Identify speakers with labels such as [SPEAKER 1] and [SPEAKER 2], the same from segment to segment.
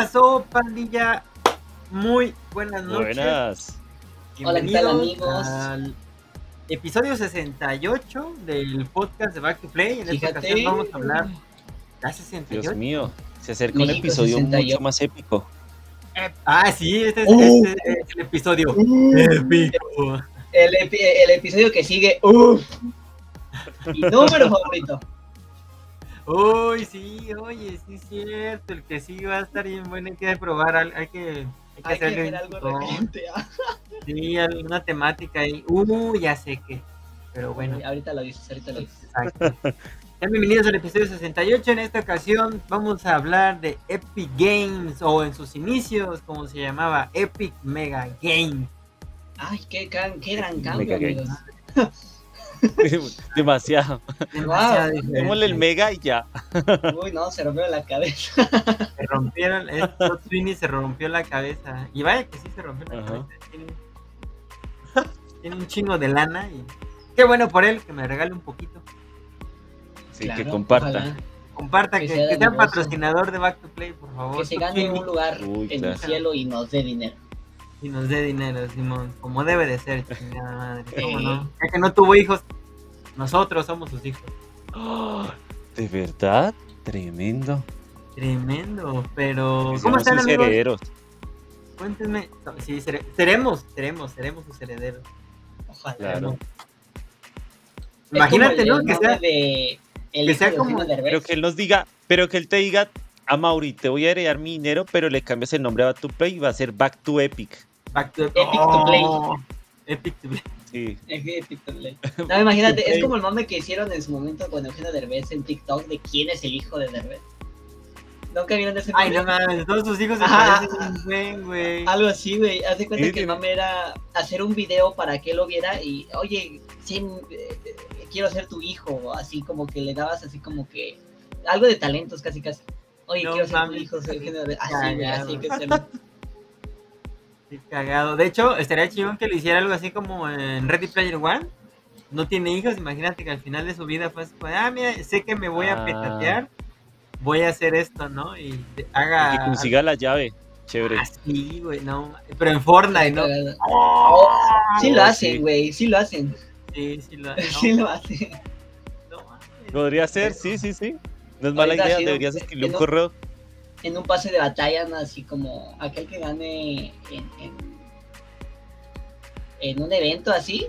[SPEAKER 1] ¿Qué pasó, pandilla? Muy buenas noches.
[SPEAKER 2] Buenas.
[SPEAKER 3] Hola, ¿qué tal, amigos?
[SPEAKER 1] al episodio 68 del podcast de Back to Play. En esta ocasión vamos a hablar. ¿La 68?
[SPEAKER 2] Dios mío, se acerca un episodio
[SPEAKER 3] 68.
[SPEAKER 2] mucho más épico.
[SPEAKER 1] Eh, ah, sí, este es,
[SPEAKER 3] Uh.
[SPEAKER 1] este es el episodio
[SPEAKER 3] Uh.
[SPEAKER 1] épico.
[SPEAKER 3] El, epi- el episodio que sigue, uff. Mi número favorito.
[SPEAKER 1] Uy, sí, oye, sí es cierto. El que sí va a estar bien bueno. Hay que probar, hay que, hay que
[SPEAKER 3] Hay que
[SPEAKER 1] hacerle
[SPEAKER 3] hacer algo
[SPEAKER 1] un-
[SPEAKER 3] referente a.
[SPEAKER 1] Sí, alguna temática ahí. Uh, ya sé que. Pero bueno.
[SPEAKER 3] ahorita lo dices, ahorita lo dices.
[SPEAKER 1] Exacto. Sean bienvenidos al episodio 68. En esta ocasión vamos a hablar de Epic Games o en sus inicios, como se llamaba, Epic Mega Games.
[SPEAKER 3] Ay, qué, gran- qué gran
[SPEAKER 2] Mega
[SPEAKER 3] cambio,
[SPEAKER 2] Games.
[SPEAKER 3] amigos.
[SPEAKER 2] Demasiado.
[SPEAKER 1] Demasiado.
[SPEAKER 2] Démosle el mega y ya.
[SPEAKER 3] Uy, no, se rompió la cabeza.
[SPEAKER 1] Se rompieron, estos Twinnies se rompió la cabeza. Y vaya que sí se rompió la
[SPEAKER 2] Ajá.
[SPEAKER 1] cabeza. Tiene, tiene un chingo de lana y qué bueno por él que me regale un poquito.
[SPEAKER 2] Sí,
[SPEAKER 3] Claro,
[SPEAKER 2] que comparta.
[SPEAKER 3] ojalá
[SPEAKER 1] Comparta,
[SPEAKER 3] Que
[SPEAKER 1] que,
[SPEAKER 3] sea
[SPEAKER 1] que patrocinador de Back to Play, por favor.
[SPEAKER 3] Que se gane
[SPEAKER 1] Twinnie.
[SPEAKER 3] un lugar
[SPEAKER 2] Uy,
[SPEAKER 3] en
[SPEAKER 2] claro.
[SPEAKER 3] el cielo y nos dé dinero.
[SPEAKER 1] Y nos dé dinero, Simón, como debe de ser, chingada madre. ¿Cómo
[SPEAKER 3] Sí.
[SPEAKER 1] no? Ya que no tuvo hijos, nosotros somos sus hijos.
[SPEAKER 2] ¡Ah! ¿De verdad? Tremendo.
[SPEAKER 1] Tremendo, pero ¿cómo están
[SPEAKER 2] sus
[SPEAKER 1] amigos?
[SPEAKER 2] herederos.
[SPEAKER 1] Cuéntenme. No, Sí, sere- seremos, seremos, seremos sus herederos.
[SPEAKER 3] Ojalá.
[SPEAKER 2] Claro.
[SPEAKER 1] Imagínate, ¿no? Que sea,
[SPEAKER 3] de el
[SPEAKER 1] que sea como-.
[SPEAKER 2] Pero que él nos diga, pero que él te diga, a Mauri, te voy a heredar mi dinero, pero le cambias el nombre a Back to Play y va a ser Back to Epic.
[SPEAKER 1] Back to
[SPEAKER 3] Epic to Play.
[SPEAKER 1] Oh, Epic to Play.
[SPEAKER 2] Sí.
[SPEAKER 3] Es que TikTok, No, imagínate, es como el mame que hicieron en su momento con Eugenio Derbez en TikTok de quién es el hijo de Derbez. ¿Nunca vieron ese
[SPEAKER 1] Ay,
[SPEAKER 3] mame?
[SPEAKER 1] no mames, todos sus hijos se
[SPEAKER 3] Ajá.
[SPEAKER 1] parecen un buen, güey.
[SPEAKER 3] Algo así, güey. Hace cuenta
[SPEAKER 2] Sí,
[SPEAKER 3] que el mame era hacer un video para que él lo viera y, oye, sí, eh, quiero ser tu hijo. Así como que le dabas así como que algo de talentos casi casi. Oye,
[SPEAKER 1] No
[SPEAKER 3] quiero ser tu hijo, soy Eugenio Derbez. Así, güey, así que hacerlo.
[SPEAKER 1] Qué cagado. De hecho, estaría chingón que le hiciera algo así como en Ready Player One. No tiene hijos, imagínate que al final de su vida fue así, ah, mira, sé que me voy a
[SPEAKER 2] Ah.
[SPEAKER 1] petatear, voy a hacer esto, ¿no? Y
[SPEAKER 2] Y
[SPEAKER 1] haga...
[SPEAKER 2] que consiga la llave. Chévere.
[SPEAKER 1] Así, güey, no. Pero en Fortnite, ¿no?
[SPEAKER 3] Cagado. Sí lo
[SPEAKER 2] Oh,
[SPEAKER 3] hacen, güey, sí lo hacen.
[SPEAKER 1] Sí, sí, lo, no,
[SPEAKER 3] Sí lo hacen.
[SPEAKER 1] no.
[SPEAKER 2] Podría ser, sí, sí, sí. No es mala
[SPEAKER 3] Ahorita
[SPEAKER 2] idea, deberías escribir un
[SPEAKER 3] no-
[SPEAKER 2] correo.
[SPEAKER 3] En un pase de batalla, ¿no? así como aquel que gane en, en, en un evento así.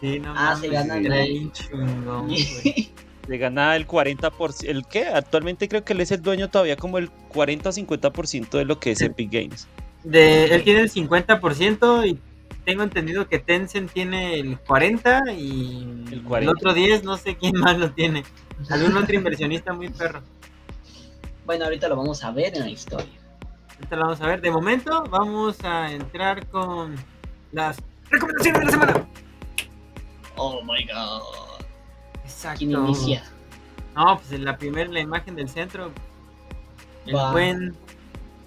[SPEAKER 1] Sí, no
[SPEAKER 3] Ah, se gana el-
[SPEAKER 1] bien chingón, güey.
[SPEAKER 2] Le gana el 40%. ¿El qué? Actualmente creo que él es el dueño todavía como el 40 o 50% de lo que es Epic Games.
[SPEAKER 1] De, él tiene el 50% y tengo entendido que Tencent tiene el 40% y
[SPEAKER 2] El
[SPEAKER 1] el,
[SPEAKER 2] 40.
[SPEAKER 1] otro 10 no sé quién más lo tiene. Algún otro inversionista muy perro.
[SPEAKER 3] Bueno, ahorita lo vamos a ver en la historia.
[SPEAKER 1] Ahorita lo vamos a ver. De momento vamos a entrar con las recomendaciones de la semana.
[SPEAKER 3] Oh my god.
[SPEAKER 1] Exacto.
[SPEAKER 3] ¿Quién inicia?
[SPEAKER 1] No, pues en la primera, la imagen del centro. El
[SPEAKER 3] Va.
[SPEAKER 1] buen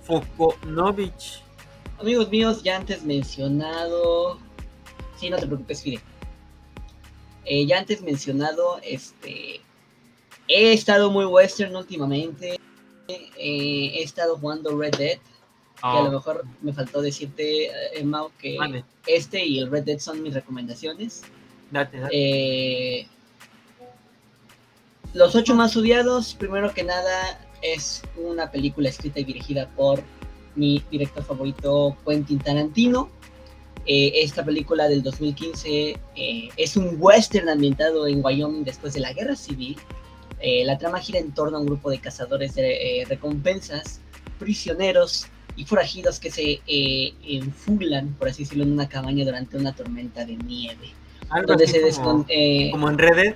[SPEAKER 1] Fokonovich.
[SPEAKER 3] Amigos míos, ya antes mencionado. Sí, no te preocupes, Fide. Eh, ya antes mencionado, este. He estado muy western últimamente. Eh, he estado jugando Red Dead. A lo
[SPEAKER 1] Oh,
[SPEAKER 3] mejor me faltó decirte, eh, Mau, que
[SPEAKER 1] vale,
[SPEAKER 3] este y el Red Dead son mis recomendaciones.
[SPEAKER 1] date, date.
[SPEAKER 3] Eh, los ocho más odiados, primero que nada, es una película escrita y dirigida por mi director favorito, Quentin Tarantino. Eh, esta película del 2015 eh, es un western ambientado en Wyoming después de la guerra civil. Eh, la trama gira en torno a un grupo de cazadores de eh, recompensas, prisioneros y forajidos que se eh, enfulan, por así decirlo, en una cabaña durante una tormenta de nieve
[SPEAKER 1] Algo
[SPEAKER 3] donde
[SPEAKER 1] así
[SPEAKER 3] se
[SPEAKER 1] como,
[SPEAKER 3] eh,
[SPEAKER 1] como en Red Dead.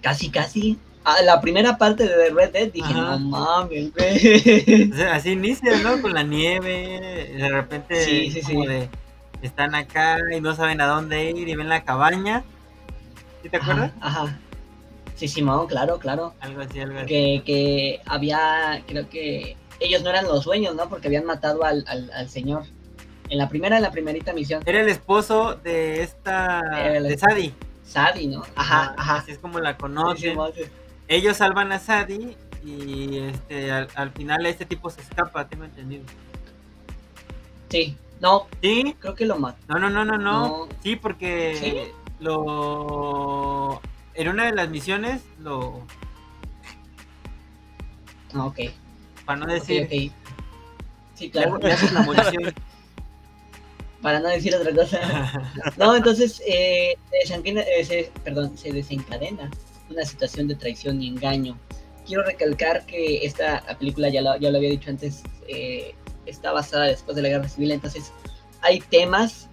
[SPEAKER 3] casi casi la primera parte de Red Dead dije
[SPEAKER 1] Ajá.
[SPEAKER 3] no mames güey
[SPEAKER 1] O sea, así inicia, ¿no? Con la nieve, de repente
[SPEAKER 3] Sí, sí,
[SPEAKER 1] como
[SPEAKER 3] sí.
[SPEAKER 1] de están acá y no saben a dónde ir y ven la cabaña. ¿Sí te acuerdas?
[SPEAKER 3] ajá. Sí Simón claro claro
[SPEAKER 1] Algo así, algo así.
[SPEAKER 3] que, que había creo que ellos no eran los dueños no porque habían matado al, al, al señor en la primera en la primerita misión
[SPEAKER 1] Era el esposo de esta
[SPEAKER 3] el
[SPEAKER 1] de. Sadie.
[SPEAKER 3] Sadie no ajá ajá
[SPEAKER 1] Así es como la conocen.
[SPEAKER 3] Sí.
[SPEAKER 1] Ellos salvan a Sadie y este al, al final este tipo se escapa, tengo entendido.
[SPEAKER 3] Sí, no,
[SPEAKER 1] ¿Sí?
[SPEAKER 3] creo que lo mató.
[SPEAKER 1] No, no, no, no, no.
[SPEAKER 3] No.
[SPEAKER 1] Sí, porque
[SPEAKER 3] ¿Sí?
[SPEAKER 1] lo en una de las misiones lo
[SPEAKER 3] Ah, ok.
[SPEAKER 1] para no decir
[SPEAKER 3] ok. Sí,
[SPEAKER 1] le,
[SPEAKER 3] claro. Para no decir otra cosa. No, entonces eh, eh, se, perdón, se desencadena una situación de traición y engaño. Quiero recalcar que esta película, ya lo, ya lo había dicho antes, eh, está basada después de la guerra civil, entonces hay temas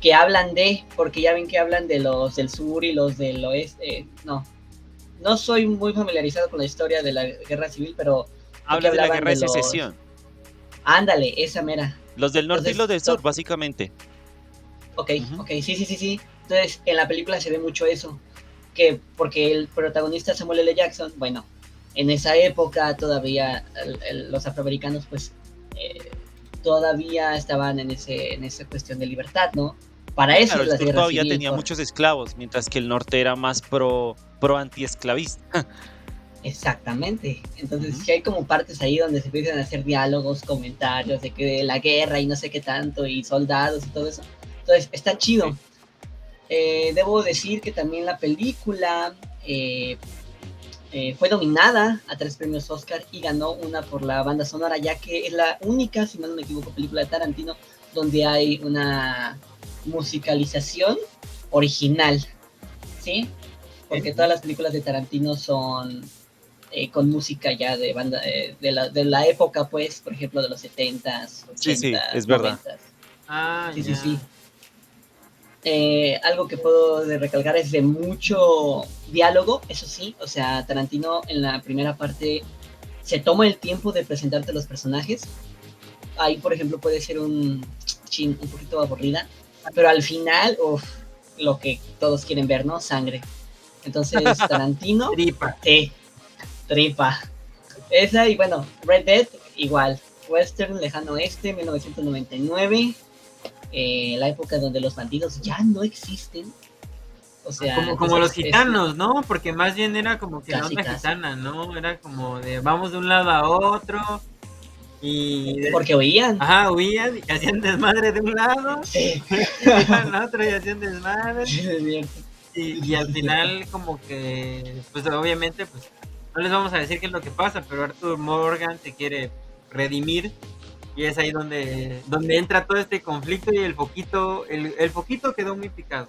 [SPEAKER 3] que hablan de, porque ya ven que hablan de los del sur y los del oeste, eh, no, no soy muy familiarizado con la historia de la guerra civil, pero
[SPEAKER 2] Habla de la guerra de
[SPEAKER 3] de los-
[SPEAKER 2] secesión.
[SPEAKER 3] ándale, esa mera.
[SPEAKER 2] Los del norte y los del sur, básicamente.
[SPEAKER 3] Ok,
[SPEAKER 2] Ujú.
[SPEAKER 3] ok, sí, sí, sí, sí. Entonces, en la película se ve mucho eso, que porque el protagonista Samuel L. Jackson, bueno, en esa época todavía el- el- los afroamericanos, pues, eh, todavía estaban en ese en esa cuestión de libertad, ¿no? Para eso
[SPEAKER 2] Claro,
[SPEAKER 3] es
[SPEAKER 2] el
[SPEAKER 3] la
[SPEAKER 2] sur todavía
[SPEAKER 3] civil,
[SPEAKER 2] tenía
[SPEAKER 3] por-
[SPEAKER 2] muchos esclavos, mientras que el norte era más pro, pro antiesclavista.
[SPEAKER 3] Exactamente. Entonces, sí hay como partes ahí donde se empiezan a hacer diálogos, comentarios de que la guerra y no sé qué tanto, y soldados y todo eso. Entonces, está chido. Eh, debo decir que también la película eh, eh, fue nominada a tres premios Oscar y ganó una por la banda sonora, ya que es la única, si mal no me equivoco, película de Tarantino donde hay una musicalización original. ¿Sí? Porque todas las películas de Tarantino son eh, con música ya de banda eh, de, la, de la época, pues, por ejemplo, de los 70s, 80s,
[SPEAKER 2] Sí, sí, es verdad.
[SPEAKER 3] 90s.
[SPEAKER 1] Ah,
[SPEAKER 3] Sí, sí. Eh, algo que puedo de recalcar es de mucho diálogo, eso sí, o sea, Tarantino en la primera parte se toma el tiempo de presentarte los personajes. Ahí, por ejemplo, puede ser un chin, un poquito aburrida, pero al final, uff, lo que todos quieren ver, ¿no? Sangre. Entonces, Tarantino,
[SPEAKER 1] Tripa.
[SPEAKER 3] sí, tripa. Esa y bueno, Red Dead, igual. Western, Lejano Oeste, 1999 eh, la época donde los bandidos ya no existen. O sea,
[SPEAKER 1] como, como los
[SPEAKER 3] es-
[SPEAKER 1] gitanos, ¿no? Porque más bien era como que la
[SPEAKER 3] Casi,
[SPEAKER 1] onda
[SPEAKER 3] casi.
[SPEAKER 1] gitana, ¿no? Era como de vamos de un lado a otro y
[SPEAKER 3] porque oían.
[SPEAKER 1] ajá, huían y hacían desmadre de un lado,
[SPEAKER 3] Sí,
[SPEAKER 1] iban a otro y hacían desmadre
[SPEAKER 3] sí, es cierto.
[SPEAKER 1] y, y al final como que pues obviamente pues no les vamos a decir qué es lo que pasa, pero Arthur Morgan se quiere redimir y es ahí donde donde entra todo este conflicto y el foquito el, el foquito quedó muy picado.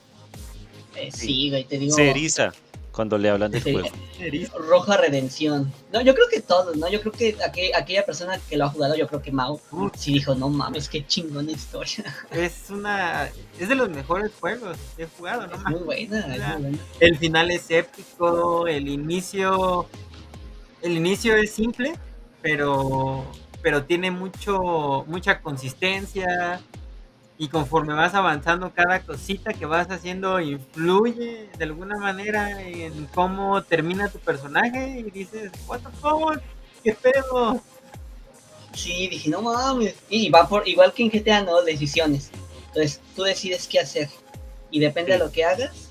[SPEAKER 3] Eh, sí, güey, te digo.
[SPEAKER 2] Se eriza cuando le hablan del
[SPEAKER 3] Sí.
[SPEAKER 2] juego.
[SPEAKER 3] Roja Redención. No, yo creo que todos, ¿no? Yo creo que aqu- aquella persona que lo ha jugado, yo creo que Mao, sí dijo, no mames, qué chingona historia.
[SPEAKER 1] Es una es de los mejores juegos que he jugado, ¿no?
[SPEAKER 3] Es muy buena, es muy buena.
[SPEAKER 1] El final es épico, el inicio el inicio es simple, pero pero tiene mucho mucha consistencia y conforme vas avanzando cada cosita que vas haciendo influye de alguna manera en cómo termina tu personaje y dices, "What the fuck? ¿Qué pedo?"
[SPEAKER 3] Sí, dije, no mames. Y va por, igual que en GTA, ¿no? Decisiones. Entonces, tú decides qué hacer. Y depende de lo que hagas,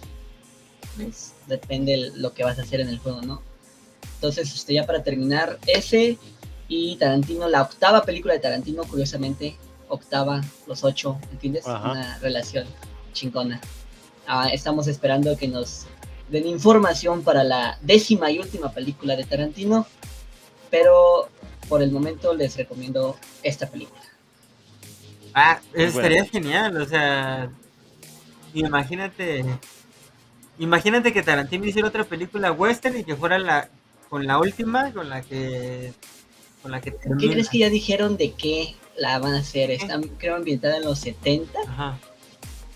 [SPEAKER 3] pues, depende de lo que vas a hacer en el juego, ¿no? Entonces, este, ya para terminar, ese y Tarantino, la octava película de Tarantino, curiosamente, octava, los ocho, ¿entiendes?
[SPEAKER 2] Ajá.
[SPEAKER 3] Una relación chingona. Ah, estamos esperando que nos den información para la décima y última película de Tarantino, pero por el momento les recomiendo esta película.
[SPEAKER 1] Ah, eso estaría genial, o sea, imagínate, imagínate que Tarantino hiciera otra película western y que fuera la con la última, con la que con la que
[SPEAKER 3] ¿Qué crees que ya dijeron de qué la van a hacer? Está, creo, ambientada en los 70
[SPEAKER 1] Ajá.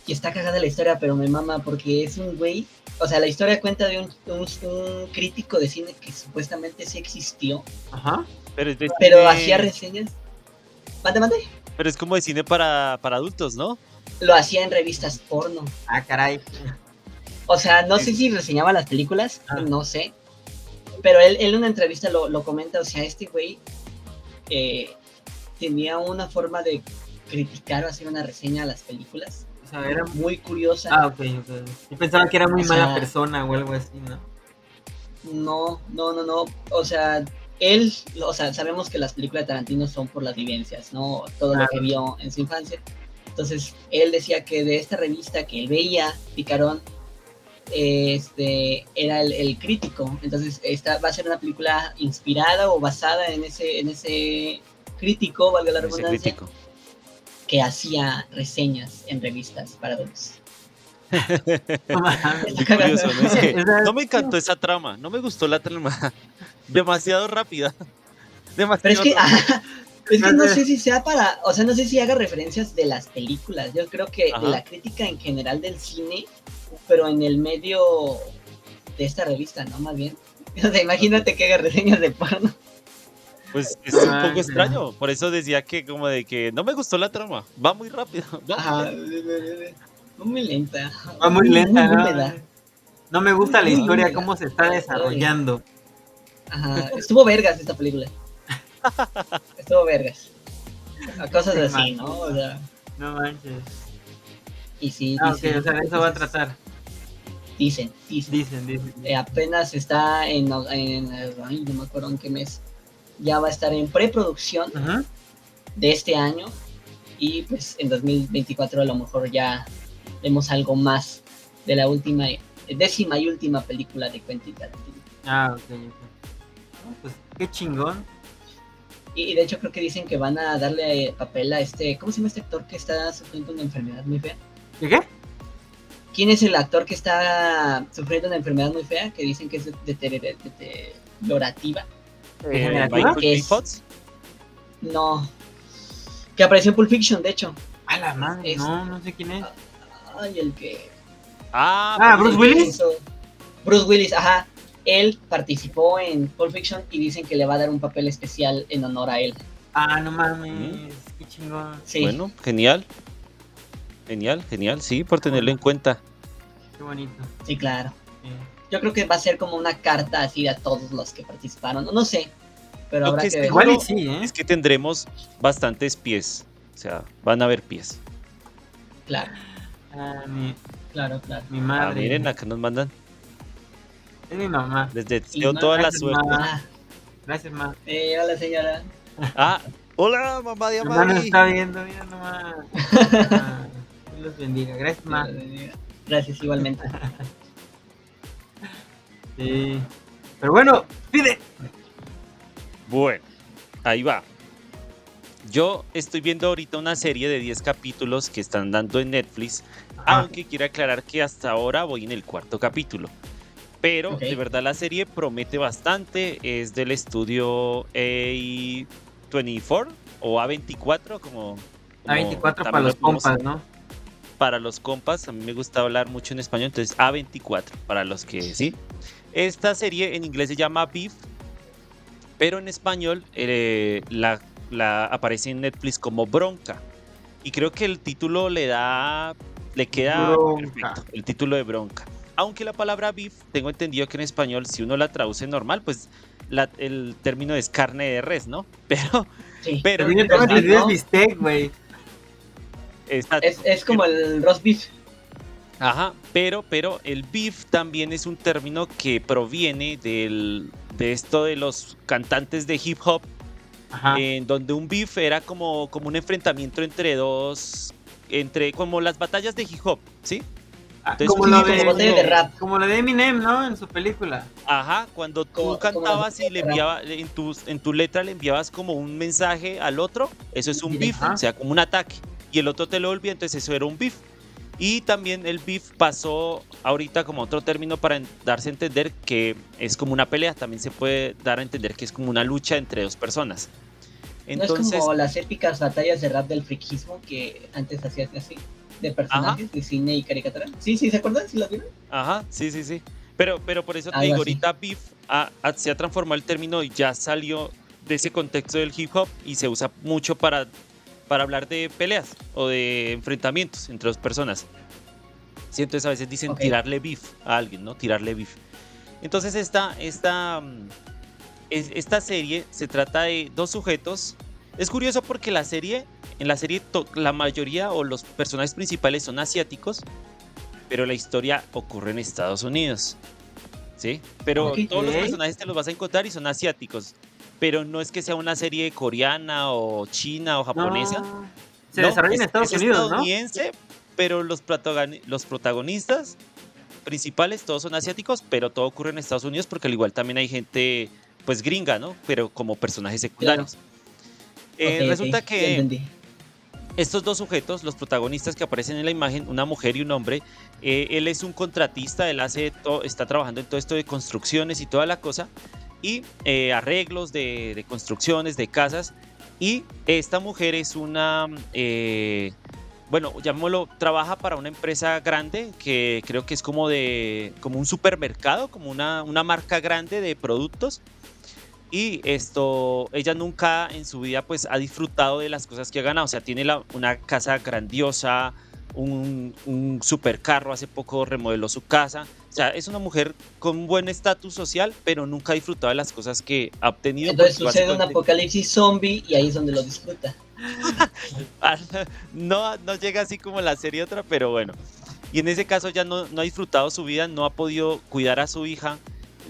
[SPEAKER 3] y está cagada la historia, pero me mama porque es un güey. O sea, la historia cuenta de un, un- un crítico de cine que supuestamente sí existió,
[SPEAKER 1] Ajá.
[SPEAKER 2] Pero
[SPEAKER 3] pero
[SPEAKER 2] cine-
[SPEAKER 3] hacía reseñas. Mande, mande.
[SPEAKER 2] pero es como de cine para, para adultos, ¿no?
[SPEAKER 3] Lo hacía en revistas porno.
[SPEAKER 1] Ah, caray.
[SPEAKER 3] O sea, no sé si reseñaba las películas,
[SPEAKER 1] Ah.
[SPEAKER 3] no sé. Pero él, él en una entrevista lo, lo comenta, o sea, este güey eh, tenía una forma de criticar o hacer una reseña a las películas
[SPEAKER 1] O sea, era
[SPEAKER 3] muy curiosa.
[SPEAKER 1] Ah, ok, ok. Yo pensaba que era muy
[SPEAKER 3] O
[SPEAKER 1] mala
[SPEAKER 3] sea-
[SPEAKER 1] persona o algo así, ¿no?
[SPEAKER 3] No, no, no, no. O sea, él, o sea, sabemos que las películas de Tarantino son por las vivencias, ¿no? Todo lo que vio en su infancia. Entonces, él decía que de esta revista que él veía, Picarón, este, era el, el crítico. Entonces, esta va a ser una película inspirada o basada en ese, en ese crítico, valga la redundancia,
[SPEAKER 2] crítico.
[SPEAKER 3] que hacía reseñas en revistas para adultos.
[SPEAKER 1] No
[SPEAKER 2] me encantó esa trama, no me gustó la trama. Demasiado rápida. Demasiado
[SPEAKER 3] Pero es que,
[SPEAKER 2] rápida.
[SPEAKER 3] ah, es que no sé si sea para, o sea, no sé si haga referencias de las películas. Yo creo que
[SPEAKER 2] Ajá.
[SPEAKER 3] de la crítica en general del cine, pero en el medio de esta revista, ¿no? Más bien. O sea, imagínate que haga reseñas de porno.
[SPEAKER 2] Pues es un
[SPEAKER 1] Ah,
[SPEAKER 2] poco
[SPEAKER 1] sí.
[SPEAKER 2] extraño. Por eso decía que como de que no me gustó la trama. Va muy rápido. va muy
[SPEAKER 3] Ajá.
[SPEAKER 2] lento.
[SPEAKER 3] Muy lenta.
[SPEAKER 1] Va muy lenta, ¿no? me gusta la
[SPEAKER 3] Muy
[SPEAKER 1] historia, cómo se está desarrollando.
[SPEAKER 3] Ajá. Estuvo vergas esta película. Estuvo vergas. A Cosas así. ¿no? O sea,
[SPEAKER 1] No manches.
[SPEAKER 3] y sí,
[SPEAKER 1] Ah, ok,
[SPEAKER 3] dicen,
[SPEAKER 1] o sea, de eso va a tratar.
[SPEAKER 3] Dicen, dicen.
[SPEAKER 1] Dicen, dicen.
[SPEAKER 3] eh, apenas está en, en ay, no me acuerdo en qué mes, ya va a estar en preproducción de este año y pues en 2024 a lo mejor ya vemos algo más de la última, décima y última película de Quentin Tarantino.
[SPEAKER 1] Ah, ok, ok. Pues qué chingón.
[SPEAKER 3] Y, de hecho creo que dicen que van a darle eh, papel a este, ¿cómo se llama este actor que está sufriendo una enfermedad muy fea?
[SPEAKER 1] ¿Y qué?
[SPEAKER 3] ¿Quién es el actor que está sufriendo una enfermedad muy fea que dicen que es deterior- deteriorativa?
[SPEAKER 2] Eh,
[SPEAKER 1] ¿Degenerativa?
[SPEAKER 2] Michael
[SPEAKER 3] ¿Qué
[SPEAKER 2] J.
[SPEAKER 3] es?
[SPEAKER 2] Fox.
[SPEAKER 3] No. Que apareció en Pulp Fiction, de hecho.
[SPEAKER 1] A la madre,
[SPEAKER 3] Es-
[SPEAKER 1] no, no sé quién es.
[SPEAKER 3] Ay, el que.
[SPEAKER 2] Ah,
[SPEAKER 1] Ah, Bruce Willis.
[SPEAKER 3] hizo- Bruce Willis, ajá. Él participó en Pulp Fiction y dicen que le va a dar un papel especial en honor a él.
[SPEAKER 1] Ah, no mames,
[SPEAKER 2] Mm.
[SPEAKER 1] qué chingón.
[SPEAKER 3] Sí,
[SPEAKER 2] Bueno, genial. Genial, genial, sí, por tenerlo en cuenta.
[SPEAKER 1] Qué bonito.
[SPEAKER 3] sí, claro.
[SPEAKER 1] Sí.
[SPEAKER 3] Yo creo que va a ser como una carta así a todos los que participaron. No, no sé. Pero
[SPEAKER 2] Lo
[SPEAKER 3] habrá
[SPEAKER 2] que
[SPEAKER 3] que
[SPEAKER 2] es
[SPEAKER 3] ver.
[SPEAKER 1] Igual y
[SPEAKER 2] Seguro
[SPEAKER 1] sí, ¿eh?
[SPEAKER 2] Es que tendremos bastantes pies. O sea, van a haber pies.
[SPEAKER 3] Claro,
[SPEAKER 1] Ah, mi,
[SPEAKER 3] claro, claro.
[SPEAKER 1] mi
[SPEAKER 2] Ah,
[SPEAKER 1] madre.
[SPEAKER 2] miren, acá nos mandan.
[SPEAKER 1] Es mi mamá.
[SPEAKER 2] Les deseo toda la suerte.
[SPEAKER 1] ma.
[SPEAKER 3] Ah,
[SPEAKER 1] Gracias, ma.
[SPEAKER 3] eh, hola, señora.
[SPEAKER 2] Ah, hola, mamá de
[SPEAKER 1] Mi mamá nos
[SPEAKER 2] Amari.
[SPEAKER 1] está viendo, mira nomás. Dios los bendiga. Gracias, ma.
[SPEAKER 3] Gracias, igualmente.
[SPEAKER 1] Sí. Pero bueno, pide.
[SPEAKER 2] Bueno, ahí va. Yo estoy viendo ahorita una serie de 10 capítulos que están dando en Netflix,
[SPEAKER 1] Ajá.
[SPEAKER 2] aunque quiero aclarar que hasta ahora voy en el cuarto capítulo. Pero de verdad la serie promete bastante, es del estudio A24 o A24, como...
[SPEAKER 1] A
[SPEAKER 2] como
[SPEAKER 1] 24
[SPEAKER 2] también
[SPEAKER 1] para
[SPEAKER 2] lo
[SPEAKER 1] los compas, ¿no?
[SPEAKER 2] Para los compas, a mí me gusta hablar mucho en español, entonces A24, para los que sí. Esta serie en inglés se llama Beef, pero en español eh, la, la aparece en Netflix como Bronca. Y creo que el título le da, le queda
[SPEAKER 1] Bronca.
[SPEAKER 2] perfecto, el título de Bronca. Aunque la palabra beef, tengo entendido que en español, si uno la traduce normal, pues la- el término es carne de res, ¿no? Pero,
[SPEAKER 3] Sí.
[SPEAKER 2] pero
[SPEAKER 1] Pero yo tengo
[SPEAKER 3] ¿no?
[SPEAKER 1] bistec, güey.
[SPEAKER 3] Es, es como el roast beef.
[SPEAKER 2] Ajá, pero, pero el beef también es un término que proviene del, de esto de los cantantes de hip hop,
[SPEAKER 1] Ajá.
[SPEAKER 2] en donde un beef era como, como un enfrentamiento entre dos, entre como las batallas de hip hop, ¿sí?
[SPEAKER 1] Ah,
[SPEAKER 2] entonces,
[SPEAKER 1] como, lo
[SPEAKER 2] como
[SPEAKER 1] de,
[SPEAKER 3] batalla de rap.
[SPEAKER 1] como lo de Eminem, ¿no? En su película.
[SPEAKER 2] Ajá, cuando tú
[SPEAKER 3] Como- como
[SPEAKER 2] cantabas y le
[SPEAKER 3] rap.
[SPEAKER 2] enviabas, en tu, en tu letra le enviabas como un mensaje al otro, eso es un beef,
[SPEAKER 1] Ajá.
[SPEAKER 2] o sea, como un ataque, y el otro te lo olvida, entonces eso era un beef. Y también el beef pasó ahorita como otro término para darse a entender que es como una pelea, también se puede dar a entender que es como una lucha entre dos personas.
[SPEAKER 3] no
[SPEAKER 2] Entonces,
[SPEAKER 3] es como las épicas batallas de rap del friquismo que antes hacían así, de personajes de cine y caricatura. Sí, sí, ¿se acuerdan? ¿Sí lo vieron?
[SPEAKER 2] Ajá, sí, sí, sí. Pero, pero por eso te digo, ahorita beef ah, ah, se ha transformado el término y ya salió de ese contexto del hip hop y se usa mucho para, para hablar de peleas o de enfrentamientos entre dos personas. Sí, entonces a veces dicen tirarle beef a alguien, ¿no? Tirarle beef. Entonces esta, esta, mm, es- esta serie se trata de dos sujetos. Es curioso porque la serie, en la serie la mayoría o los personajes principales son asiáticos, pero la historia ocurre en Estados Unidos. ¿Sí? Pero todos los personajes te los vas a encontrar y son asiáticos. Pero no es que sea una serie coreana o china o japonesa.
[SPEAKER 1] No, Se
[SPEAKER 2] No,
[SPEAKER 1] desarrolla en
[SPEAKER 2] es-
[SPEAKER 1] Estados
[SPEAKER 2] es
[SPEAKER 1] Unidos, ¿no?
[SPEAKER 2] estadounidense, pero los, protagoni- los protagonistas principales todos son asiáticos, pero todo ocurre en Estados Unidos porque al igual también hay gente pues gringa, ¿no? Pero como personajes secundarios. Eh,
[SPEAKER 3] Ok, ok,
[SPEAKER 2] resulta
[SPEAKER 3] ya
[SPEAKER 2] que
[SPEAKER 3] entendí.
[SPEAKER 2] estos dos sujetos, los protagonistas que aparecen en la imagen, una mujer y un hombre, eh, él es un contratista, él hace to- está trabajando en todo esto de construcciones y toda la cosa, y eh, arreglos de, de construcciones, de casas, y esta mujer es una, eh, bueno, llamémoslo, trabaja para una empresa grande que creo que es como de, como un supermercado, como una, una marca grande de productos. Y esto, ella nunca en su vida pues ha disfrutado de las cosas que ha ganado. O sea, tiene la- una casa grandiosa, un, un supercarro, hace poco remodeló su casa. O sea, es una mujer con buen estatus social, pero nunca ha disfrutado de las cosas que ha obtenido.
[SPEAKER 3] Entonces sucede un apocalipsis zombie y ahí es donde lo disfruta.
[SPEAKER 2] no, no llega así como la serie otra, pero bueno. Y en ese caso ya no, no ha disfrutado su vida, no ha podido cuidar a su hija.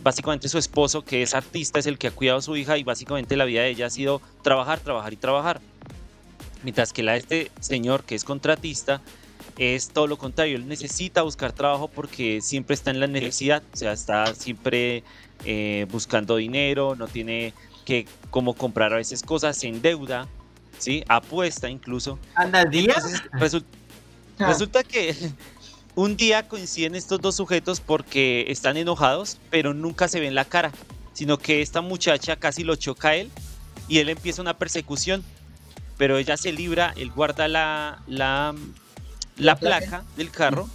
[SPEAKER 2] Básicamente su esposo, que es artista, es el que ha cuidado a su hija y básicamente la vida de ella ha sido trabajar, trabajar y trabajar. Mientras que la de este señor, que es contratista, es todo lo contrario. Él necesita buscar trabajo porque siempre está en la necesidad, o sea, está siempre eh, buscando dinero, no tiene que como comprar a veces cosas, en deuda, ¿sí? Apuesta incluso.
[SPEAKER 1] Anda al día.
[SPEAKER 2] Entonces, resul-
[SPEAKER 3] Ah,
[SPEAKER 2] resulta que un día coinciden estos dos sujetos porque están enojados, pero nunca se ven la cara, sino que esta muchacha casi lo choca a él y él empieza una persecución, pero ella se libra, él guarda la, la, la
[SPEAKER 3] La placa.
[SPEAKER 2] placa del carro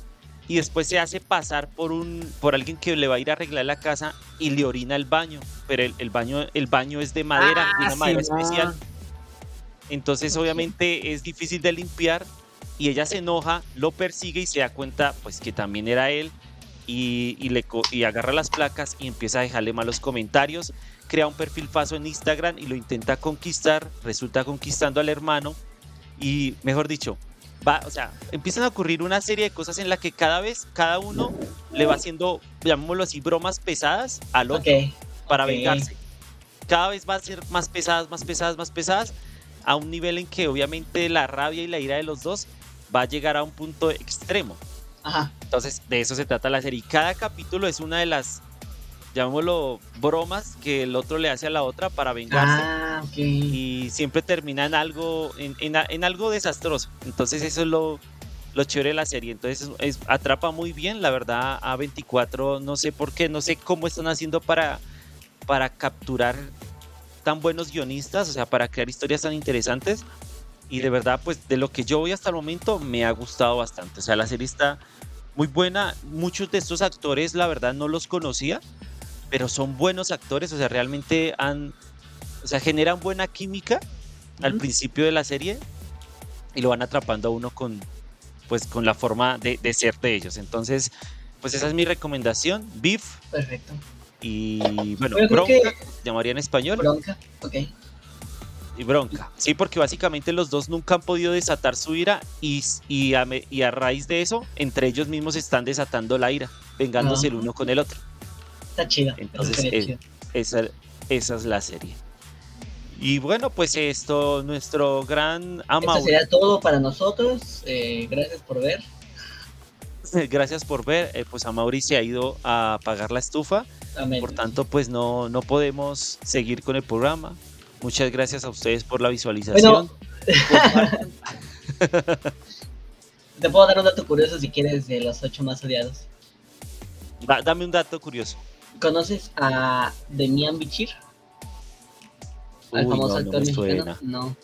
[SPEAKER 2] y después se hace pasar por un por alguien que le va a ir a arreglar la casa y le orina el baño, pero el, el baño el baño es de madera, de
[SPEAKER 1] Ah,
[SPEAKER 2] una madera
[SPEAKER 1] Simón.
[SPEAKER 2] especial. Entonces obviamente es difícil de limpiar y ella se enoja, lo persigue y se da cuenta pues que también era él y, y le, y agarra las placas y empieza a dejarle malos comentarios, crea un perfil falso en Instagram y lo intenta conquistar, resulta conquistando al hermano y mejor dicho, va, o sea, empiezan a ocurrir una serie de cosas en la que cada vez cada uno le va haciendo, llamémoslo así, bromas pesadas al otro
[SPEAKER 3] ok.
[SPEAKER 2] para vengarse. Cada vez va a ser más pesadas, más pesadas, más pesadas, a un nivel en que obviamente la rabia y la ira de los dos va a llegar a un punto extremo.
[SPEAKER 3] Ajá.
[SPEAKER 2] Entonces, de eso se trata la serie. Y cada capítulo es una de las, llamémoslo, bromas que el otro le hace a la otra para vengarse.
[SPEAKER 3] Ah, ok.
[SPEAKER 2] Y siempre termina en algo, en, en en algo desastroso. Entonces, eso es lo, lo chévere de la serie. Entonces, es- atrapa muy bien, la verdad, a 24, no sé por qué, no sé cómo están haciendo para, para capturar tan buenos guionistas, o sea, para crear historias tan interesantes. Y de verdad, pues de lo que yo voy hasta el momento, me ha gustado bastante. O sea, la serie está muy buena. Muchos de estos actores, la verdad, no los conocía, pero son buenos actores. O sea, realmente han, o sea, generan buena química al
[SPEAKER 3] Ujú.
[SPEAKER 2] principio de la serie y lo van atrapando a uno con, pues, con la forma de, de ser de ellos. Entonces, pues esa es mi recomendación. Beef
[SPEAKER 3] Perfecto.
[SPEAKER 2] y, bueno, bronca,
[SPEAKER 3] que-
[SPEAKER 2] llamaría en español
[SPEAKER 3] Bronca. Ok.
[SPEAKER 2] y bronca. Sí, porque básicamente los dos nunca han podido desatar su ira y, y, a, me- y a raíz de eso, entre ellos mismos están desatando la ira, vengándose el uno con el otro.
[SPEAKER 3] Está chido. eso
[SPEAKER 2] Entonces, eh. Esa, esa es la serie. Y bueno, pues esto, nuestro gran
[SPEAKER 3] Esto
[SPEAKER 2] ama,
[SPEAKER 3] sería todo para nosotros. Eh, gracias por ver.
[SPEAKER 2] gracias por ver, eh, pues a Mauri se ha ido a apagar la estufa,
[SPEAKER 3] Amén.
[SPEAKER 2] por tanto pues no, no podemos seguir con el programa. Muchas gracias a ustedes por la visualización. Compartan.
[SPEAKER 3] Te puedo dar un dato curioso si quieres de los ocho más odiados.
[SPEAKER 2] Da- dame un dato curioso.
[SPEAKER 3] ¿Conoces a Demian Bichir? Al
[SPEAKER 2] Uy,
[SPEAKER 3] famoso
[SPEAKER 2] no,
[SPEAKER 3] actor
[SPEAKER 2] me
[SPEAKER 3] mexicano.
[SPEAKER 2] suena.
[SPEAKER 3] No.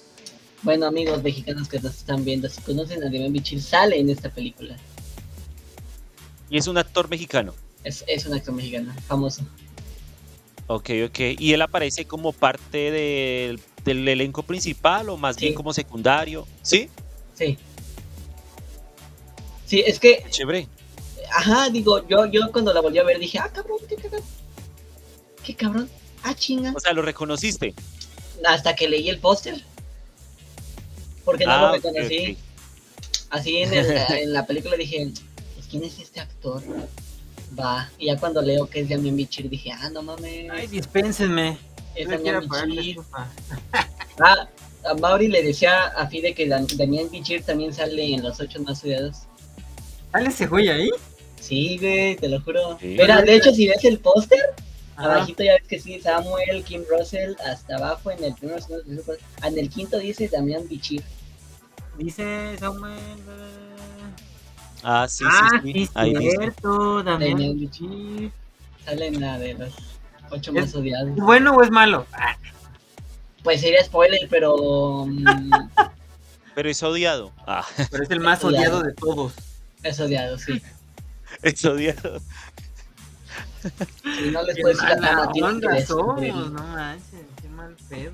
[SPEAKER 3] Bueno, amigos mexicanos que nos están viendo, si conocen a Demian Bichir, sale en esta película.
[SPEAKER 2] Y es un actor mexicano.
[SPEAKER 3] Es, es un actor mexicano, famoso.
[SPEAKER 2] Ok, ok. ¿Y él aparece como parte del, del elenco principal o más
[SPEAKER 3] Sí.
[SPEAKER 2] bien como secundario? ¿Sí?
[SPEAKER 3] Sí. Sí, es que,
[SPEAKER 2] Chévere.
[SPEAKER 3] Ajá, digo, yo, yo cuando la volví a ver dije, ah, cabrón, qué cabrón. Qué cabrón. Ah, chinga.
[SPEAKER 2] O sea, lo reconociste.
[SPEAKER 3] Hasta que leí el póster. Porque no
[SPEAKER 2] Ah,
[SPEAKER 3] lo
[SPEAKER 2] ok,
[SPEAKER 3] reconocí. Así en, el- en la película dije, pues, ¿quién es este actor? Va. Y ya cuando leo que es Damian Bichir dije, ah, no mames.
[SPEAKER 1] Ay, dispénsenme.
[SPEAKER 3] Es
[SPEAKER 1] No
[SPEAKER 3] Damián Bichir. Ah, a Mauri le decía a Fide que Damián Bichir también sale en los ocho más odiados.
[SPEAKER 1] ¿Sale ese güey ahí?
[SPEAKER 3] Sí, güey, te lo juro.
[SPEAKER 2] Sí.
[SPEAKER 3] Mira, de hecho, si ves el póster, abajito ya ves que sí, Samuel, Kim Russell, hasta abajo en el primero. Ah, En el quinto dice Damián Bichir.
[SPEAKER 1] Dice Samuel.
[SPEAKER 2] Ah, sí,
[SPEAKER 1] ah,
[SPEAKER 2] sí,
[SPEAKER 1] sí,
[SPEAKER 2] sí. Ahí dice.
[SPEAKER 1] cierto. Damián Bichir.
[SPEAKER 3] Sale en la de los ocho
[SPEAKER 1] Es-
[SPEAKER 3] más odiados.
[SPEAKER 1] ¿Es bueno o es malo? Ah,
[SPEAKER 3] Pues sería spoiler, pero mm,
[SPEAKER 2] Pero es odiado. Ah,
[SPEAKER 1] pero es el más
[SPEAKER 3] Odiado.
[SPEAKER 1] odiado de todos.
[SPEAKER 3] es odiado, sí.
[SPEAKER 2] es odiado.
[SPEAKER 3] Si no les decir la
[SPEAKER 1] onda somos, no manches, qué mal pedo.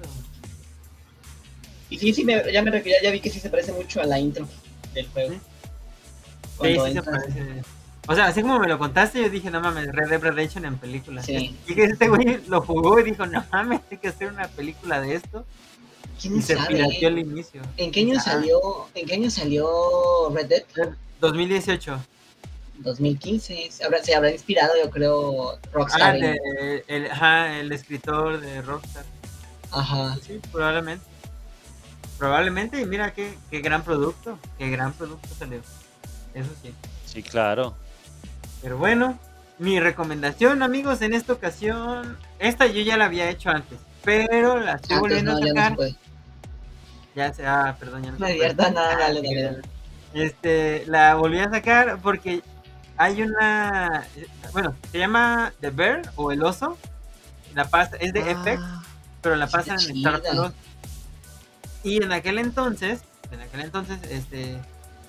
[SPEAKER 3] Y sí, sí, me- ya, me, ref- ya, vi que sí se parece mucho a la intro del juego.
[SPEAKER 1] Sí. Sí, se parece. O sea, así como me lo contaste, yo dije, no mames, Red Dead Redemption en película.
[SPEAKER 3] Sí.
[SPEAKER 1] Y que este güey lo jugó y dijo, no mames, hay que hacer una película de esto. Y
[SPEAKER 3] ¿Quién
[SPEAKER 1] se
[SPEAKER 3] sabe?
[SPEAKER 1] pirateó al inicio.
[SPEAKER 3] ¿En qué año
[SPEAKER 1] Ah.
[SPEAKER 3] salió? ¿En qué año salió Red Dead?
[SPEAKER 1] 2018.
[SPEAKER 3] 2015. Se habrá, se habrá inspirado, yo creo, Rockstar.
[SPEAKER 1] Ah, de- el, ajá, el escritor de Rockstar.
[SPEAKER 3] Ajá.
[SPEAKER 1] Sí, probablemente. Probablemente, y mira qué, qué gran producto, qué gran producto salió. Eso sí.
[SPEAKER 2] Sí, claro.
[SPEAKER 1] Pero bueno, mi recomendación, amigos, en esta ocasión, esta yo ya la había hecho antes, pero la estoy volviendo
[SPEAKER 3] no,
[SPEAKER 1] a
[SPEAKER 3] ya no se
[SPEAKER 1] sacar.
[SPEAKER 3] puede.
[SPEAKER 1] Ya se, ah, perdón, ya no
[SPEAKER 3] No dale,
[SPEAKER 1] Ah,
[SPEAKER 3] dale,
[SPEAKER 1] sí,
[SPEAKER 3] dale.
[SPEAKER 1] Este, la volví a sacar porque hay una, bueno, se llama The Bear o El Oso. La pasa, es de FX,
[SPEAKER 2] Ah,
[SPEAKER 1] pero la pasan en Star. Plus. Y en aquel entonces, en aquel entonces, este,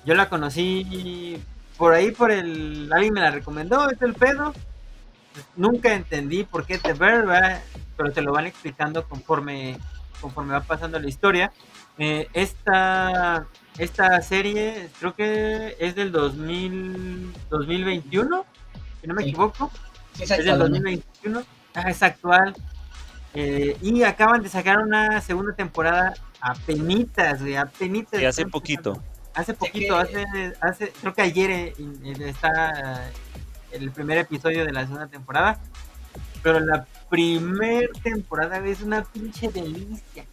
[SPEAKER 1] yo la conocí por ahí, por el, alguien me la recomendó, es el pedo. Nunca entendí por qué The Bear, ¿verdad? pero te lo van explicando conforme, conforme va pasando la historia. Eh, esta, esta serie creo que es del 2000, 2021, si no me
[SPEAKER 3] Sí.
[SPEAKER 1] equivoco
[SPEAKER 3] Sí,
[SPEAKER 1] es del
[SPEAKER 3] exacto, ¿no?
[SPEAKER 1] 2021, ah, es actual. Eh, y acaban de sacar una segunda temporada a penitas, güey, a penitas.
[SPEAKER 2] Sí, hace poquito.
[SPEAKER 1] Hace poquito,
[SPEAKER 3] que-
[SPEAKER 1] hace, hace, creo que ayer eh, in- está eh, el primer episodio de la segunda temporada. Pero la primer temporada es una pinche delicia.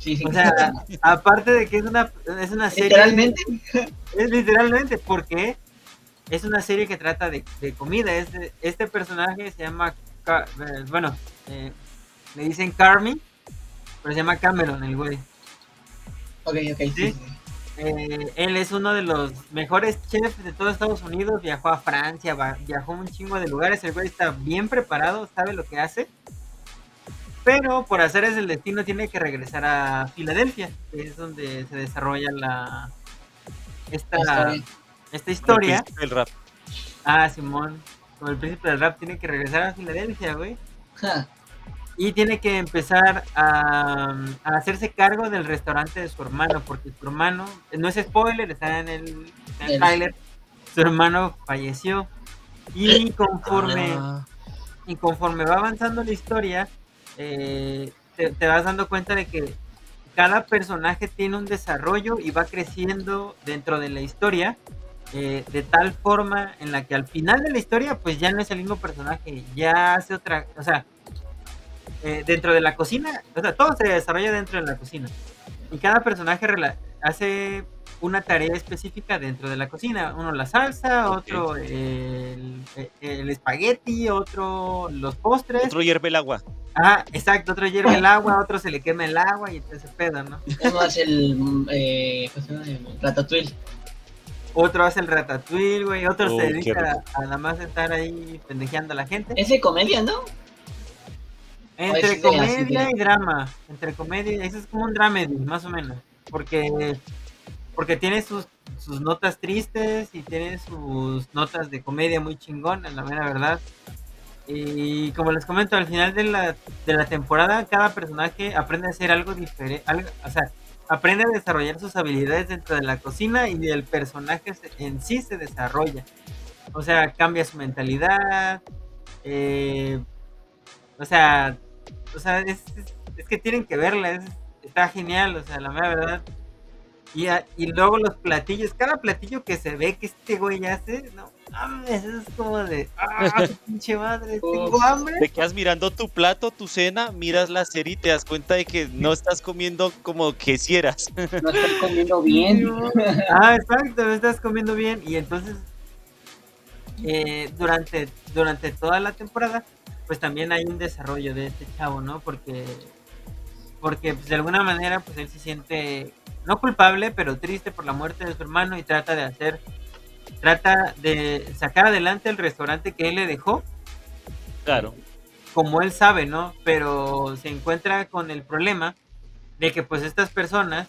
[SPEAKER 3] Sí.
[SPEAKER 1] O sea, aparte de que es una, es una serie.
[SPEAKER 3] Literalmente.
[SPEAKER 1] Es literalmente porque es una serie que trata de, de comida. Es de- este personaje se llama, eh, bueno, eh, le dicen Carmi, pero se llama Cameron, el güey.
[SPEAKER 3] Ok, ok, sí.
[SPEAKER 1] Eh, él es uno de los mejores chefs de todo Estados Unidos. Viajó a Francia, viajó a un chingo de lugares. El güey está bien preparado, sabe lo que hace. Pero por hacer es el destino tiene que regresar a Filadelfia, que es donde se desarrolla la esta,
[SPEAKER 3] La historia.
[SPEAKER 1] esta
[SPEAKER 2] el
[SPEAKER 1] historia.
[SPEAKER 2] príncipe del rap.
[SPEAKER 1] Ah, Simón, como el príncipe del rap tiene que regresar a Filadelfia, güey. Y tiene que empezar a, a hacerse cargo del restaurante de su hermano, porque su hermano, no es spoiler, está en el, está en el
[SPEAKER 3] El-
[SPEAKER 1] tráiler, su hermano falleció. Y conforme,
[SPEAKER 2] Ah,
[SPEAKER 1] y conforme va avanzando la historia, eh, te, vas dando cuenta de que cada personaje tiene un desarrollo y va creciendo dentro de la historia. eh, de tal forma en la que al final de la historia pues ya no es el mismo personaje, ya hace otra, o sea, eh, dentro de la cocina, o sea, todo se desarrolla dentro de la cocina. Y cada personaje hace una tarea específica dentro de la cocina. Uno la salsa, otro el, el espagueti, otro los postres.
[SPEAKER 2] otro hierve el agua.
[SPEAKER 1] Ah, exacto, otro hierve el agua, otro se le quema el agua y entonces se pedo, ¿no?
[SPEAKER 3] Uno hace el. Eh, ¿cómo se llama? El Ratatouille.
[SPEAKER 1] Otro hace el ratatouille, güey, otro
[SPEAKER 2] Oh,
[SPEAKER 1] se dedica a, a nada más estar ahí pendejeando a la gente.
[SPEAKER 3] Es de comedia, ¿no?
[SPEAKER 1] Entre
[SPEAKER 3] Pues
[SPEAKER 1] comedia y drama. Entre comedia, eso es como un dramedy, más o menos. Porque, porque tiene sus, sus notas tristes y tiene sus notas de comedia muy chingonas, la mera verdad. Y como les comento, al final de la, de la temporada, cada personaje aprende a hacer algo diferente. o sea, aprende a desarrollar sus habilidades dentro de la cocina y el personaje en sí se desarrolla. O sea, cambia su mentalidad. eh, o sea, o sea, es, es- que tienen que verla, es- está genial, o sea, la mera verdad. Y, a- y luego los platillos, cada platillo que se ve que este güey hace, no mames, es como de, ah, pinche madre, tengo hambre.
[SPEAKER 2] Te quedas mirando tu plato, tu cena, miras la serie y te das cuenta de que no estás comiendo como quisieras.
[SPEAKER 3] No estoy comiendo bien.
[SPEAKER 1] ah, exacto, no estás comiendo bien. Y entonces, eh, durante, durante toda la temporada, pues también hay un desarrollo de este chavo, ¿no? Porque, porque pues, de alguna manera, pues él se siente no culpable, pero triste por la muerte de su hermano y trata de hacer, trata de sacar adelante el restaurante que él le dejó.
[SPEAKER 2] Claro.
[SPEAKER 1] Como él sabe, ¿no? Pero se encuentra con el problema de que pues estas personas,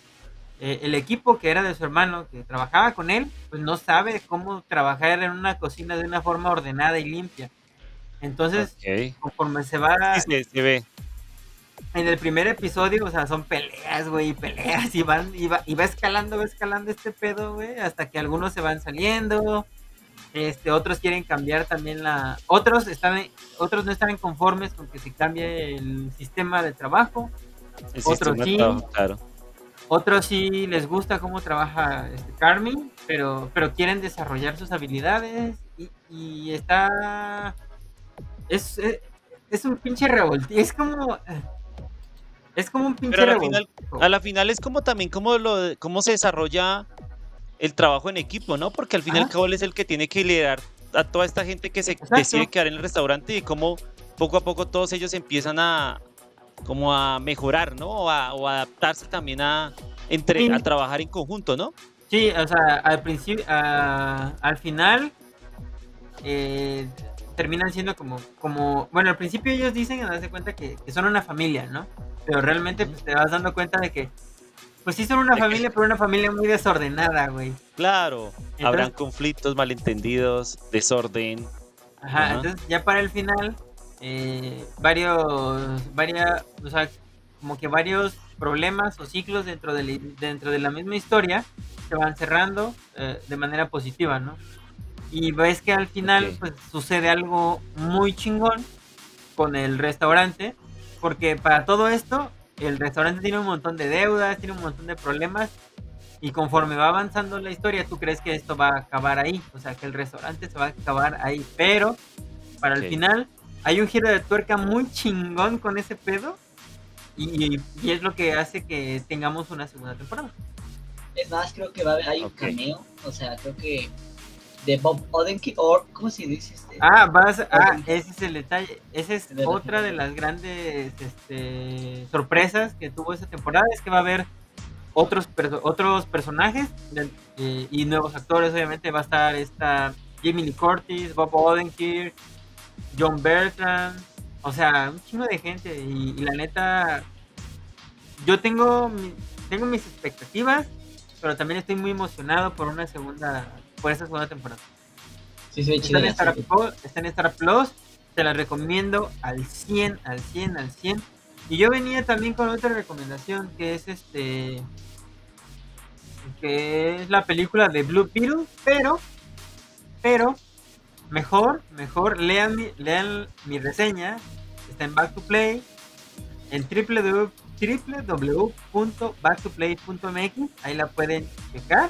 [SPEAKER 1] eh, el equipo que era de su hermano, que trabajaba con él, pues no sabe cómo trabajar en una cocina de una forma ordenada y limpia. Entonces, conforme se va...
[SPEAKER 2] Sí, se ve
[SPEAKER 1] en el primer episodio, o sea, son peleas, güey, peleas, y van, y va, y va escalando, va escalando este pedo, güey, hasta que algunos se van saliendo, este, otros quieren cambiar también la, otros están, otros no están conformes con que se cambie el sistema de trabajo, otros sí, claro. otros sí les gusta cómo trabaja este Carmen, pero, pero quieren desarrollar sus habilidades, y, y está, es, es, un pinche revoltillo, es como... Es como un pinche.
[SPEAKER 2] Pero a la, final, a la final es como también como lo cómo se desarrolla el trabajo en equipo, ¿no? Porque al final cabo es el que tiene que liderar a toda esta gente que se decide quedar en el restaurante y cómo poco a poco todos ellos empiezan a como a mejorar, ¿no? O a, adaptarse también a entre a trabajar en conjunto, ¿no?
[SPEAKER 1] Sí, o sea, al principio, al final eh, terminan siendo como, como, bueno, al principio ellos dicen, darse cuenta que, que son una familia, ¿no? pero realmente pues, te vas dando cuenta de que, pues sí son una familia, pero una familia muy desordenada, güey.
[SPEAKER 2] Claro, habrán conflictos, malentendidos, desorden.
[SPEAKER 1] Ajá, entonces ya para el final, eh, varios, varias, o sea, como que varios problemas o ciclos dentro de, dentro de la misma historia se van cerrando eh, de manera positiva, ¿no? Y ves que al final pues sucede algo muy chingón con el restaurante porque para todo esto, el restaurante tiene un montón de deudas, tiene un montón de problemas. Y conforme va avanzando la historia, tú crees que esto va a acabar ahí. O sea, que el restaurante se va a acabar ahí. Pero, para el final, hay un giro de tuerca muy chingón con ese pedo. Y, es lo que hace que tengamos una segunda temporada.
[SPEAKER 3] Es más, creo que va a haber, hay un cameo. O sea, creo que de Bob Odenkirk, o ¿cómo se dice? Este?
[SPEAKER 1] Ah, vas, ah, ese es el detalle. Esa es otra de las grandes este, sorpresas que tuvo esa temporada, es que va a haber otros otros personajes eh, y nuevos actores, obviamente va a estar esta Jamie Lee Curtis, Bob Odenkirk, John Bertrand, o sea, un chingo de gente y, la neta yo tengo tengo mis expectativas, pero también estoy muy emocionado por una segunda por esta segunda temporada.
[SPEAKER 3] Sí, sí,
[SPEAKER 1] está, en Star Plus, está en Star Plus, te la recomiendo al 100, al 100, al 100. Y yo venía también con otra recomendación que es este que es la película de Blue Beetle, pero pero mejor, mejor lean mi, lean mi reseña, está en Back to Play en www.backtoplay.mx, ahí la pueden checar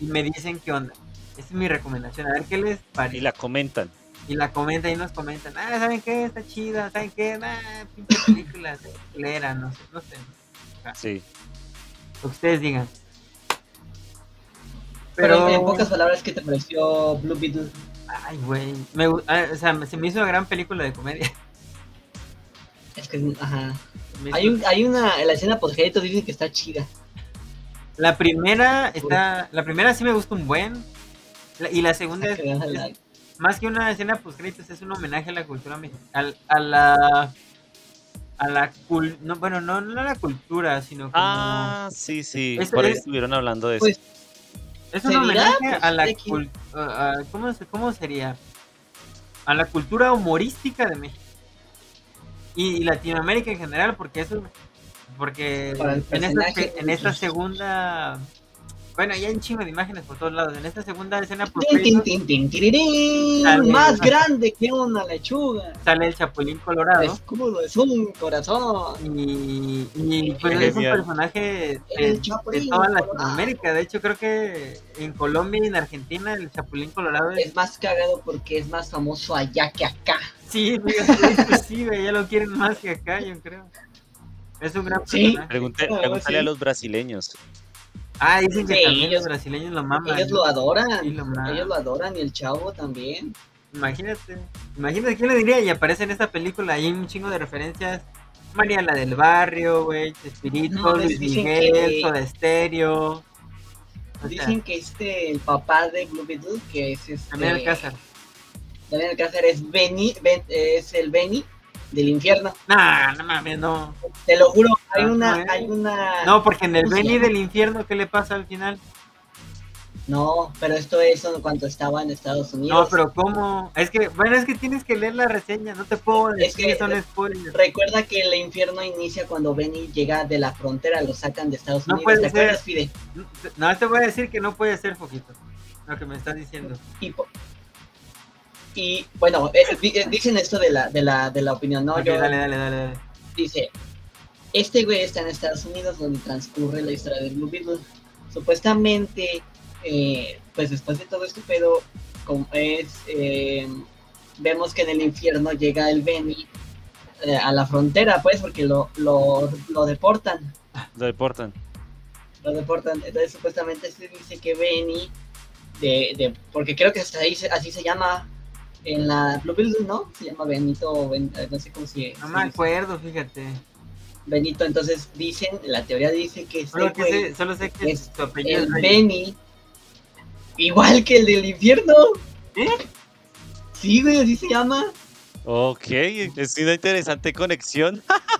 [SPEAKER 1] y me dicen qué onda. Esa es mi recomendación, a ver qué les parece.
[SPEAKER 2] Y la comentan.
[SPEAKER 1] Y la comentan y nos comentan, ah, ¿saben qué? Está chida, ¿saben qué? Nah, pinche película, culera, no sé, no sé.
[SPEAKER 2] sí.
[SPEAKER 1] Lo que ustedes digan.
[SPEAKER 3] Pero, en pocas palabras, ¿qué te pareció Blue Beetle?
[SPEAKER 1] Ay, güey. Ah, o sea, se me hizo una gran película de comedia.
[SPEAKER 3] Es que, ajá. Hay, un, hay una, la escena post dicen que está chida.
[SPEAKER 1] La primera está, la primera sí me gusta un buen. y la segunda es, más que una escena post es un homenaje a la cultura mexicana, a, la a la cul no, bueno, no, no a la cultura, sino como
[SPEAKER 2] Ah, sí, sí, por ahí estuvieron hablando de eso. Pues,
[SPEAKER 1] es un homenaje a la cultura, ¿cómo, ¿cómo sería? A la cultura humorística de México. Y, y Latinoamérica en general, porque eso porque en esta, en esta segunda Bueno, ya hay un chingo de imágenes por todos lados. En esta segunda escena por Facebook.
[SPEAKER 3] Más grande que una lechuga.
[SPEAKER 1] sale el Chapulín Colorado.
[SPEAKER 3] es un corazón.
[SPEAKER 1] Y, y, pues es un personaje de, toda. Latinoamérica. De hecho, creo que en Colombia y en Argentina el Chapulín Colorado es...
[SPEAKER 3] Es más cagado porque es más famoso allá que acá.
[SPEAKER 1] Sí, sí, güey, ya lo quieren más que acá, yo creo. Es un gran
[SPEAKER 3] Sí.
[SPEAKER 1] personaje.
[SPEAKER 2] Pregunté, pregúntale
[SPEAKER 3] sí.
[SPEAKER 2] a los brasileños.
[SPEAKER 1] Ah, dicen que
[SPEAKER 3] Sí,
[SPEAKER 1] también
[SPEAKER 3] ellos-
[SPEAKER 1] los brasileños lo maman.
[SPEAKER 3] Ellos lo adoran.
[SPEAKER 1] Sí, lo maman.
[SPEAKER 3] Ellos lo adoran y el chavo también.
[SPEAKER 1] Imagínate, imagínate quién le diría y aparece en esta película, hay un chingo de referencias. María la del barrio, güey,
[SPEAKER 3] No,
[SPEAKER 1] Luis
[SPEAKER 3] dicen
[SPEAKER 1] Miguel,
[SPEAKER 3] que-
[SPEAKER 1] Soda Stereo. O sea,
[SPEAKER 3] Dicen que este, el papá de Blue Beetle, que es este.
[SPEAKER 1] Damián Alcázar.
[SPEAKER 3] Damián Alcázar es Benny, Ben- es el Benny del infierno.
[SPEAKER 1] Nah, no mames, no.
[SPEAKER 3] Te lo juro, hay
[SPEAKER 1] Ah,
[SPEAKER 3] una, hay una.
[SPEAKER 1] No, porque en el
[SPEAKER 3] ¿Cómo se
[SPEAKER 1] Benny
[SPEAKER 3] llama?
[SPEAKER 1] del infierno, ¿qué le pasa al final?
[SPEAKER 3] No, pero esto es cuando estaba en Estados Unidos.
[SPEAKER 1] No, pero ¿cómo? Es que, bueno, es que tienes que leer la reseña, no te puedo
[SPEAKER 3] Es
[SPEAKER 1] decir,
[SPEAKER 3] que-
[SPEAKER 1] son spoilers.
[SPEAKER 3] Recuerda que el infierno inicia cuando Benny llega de la frontera, lo sacan de Estados
[SPEAKER 1] No
[SPEAKER 3] Unidos.
[SPEAKER 1] puede
[SPEAKER 3] ¿Te
[SPEAKER 1] ser.
[SPEAKER 3] acuerdas, Fide?
[SPEAKER 1] No, te voy a decir que no puede ser, Foquito, lo que me estás diciendo.
[SPEAKER 3] Y, y bueno, eh, di- eh, dicen esto de la, de la, de la opinión, ¿no? Yo,
[SPEAKER 1] dale, dale, dale, dale.
[SPEAKER 3] dice, este güey está en Estados Unidos donde transcurre la historia de Blue Beetle. Supuestamente, eh, pues después de todo este pedo, como es, eh, vemos que en el infierno llega el Benny eh, a la frontera, pues, porque lo, lo, lo deportan.
[SPEAKER 2] Lo deportan.
[SPEAKER 3] Lo deportan. Entonces, supuestamente se dice que Benny, de, de, porque creo que hasta ahí se- así se llama en la Blue Beetle, ¿no? Se llama Benito, o Ben- eh, no sé cómo se
[SPEAKER 1] No me
[SPEAKER 3] dice.
[SPEAKER 1] acuerdo, fíjate.
[SPEAKER 3] Benito, entonces dicen, la teoría dice que este
[SPEAKER 1] Solo, que
[SPEAKER 3] güey,
[SPEAKER 1] sé, solo sé que
[SPEAKER 3] es
[SPEAKER 1] su apellido
[SPEAKER 3] el. Benny, igual que el del infierno.
[SPEAKER 1] ¿Eh?
[SPEAKER 3] Sí, güey, así se llama.
[SPEAKER 2] Ok, es una interesante conexión.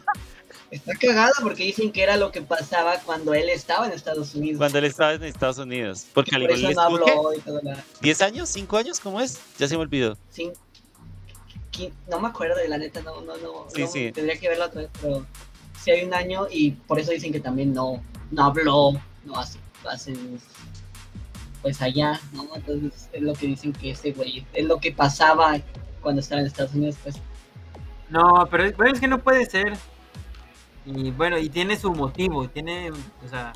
[SPEAKER 3] Está cagada porque dicen que era lo que pasaba cuando él estaba en Estados Unidos.
[SPEAKER 2] Cuando él estaba en Estados Unidos. Porque al
[SPEAKER 3] por
[SPEAKER 2] igual
[SPEAKER 3] no habló y todo la...
[SPEAKER 2] ¿10 años? ¿5 años? ¿Cómo es? Ya se me olvidó.
[SPEAKER 3] Sí. No me acuerdo de la neta, no, no, no.
[SPEAKER 2] Sí,
[SPEAKER 3] no,
[SPEAKER 2] sí.
[SPEAKER 3] Tendría que verla otra vez, pero sí hay un año y por eso dicen que también no, no habló, no hace, hacen pues allá, ¿no? Entonces es lo que dicen que ese güey, es lo que pasaba cuando estaba en Estados Unidos, pues.
[SPEAKER 1] No, pero es, bueno, es que no puede ser. Y bueno, y tiene su motivo, tiene, o sea,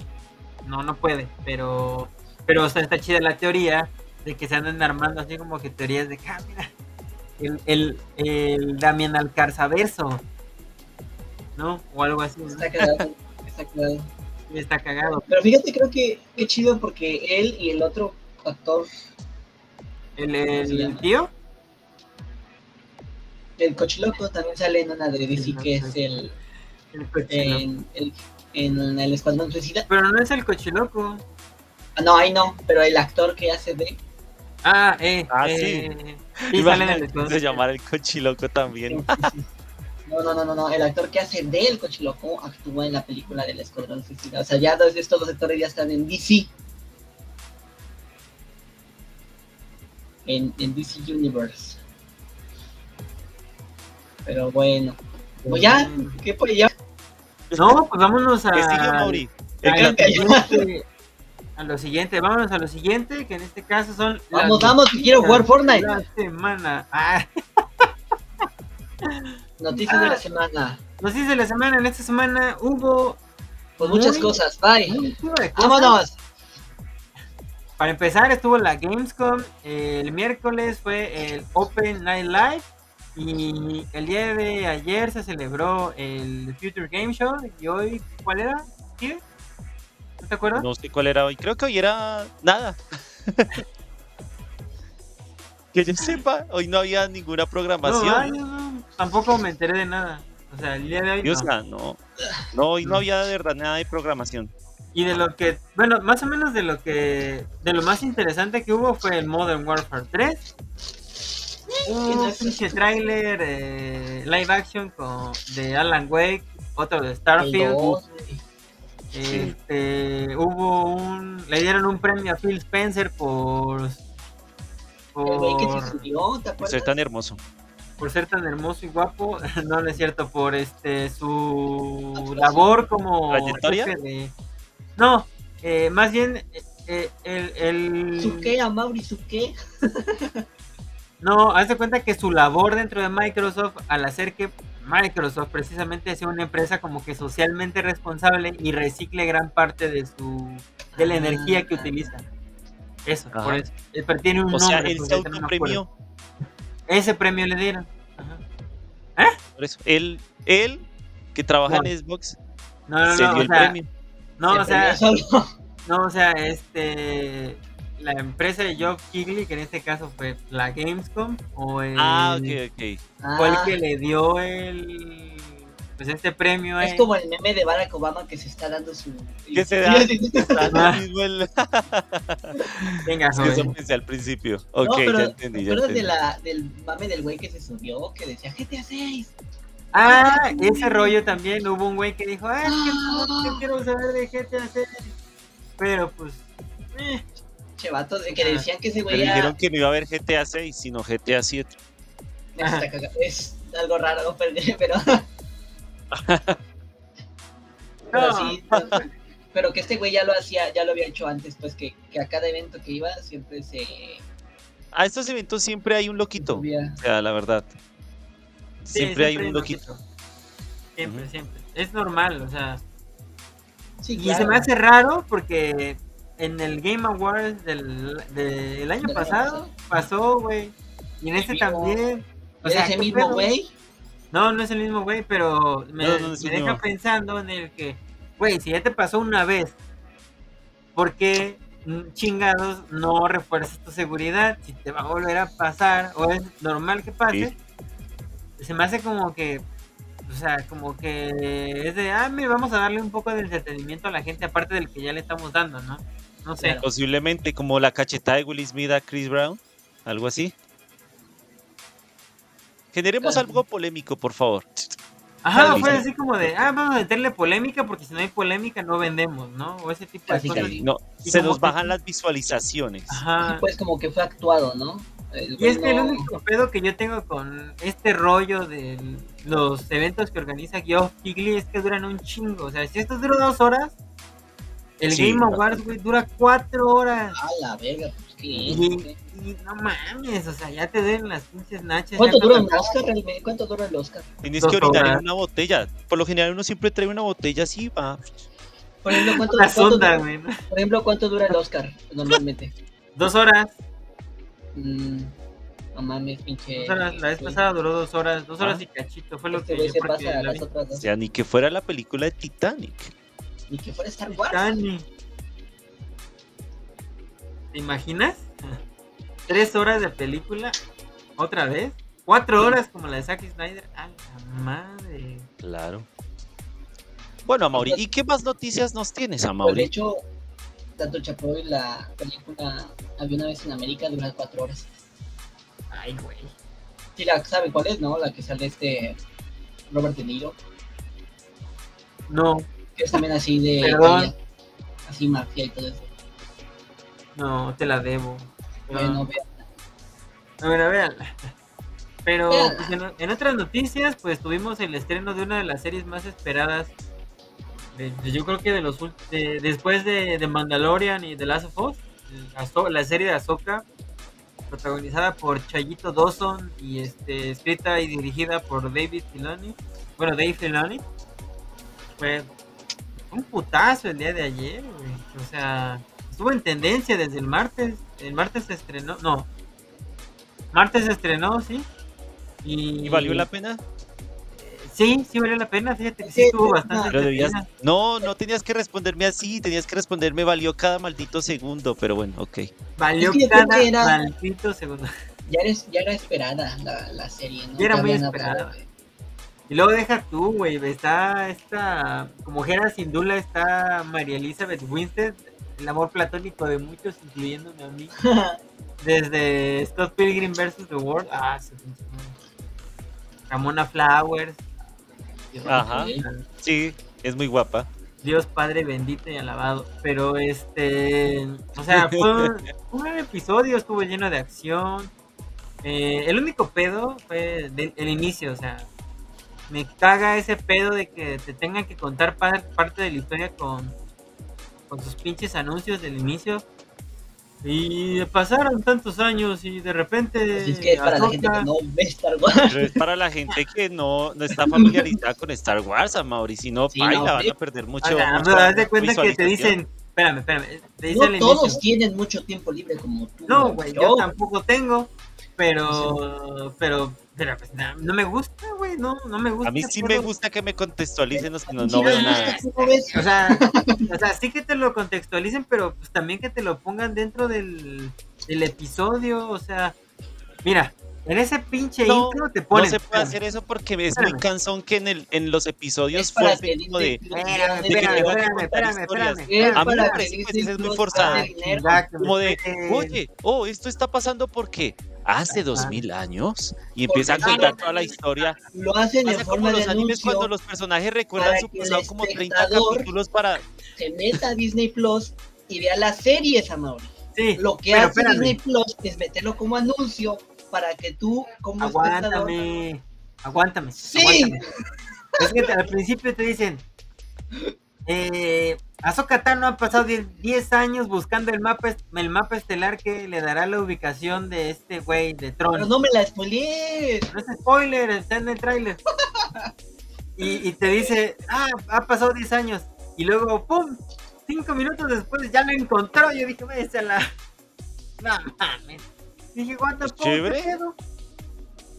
[SPEAKER 1] no, no puede, pero, pero o sea, está chida la teoría de que se andan armando así como que teorías de, ah, mira, el, el, el Damián Alcarzaverso, ¿no? O algo así, ¿no?
[SPEAKER 3] Está cagado, está cagado.
[SPEAKER 1] Está cagado.
[SPEAKER 3] Pero fíjate, creo que qué chido porque él y el otro actor,
[SPEAKER 1] El,
[SPEAKER 3] ¿Cómo se
[SPEAKER 1] el tío,
[SPEAKER 3] el cochiloco, también sale en una de que es el
[SPEAKER 1] el
[SPEAKER 3] en el, en el Escuadrón Suicida.
[SPEAKER 1] Pero no es el cochiloco.
[SPEAKER 3] Ah, No, ahí no, pero el actor que hace de
[SPEAKER 1] Ah, eh.
[SPEAKER 2] Ah,
[SPEAKER 1] eh, sí. sale en el
[SPEAKER 2] Imagínate llamar el cochiloco también.
[SPEAKER 3] Sí, sí, sí. No, no, no, no, no, el actor que hace del cochiloco actúa en la película del Escuadrón Suicida. O sea, ya dos- estos dos actores ya están en DC. En, en DC Universe. Pero bueno. Pues ya, ¿qué pues ya?
[SPEAKER 1] No, pues vámonos a.
[SPEAKER 2] ¿Qué sigue, Mauri?
[SPEAKER 1] a,
[SPEAKER 2] El
[SPEAKER 1] lo
[SPEAKER 2] que-
[SPEAKER 1] siguiente, a lo siguiente, vámonos a lo siguiente, que en este caso son. las
[SPEAKER 3] Vamos, vamos, que quiero jugar Fortnite.
[SPEAKER 1] de La semana. Ah,
[SPEAKER 3] Noticias de
[SPEAKER 1] Ah.
[SPEAKER 3] la semana.
[SPEAKER 1] noticias de la semana. En esta semana hubo.
[SPEAKER 3] Pues muchas
[SPEAKER 1] Muy-
[SPEAKER 3] cosas, bye.
[SPEAKER 1] cosas.
[SPEAKER 3] Vámonos.
[SPEAKER 1] Para empezar, estuvo la Gamescom. El miércoles fue el Open Night Live. Y el día de ayer se celebró el Future Game Show. ¿Y hoy cuál era? ¿Sí? ¿No te acuerdas?
[SPEAKER 2] No sé cuál era hoy. Creo que hoy era nada. que yo sepa, hoy no había ninguna
[SPEAKER 1] No,
[SPEAKER 2] programación.
[SPEAKER 1] ay, no, tampoco me enteré de nada. O sea, el día de hoy. No.
[SPEAKER 2] no. No, hoy no había de verdad nada de programación.
[SPEAKER 1] Y de lo que, bueno, más o menos de lo que, de lo más interesante que hubo fue el Modern Warfare 3. Un pinche trailer eh, live action con, de Alan Wake, otro de
[SPEAKER 3] El
[SPEAKER 1] Starfield. Este, hubo un, le dieron un premio a Phil Spencer por,
[SPEAKER 3] El güey que se
[SPEAKER 1] por,
[SPEAKER 3] subió, ¿te
[SPEAKER 2] Por
[SPEAKER 3] acuerdas?
[SPEAKER 2] ser tan hermoso.
[SPEAKER 1] por ser tan hermoso y guapo. no, no es cierto, por este su labor como
[SPEAKER 2] ¿Trayectoria?
[SPEAKER 1] jefe de- No, eh, más bien eh, eh, el, el...
[SPEAKER 3] ¿Su qué, Amaury? ¿Su qué?
[SPEAKER 1] No, haz de cuenta que su labor dentro de Microsoft, al hacer que Microsoft precisamente sea una empresa como que socialmente responsable y recicle gran parte de su de la
[SPEAKER 3] Ah.
[SPEAKER 1] energía que utiliza. Eso,
[SPEAKER 2] Ajá.
[SPEAKER 1] por eso. Eh, Pero tiene un
[SPEAKER 2] O sea,
[SPEAKER 1] nombre.
[SPEAKER 2] él
[SPEAKER 1] pues,
[SPEAKER 2] se autopremió.
[SPEAKER 1] Ese premio le dieron. Ajá.
[SPEAKER 2] Por eso, él, él que trabaja
[SPEAKER 1] No.
[SPEAKER 2] en Xbox,
[SPEAKER 1] No, no,
[SPEAKER 2] se
[SPEAKER 1] no,
[SPEAKER 2] dio
[SPEAKER 1] o
[SPEAKER 2] el
[SPEAKER 1] sea,
[SPEAKER 2] premio.
[SPEAKER 1] no, o sea, no, o sea, este, la empresa de Geoff Keighley, que en este caso fue la Gamescom, o el,
[SPEAKER 2] Ah, ok, ok.
[SPEAKER 1] fue el
[SPEAKER 3] Ah,
[SPEAKER 1] que le dio el, pues este premio
[SPEAKER 3] es
[SPEAKER 1] él.
[SPEAKER 3] como el meme de Barack Obama que se está dando su.
[SPEAKER 2] Que se da- Ah,
[SPEAKER 1] Ah.
[SPEAKER 2] lo mismo el-
[SPEAKER 1] Venga,
[SPEAKER 2] Es que eso pensé al principio. Ok,
[SPEAKER 3] no, pero
[SPEAKER 2] ya entendí,
[SPEAKER 3] ¿te
[SPEAKER 2] ya
[SPEAKER 3] acuerdas de
[SPEAKER 2] entendí.
[SPEAKER 3] la, del mame del güey que se subió que decía GTA 6?
[SPEAKER 1] Ah, ese rollo también. Hubo un güey que dijo, ah, es que no, yo quiero saber de GTA 6. Pero pues, eh,
[SPEAKER 3] Che, vato, de que
[SPEAKER 1] Ah.
[SPEAKER 3] decían que ese güey era.
[SPEAKER 2] dijeron que no iba a haber GTA 6, sino GTA 7.
[SPEAKER 3] Eso está caga- Es algo raro, pero. pero, pero
[SPEAKER 1] No.
[SPEAKER 3] sí, pero que este güey ya lo hacía, ya lo había hecho antes, pues que, que a cada evento que iba siempre se
[SPEAKER 2] A estos eventos siempre hay un loquito. O sea, la verdad.
[SPEAKER 1] sí,
[SPEAKER 2] Siempre hay un loquito.
[SPEAKER 1] Siempre, siempre. Es normal, o sea.
[SPEAKER 3] Sí,
[SPEAKER 1] Y
[SPEAKER 3] claro.
[SPEAKER 1] se me hace raro porque en el Game Awards del, del año
[SPEAKER 3] Del año
[SPEAKER 1] pasado pasó, güey. Y en este también. O
[SPEAKER 3] ¿Es
[SPEAKER 1] sea,
[SPEAKER 3] ese
[SPEAKER 1] ¿qué
[SPEAKER 3] mismo güey?
[SPEAKER 1] No, no es el mismo güey, pero me,
[SPEAKER 2] No, no es
[SPEAKER 1] me deja pensando en el que, güey, si ya te pasó una vez, ¿por qué chingados no refuerzas tu seguridad? Si te va a volver a pasar, o es normal que pase, se me hace como que, o sea, como que es de, ah, mira, vamos a darle un poco de entretenimiento a la gente, aparte del que ya le estamos dando, ¿no? No sé.
[SPEAKER 3] Claro.
[SPEAKER 2] Posiblemente como la cachetada de Will Smith a Chris Brown. Algo así. Generemos
[SPEAKER 3] Claro.
[SPEAKER 2] algo polémico, por favor.
[SPEAKER 1] Ajá, fue así como de, ah, vamos a meterle polémica porque si no hay polémica no vendemos, ¿no? O ese tipo de cosas.
[SPEAKER 2] No, se nos
[SPEAKER 1] que-
[SPEAKER 2] bajan las visualizaciones.
[SPEAKER 1] Ajá.
[SPEAKER 3] Pues como que fue actuado, ¿no? El
[SPEAKER 1] Y es que el único pedo que yo tengo con este rollo de los eventos que organiza Geoff Keighley es que duran un chingo. O sea, si esto dura dos horas, el
[SPEAKER 2] Sí,
[SPEAKER 1] Game Awards, güey, dura cuatro horas.
[SPEAKER 3] Ah, la verga, pues qué.
[SPEAKER 1] Y, y no mames, o sea, ya te den las pinches nachas.
[SPEAKER 3] ¿Cuánto dura un
[SPEAKER 1] cuando-
[SPEAKER 3] Oscar realmente? ¿Cuánto dura el Oscar?
[SPEAKER 2] Tienes que orinar
[SPEAKER 1] horas.
[SPEAKER 2] en una botella. Por lo general uno siempre trae una botella así, va.
[SPEAKER 3] Por ejemplo, ¿cuánto, cuánto
[SPEAKER 1] sonda,
[SPEAKER 3] dura, por ejemplo, ¿cuánto dura el Oscar normalmente?
[SPEAKER 1] Dos horas.
[SPEAKER 3] Mm, no mames, pinche.
[SPEAKER 1] Dos horas. La vez pasada duró dos horas. Dos horas
[SPEAKER 2] Ah.
[SPEAKER 1] y cachito. Fue lo
[SPEAKER 3] Este
[SPEAKER 1] que
[SPEAKER 3] se pasa a las
[SPEAKER 2] O sea, ni que fuera la película de Titanic.
[SPEAKER 3] Ni que fuera Star Wars.
[SPEAKER 1] Titanic. ¿Te imaginas? Tres horas de película, otra vez. Cuatro horas como la de Zack Snyder. ¡A la madre!
[SPEAKER 2] Claro. Bueno, Amaury, ¿y qué más noticias nos tienes,
[SPEAKER 3] Pues de
[SPEAKER 2] Amaury?
[SPEAKER 3] hecho, tanto Chapoy, la película Había una vez en América dura cuatro horas.
[SPEAKER 1] Ay, güey.
[SPEAKER 3] Sí, la saben cuál es, ¿no? La que sale este Robert De Niro,
[SPEAKER 1] No,
[SPEAKER 3] que es también así de
[SPEAKER 1] Perdón.
[SPEAKER 3] Así mafia y todo eso.
[SPEAKER 1] no, te la debo.
[SPEAKER 3] Bueno, vean.
[SPEAKER 1] A ver, a ver. Pero
[SPEAKER 3] Véanla.
[SPEAKER 1] pues, en, en otras noticias, pues tuvimos el estreno de una de las series más esperadas. de- de- yo creo que de los de- después de, de Mandalorian y The Last of Us, Azo- la serie de Ahsoka, protagonizada por Chayito Dawson y este escrita y dirigida por David Filoni. Bueno, Dave Filoni. Fue un putazo el día de ayer, güey. O sea, estuvo en tendencia desde el martes. El martes se estrenó, no, Martes se estrenó, sí. Y,
[SPEAKER 2] ¿Y valió la pena?
[SPEAKER 1] Sí, sí valió la pena, fíjate que sí
[SPEAKER 3] Sí,
[SPEAKER 1] estuvo bastante.
[SPEAKER 3] no.
[SPEAKER 2] Pero debías...
[SPEAKER 1] entretenida.
[SPEAKER 2] No, no tenías que responderme así, tenías que responderme valió cada maldito segundo, pero bueno, ok.
[SPEAKER 1] Valió
[SPEAKER 3] Es que
[SPEAKER 1] cada
[SPEAKER 3] era-
[SPEAKER 1] maldito segundo.
[SPEAKER 3] Ya, eres, ya era esperada la, la serie, ¿no?
[SPEAKER 1] Ya era muy esperada.
[SPEAKER 3] de-
[SPEAKER 1] Y luego deja tú, güey, está esta, como Gera sin duda está María Elizabeth Winstead, el amor platónico de muchos, incluyéndome a mí, desde Scott Pilgrim vs. The World, ah, madre. Ramona Flowers, Dios,
[SPEAKER 2] Ajá. Sí, es muy guapa.
[SPEAKER 1] Dios Padre bendito y alabado. Pero este, o sea, fue un, un episodio, estuvo lleno de acción. Eh, el único pedo fue de- el inicio, o sea, me caga ese pedo de que te tengan que contar par- parte de la historia con, con sus pinches anuncios del inicio. Y pasaron tantos años y de repente.
[SPEAKER 3] Así es que es para la gente que no ve Star Wars.
[SPEAKER 2] Pero es para la gente que no, no está familiarizada con Star Wars, a Mauri. Si no,
[SPEAKER 3] Sí,
[SPEAKER 2] baila,
[SPEAKER 3] no,
[SPEAKER 2] van a perder
[SPEAKER 1] O
[SPEAKER 2] mucho.
[SPEAKER 1] sea,
[SPEAKER 2] mucha
[SPEAKER 1] pero haz de cuenta que te dicen. Espérame, espérame. Te dicen
[SPEAKER 3] No todos
[SPEAKER 1] inicio,
[SPEAKER 3] tienen mucho tiempo libre como tú.
[SPEAKER 1] No, güey, yo tampoco tengo. Pero. Pero. Pero pues no me gusta, güey. No, no me gusta.
[SPEAKER 2] A mí sí
[SPEAKER 1] pero-
[SPEAKER 2] me gusta que me contextualicen, o si no, no nada.
[SPEAKER 1] O sea, o sea, sí que te lo contextualicen, pero pues también que te lo pongan dentro del, del episodio. O sea, mira, en ese pinche
[SPEAKER 2] No,
[SPEAKER 1] intro te
[SPEAKER 2] No
[SPEAKER 1] ponen.
[SPEAKER 2] se puede hacer eso porque es muy cansón que en, el, en los episodios
[SPEAKER 3] que
[SPEAKER 2] como de.
[SPEAKER 1] Espérame,
[SPEAKER 2] de que
[SPEAKER 1] espérame,
[SPEAKER 2] a
[SPEAKER 1] espérame,
[SPEAKER 2] contar
[SPEAKER 1] espérame,
[SPEAKER 2] historias.
[SPEAKER 1] espérame.
[SPEAKER 3] Es
[SPEAKER 2] A mí me parece
[SPEAKER 3] que
[SPEAKER 2] que
[SPEAKER 3] Disney
[SPEAKER 2] es muy
[SPEAKER 1] que me
[SPEAKER 2] Como de, oye, oh, esto está pasando porque hace dos mil años y
[SPEAKER 3] Porque
[SPEAKER 2] empieza a contar toda la historia.
[SPEAKER 3] Lo hacen en
[SPEAKER 2] Hace como
[SPEAKER 3] forma de
[SPEAKER 2] los animes cuando los personajes recuerdan su pasado como 30
[SPEAKER 3] espectador-
[SPEAKER 2] capítulos para.
[SPEAKER 3] Se meta a Disney Plus y vea las series, Amaury.
[SPEAKER 1] Sí,
[SPEAKER 3] Lo que hace
[SPEAKER 1] espérame.
[SPEAKER 3] Disney Plus es meterlo como anuncio para que tú, como espectador,
[SPEAKER 1] Aguántame, aguántame.
[SPEAKER 3] Sí.
[SPEAKER 1] aguántame. Es que al principio te dicen, eh, Ahsoka Tano ha pasado 10 10 años buscando el mapa, el mapa estelar que le dará la ubicación de este güey de Tron.
[SPEAKER 3] pero no me la spoilees.
[SPEAKER 1] No es spoiler, está en el tráiler. Y, y te dice, ah, ha pasado 10 años. Y luego, ¡pum! Cinco minutos después ya lo encontró. Yo dije, váyase a la. No mames. Dije, what the
[SPEAKER 2] Pues
[SPEAKER 1] fuck, ¿qué pedo?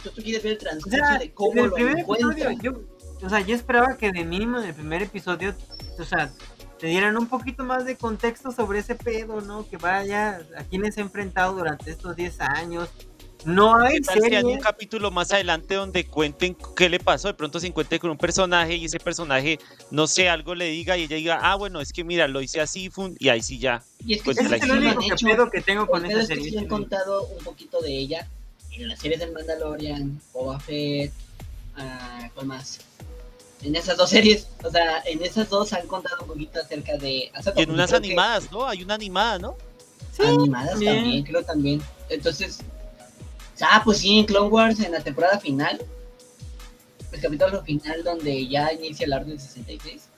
[SPEAKER 3] Tú, quieres ver el
[SPEAKER 1] O
[SPEAKER 3] transcurso
[SPEAKER 1] sea,
[SPEAKER 3] de
[SPEAKER 1] en
[SPEAKER 3] cómo
[SPEAKER 1] el
[SPEAKER 3] lo
[SPEAKER 1] primer episodio, yo, o sea, yo esperaba que de mínimo en el primer episodio, o sea, te dieran un poquito más de contexto sobre ese pedo, ¿no? Que vaya, a quienes se ha enfrentado durante estos 10 años. No hay
[SPEAKER 2] ¿Qué tal si hay
[SPEAKER 1] serie.
[SPEAKER 2] un capítulo más adelante donde cuenten qué le pasó? De pronto se encuentre con un personaje y ese personaje, no sé, algo le diga y ella diga, ah, bueno, es que mira, lo hice así, fun, y ahí sí ya.
[SPEAKER 3] Y es que
[SPEAKER 2] pues,
[SPEAKER 1] Ese
[SPEAKER 2] la
[SPEAKER 1] es el único que
[SPEAKER 3] hecho.
[SPEAKER 1] pedo que tengo con
[SPEAKER 3] Ustedes
[SPEAKER 1] esa
[SPEAKER 3] que
[SPEAKER 1] serie.
[SPEAKER 3] sí han contado un poquito de ella en las series del Mandalorian, Boba Fett, ah, ¿cuál más? En esas dos series, o sea, en esas dos han contado un poquito acerca de... Ahsoka,
[SPEAKER 2] Y en unas
[SPEAKER 3] que
[SPEAKER 2] animadas, ¿no? Hay una animada, ¿no?
[SPEAKER 1] Sí,
[SPEAKER 3] animadas
[SPEAKER 1] también.
[SPEAKER 3] también, creo también. Entonces, ah, pues sí, en Clone Wars, en la temporada final, el capítulo final donde ya inicia la Orden 66.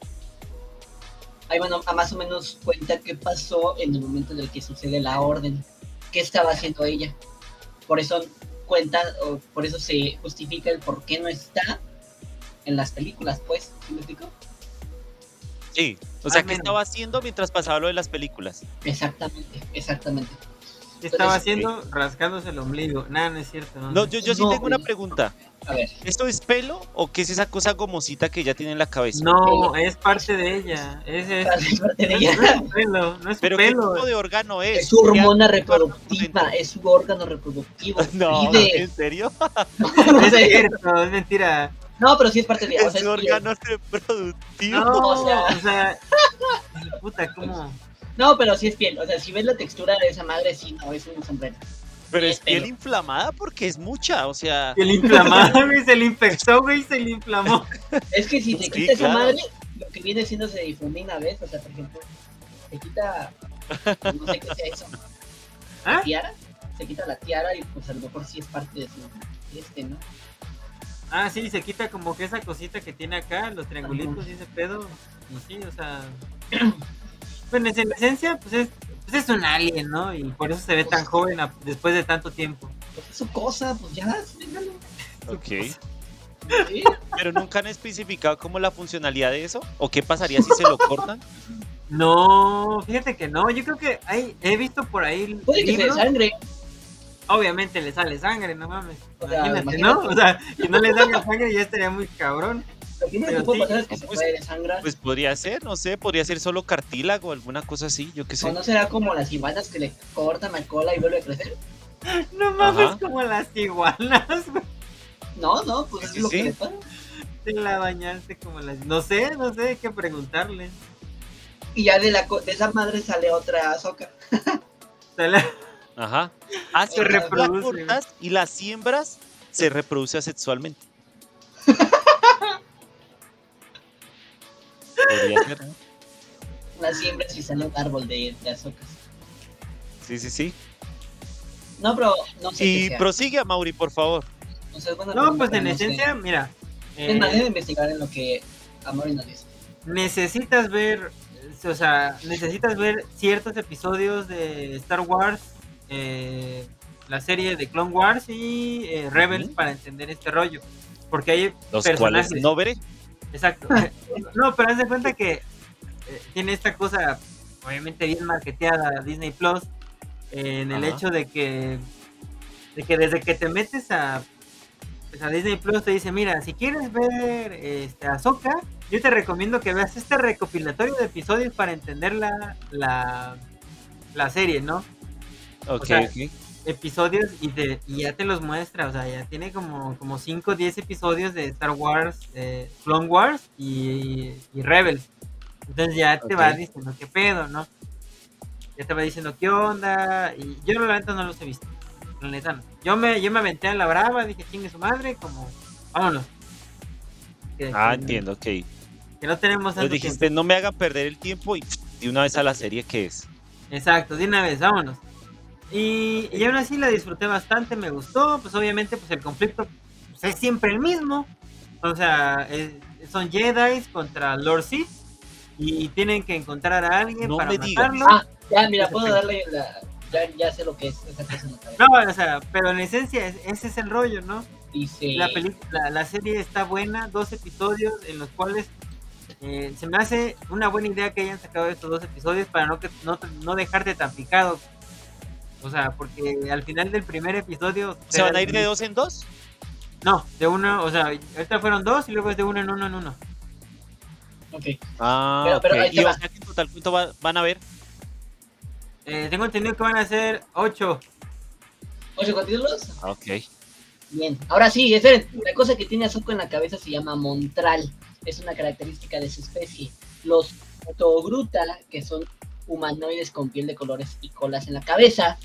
[SPEAKER 3] Ahí bueno, a más o menos cuenta qué pasó en el momento en el que sucede la orden, qué estaba haciendo ella. Por eso cuenta, o por eso se justifica el por qué no está en las películas, pues, ¿sí me explico?
[SPEAKER 2] Sí. O sea, ¿qué
[SPEAKER 1] menos.
[SPEAKER 2] estaba haciendo mientras pasaba lo de las películas?
[SPEAKER 3] Exactamente, exactamente.
[SPEAKER 1] ¿Qué estaba haciendo? Rascándose el ombligo. Nada, no es cierto. No,
[SPEAKER 2] No, yo, yo sí
[SPEAKER 3] No,
[SPEAKER 2] tengo una pregunta.
[SPEAKER 3] A ver,
[SPEAKER 2] ¿Esto es pelo o qué es esa cosa gomosita que ella tiene en la cabeza?
[SPEAKER 1] No, es parte de ella. Es, es,
[SPEAKER 3] es parte de
[SPEAKER 1] no
[SPEAKER 3] ella.
[SPEAKER 1] es su pelo, no es
[SPEAKER 2] ¿Pero qué
[SPEAKER 1] pelo.
[SPEAKER 2] tipo de órgano es?
[SPEAKER 3] Es su hormona
[SPEAKER 2] ¿Qué
[SPEAKER 3] reproductiva, es su órgano reproductivo.
[SPEAKER 2] No. ¿en serio?
[SPEAKER 3] No,
[SPEAKER 1] Es cierto, es mentira.
[SPEAKER 3] No, pero sí es parte de ella. O sea,
[SPEAKER 2] Es órgano reproductivo.
[SPEAKER 1] No,
[SPEAKER 3] o sea-
[SPEAKER 1] o sea, puta, ¿cómo?
[SPEAKER 3] no, pero sí es piel. O sea, si ves la textura de esa madre, sí, no, es un sombrero.
[SPEAKER 2] Pero es piel inflamada porque es mucha, o sea...
[SPEAKER 1] El inflamado, güey, se le infectó, güey, se le inflamó.
[SPEAKER 3] Es que si te
[SPEAKER 2] Sí,
[SPEAKER 3] quita esa madre, lo que viene siendo se difumina, ¿ves? O sea, por ejemplo, se quita. No sé qué sea eso.
[SPEAKER 1] ¿Ah?
[SPEAKER 3] ¿Tiara? Se quita la tiara y pues a lo mejor sí es parte de su. Este, ¿no?
[SPEAKER 1] Ah, sí, se quita como que esa cosita que tiene acá, los triangulitos y ese pedo. Sí, o sea. Bueno, en esencia, pues es, pues es un alien, ¿no? Y por eso se ve tan joven a- después de tanto tiempo.
[SPEAKER 3] Pues es su cosa, pues ya, déjalo.
[SPEAKER 2] Ok.
[SPEAKER 3] Sí.
[SPEAKER 2] Pero nunca han especificado como la funcionalidad de eso o qué pasaría si se lo cortan.
[SPEAKER 1] No, fíjate que no, yo creo que hay, he visto por ahí
[SPEAKER 3] Puede que se
[SPEAKER 1] libros,
[SPEAKER 3] desangre.
[SPEAKER 1] Obviamente le sale sangre, no mames.
[SPEAKER 3] O sea,
[SPEAKER 1] Imagínate,
[SPEAKER 3] imagínate.
[SPEAKER 1] ¿no? O sea, si no le salga sangre ya estaría muy cabrón.
[SPEAKER 3] Lo primero que puede
[SPEAKER 1] sí,
[SPEAKER 3] pasar es que se
[SPEAKER 2] pues-
[SPEAKER 3] puede desangrar.
[SPEAKER 2] Pues podría ser, no sé, podría ser solo cartílago o alguna cosa así, yo qué
[SPEAKER 3] o
[SPEAKER 2] sé.
[SPEAKER 3] no será como las iguanas que le cortan la cola y vuelve a crecer.
[SPEAKER 1] No mames,
[SPEAKER 2] Ajá.
[SPEAKER 1] como las iguanas, güey.
[SPEAKER 3] No, no, pues
[SPEAKER 2] Sí,
[SPEAKER 3] es lo
[SPEAKER 2] sí.
[SPEAKER 3] que le pasa.
[SPEAKER 1] Te la bañaste como las. No sé, no sé, hay que preguntarle.
[SPEAKER 3] Y ya de, la, co- de esa madre sale otra azúcar.
[SPEAKER 1] La-
[SPEAKER 2] Ajá. Ah,
[SPEAKER 3] Se
[SPEAKER 1] reproduce,
[SPEAKER 2] y las siembras, se reproduce asexualmente. Podría ser, ¿no?
[SPEAKER 3] Las siembras y sale un árbol de, de azúcar.
[SPEAKER 2] Sí, sí, sí.
[SPEAKER 3] No, pero no sé qué
[SPEAKER 2] Y
[SPEAKER 3] sea.
[SPEAKER 2] prosigue a Mauri, por favor.
[SPEAKER 3] O sea,
[SPEAKER 1] No, pues en
[SPEAKER 3] no sé.
[SPEAKER 1] esencia, mira.
[SPEAKER 3] Es más,
[SPEAKER 1] eh,
[SPEAKER 3] debe investigar en lo que Amori nos dice.
[SPEAKER 1] necesitas ver. o sea, necesitas ver ciertos episodios de Star Wars, eh, la serie de Clone Wars y eh, Rebels para entender este rollo. Porque hay
[SPEAKER 2] Los
[SPEAKER 1] personajes.
[SPEAKER 2] cuales no veré.
[SPEAKER 1] Exacto. no, pero haz de cuenta que eh, tiene esta cosa, obviamente bien marketeada Disney Plus, en el hecho de que, de que desde que te metes a, pues, a Disney Plus te dice, mira, si quieres ver este, Ahsoka, yo te recomiendo que veas este recopilatorio de episodios para entender la, la, la serie, ¿no?
[SPEAKER 2] Ok,
[SPEAKER 1] sea,
[SPEAKER 2] ok.
[SPEAKER 1] episodios y, te, y ya te los muestra, o sea, ya tiene como, como 5 o 10 episodios de Star Wars, eh, Clone Wars y, y Rebels. Entonces ya te va diciendo qué pedo, ¿no? Ya te va diciendo qué onda. Y yo la neta no los he visto. La neta no. Yo me, yo me aventé a la brava, dije chingue su madre, como vámonos. Que,
[SPEAKER 2] Ah,
[SPEAKER 1] que-
[SPEAKER 2] entiendo, ok.
[SPEAKER 1] Que no tenemos
[SPEAKER 2] Entonces
[SPEAKER 1] tanto
[SPEAKER 2] dijiste, no me hagan perder el tiempo y de una vez a la serie que es.
[SPEAKER 1] Exacto, de una vez, vámonos. Y, y aún así la disfruté bastante, me gustó. Pues obviamente, pues el conflicto pues, es siempre el mismo. O sea, es- son Jedi contra Lord Sith. Y tienen que encontrar a alguien
[SPEAKER 2] No
[SPEAKER 1] para
[SPEAKER 2] me
[SPEAKER 1] matarlo.
[SPEAKER 3] Ah, ya, mira, puedo darle la. Ya, ya sé lo que es esa cosa.
[SPEAKER 1] No, o sea, pero en esencia es- ese es el rollo, ¿no?
[SPEAKER 3] Dice.
[SPEAKER 1] La, peli- la, la serie está buena, dos episodios en los cuales eh, se me hace una buena idea que hayan sacado estos dos episodios para no, que, no, no dejarte tan picado. O sea, porque al final del primer episodio...
[SPEAKER 2] ¿Se van a ir de dos en dos?
[SPEAKER 1] No, de uno, o sea, ahorita fueron dos y luego es de uno en uno en uno.
[SPEAKER 3] Ok.
[SPEAKER 2] Ah,
[SPEAKER 3] Pero- pero
[SPEAKER 2] ok.
[SPEAKER 3] ahí te
[SPEAKER 2] Y o sea que en total, ¿cuánto va- van a ver?
[SPEAKER 1] Eh, tengo entendido que van a ser ocho.
[SPEAKER 3] ¿Ocho capítulos?
[SPEAKER 2] Ah, Ok.
[SPEAKER 3] Bien. Ahora sí, esperen. La cosa que tiene Azuko en la cabeza se llama Montral. Es una característica de su especie. Los Togruta, que son humanoides con piel de colores y colas en la cabeza,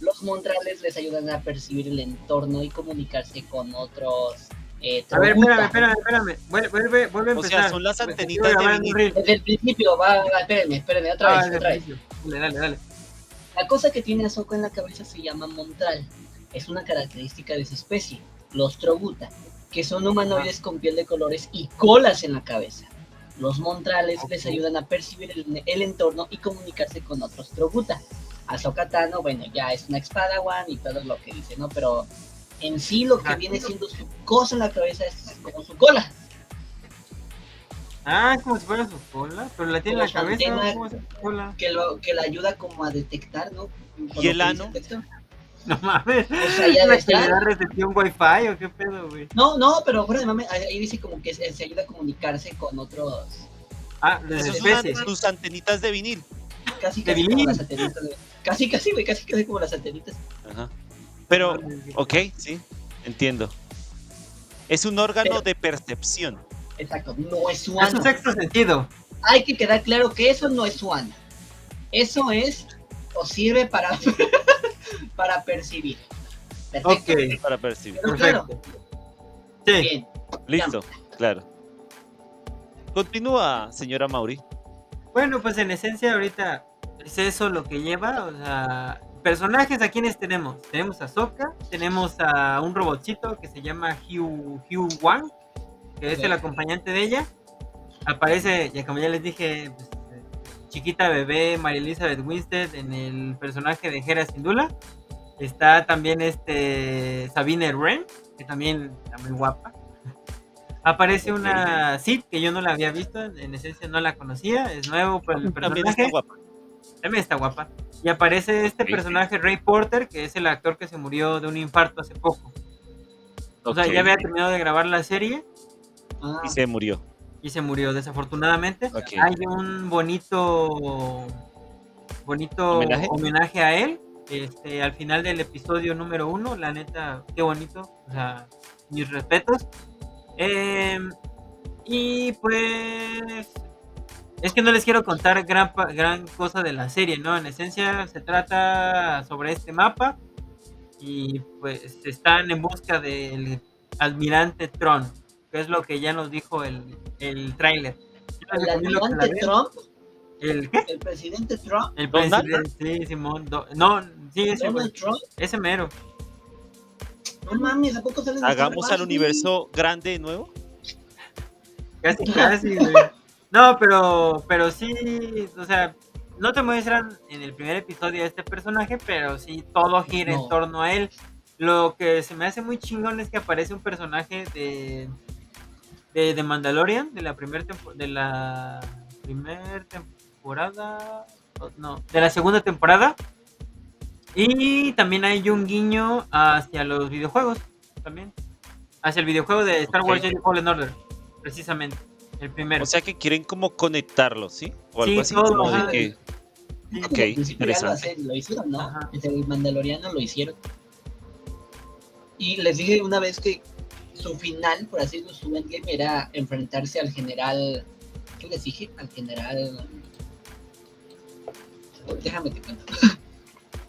[SPEAKER 3] los Montrales les ayudan a percibir el entorno y comunicarse con otros. Eh,
[SPEAKER 1] A ver, espérame, espérame, espérame. Vuelve, vuelve, vuelve a
[SPEAKER 2] O sea,
[SPEAKER 1] empezar.
[SPEAKER 2] son las antenitas de.
[SPEAKER 3] Desde el principio, va, espérenme, espérenme, otra
[SPEAKER 1] Ah,
[SPEAKER 3] vez, otra vez.
[SPEAKER 1] Dale, dale, dale.
[SPEAKER 3] La cosa que tiene Ahsoka en la cabeza se llama Montral. Es una característica de su especie, los Troguta, que son humanoides con piel de colores y colas en la cabeza. Los Montrales les
[SPEAKER 1] Ok.
[SPEAKER 3] ayudan a percibir el, el entorno y comunicarse con otros Troguta. Ahsoka Tano, bueno, ya es una espada, one y todo lo que dice, ¿no? Pero en sí lo que
[SPEAKER 1] Ajá.
[SPEAKER 3] viene siendo su cosa en la cabeza es como su cola.
[SPEAKER 1] Ah, es como si fuera su cola, pero la tiene en la cabeza.
[SPEAKER 3] antena.
[SPEAKER 1] ¿Cómo es su cola?
[SPEAKER 3] Que, lo, que la ayuda como a detectar, ¿no?
[SPEAKER 2] ¿Y el ano?
[SPEAKER 1] No mames.
[SPEAKER 3] O sea, ya
[SPEAKER 1] ¿Es la
[SPEAKER 3] de
[SPEAKER 1] que le da recepción wifi o qué pedo, güey?
[SPEAKER 3] No, no, pero fuera de ahí dice como que se, se ayuda a comunicarse con otros.
[SPEAKER 1] Ah, de las especies.
[SPEAKER 2] sus antenitas de vinil.
[SPEAKER 3] Casi,
[SPEAKER 1] De
[SPEAKER 3] casi como
[SPEAKER 1] vinil.
[SPEAKER 3] las satelitas. de- Casi, casi, güey, casi, casi como las satelitas.
[SPEAKER 2] Ajá. Pero, ok, sí, entiendo. Es un órgano
[SPEAKER 3] Pero-
[SPEAKER 2] de percepción.
[SPEAKER 3] Exacto, no es su
[SPEAKER 1] Es un
[SPEAKER 3] ano.
[SPEAKER 1] sexto sentido.
[SPEAKER 3] Hay que quedar claro que eso no es su ano. Eso es o sirve para, para percibir. Perfecto.
[SPEAKER 1] Ok,
[SPEAKER 2] Para percibir.
[SPEAKER 3] Pero claro,
[SPEAKER 1] perfecto. Sí,
[SPEAKER 3] bien.
[SPEAKER 2] Listo, claro. Continúa, señora Mauri.
[SPEAKER 1] bueno, pues en esencia ahorita es eso lo que lleva, o sea, personajes a quienes tenemos. Tenemos a Sokka, tenemos a un robotcito que se llama Hugh, Hugh Wang, que es el acompañante de ella. Aparece, ya como ya les dije, pues, chiquita bebé María Elizabeth Winstead en el personaje de Hera Syndulla. Está también este Sabine Wren, que también está muy guapa. Aparece una Sid que yo no la había visto, en esencia no la conocía, es nuevo por el
[SPEAKER 2] También
[SPEAKER 1] personaje.
[SPEAKER 2] está guapa.
[SPEAKER 1] También está guapa. Y aparece este personaje, Ray Porter, que es el actor que se murió de un infarto hace poco. O sea, ya había terminado de grabar la serie
[SPEAKER 2] Y se murió.
[SPEAKER 1] Y se murió desafortunadamente. Hay un bonito bonito
[SPEAKER 2] ¿Homenaje?
[SPEAKER 1] homenaje, a él. Este, al final del episodio número uno, la neta, qué bonito. O sea, mis respetos. Em, y pues es que no les quiero contar gran, gran cosa de la serie, ¿no? En esencia se trata sobre este mapa y pues están en busca del almirante Tron, que es lo que ya nos dijo el, el tráiler.
[SPEAKER 3] El almirante. Trump,
[SPEAKER 1] ¿El qué?
[SPEAKER 3] el presidente Trump,
[SPEAKER 1] El presidente, sí, Simón. Do- no, sí, ese,
[SPEAKER 3] Donald Trump.
[SPEAKER 1] ese mero.
[SPEAKER 3] No mames, ¿a poco salen de
[SPEAKER 2] Hagamos al universo grande de nuevo.
[SPEAKER 1] Casi, casi, güey. No, pero, pero sí, o sea, no te muestran en el primer episodio a este personaje, pero sí todo gira en
[SPEAKER 3] No.
[SPEAKER 1] torno a él. Lo que se me hace muy chingón es que aparece un personaje de de, de Mandalorian de la primera de la primer temporada, no, de la segunda temporada. Y también hay un guiño hacia los videojuegos, también. Hacia el videojuego de Star Wars
[SPEAKER 2] Ok.
[SPEAKER 1] Jedi Fallen Order, precisamente, el primero.
[SPEAKER 2] O sea que quieren como conectarlo, ¿sí? O algo
[SPEAKER 1] Sí,
[SPEAKER 2] así
[SPEAKER 1] todo,
[SPEAKER 2] como de que.
[SPEAKER 1] Sí.
[SPEAKER 2] Ok,
[SPEAKER 3] lo,
[SPEAKER 2] interesante.
[SPEAKER 3] lo hicieron, ¿no?
[SPEAKER 1] Ajá.
[SPEAKER 3] Desde el Mandaloriano lo hicieron. Y les dije una vez que su final, por así decirlo, su endgame era enfrentarse al general. ¿Qué les dije? Al general. Déjame te cuento.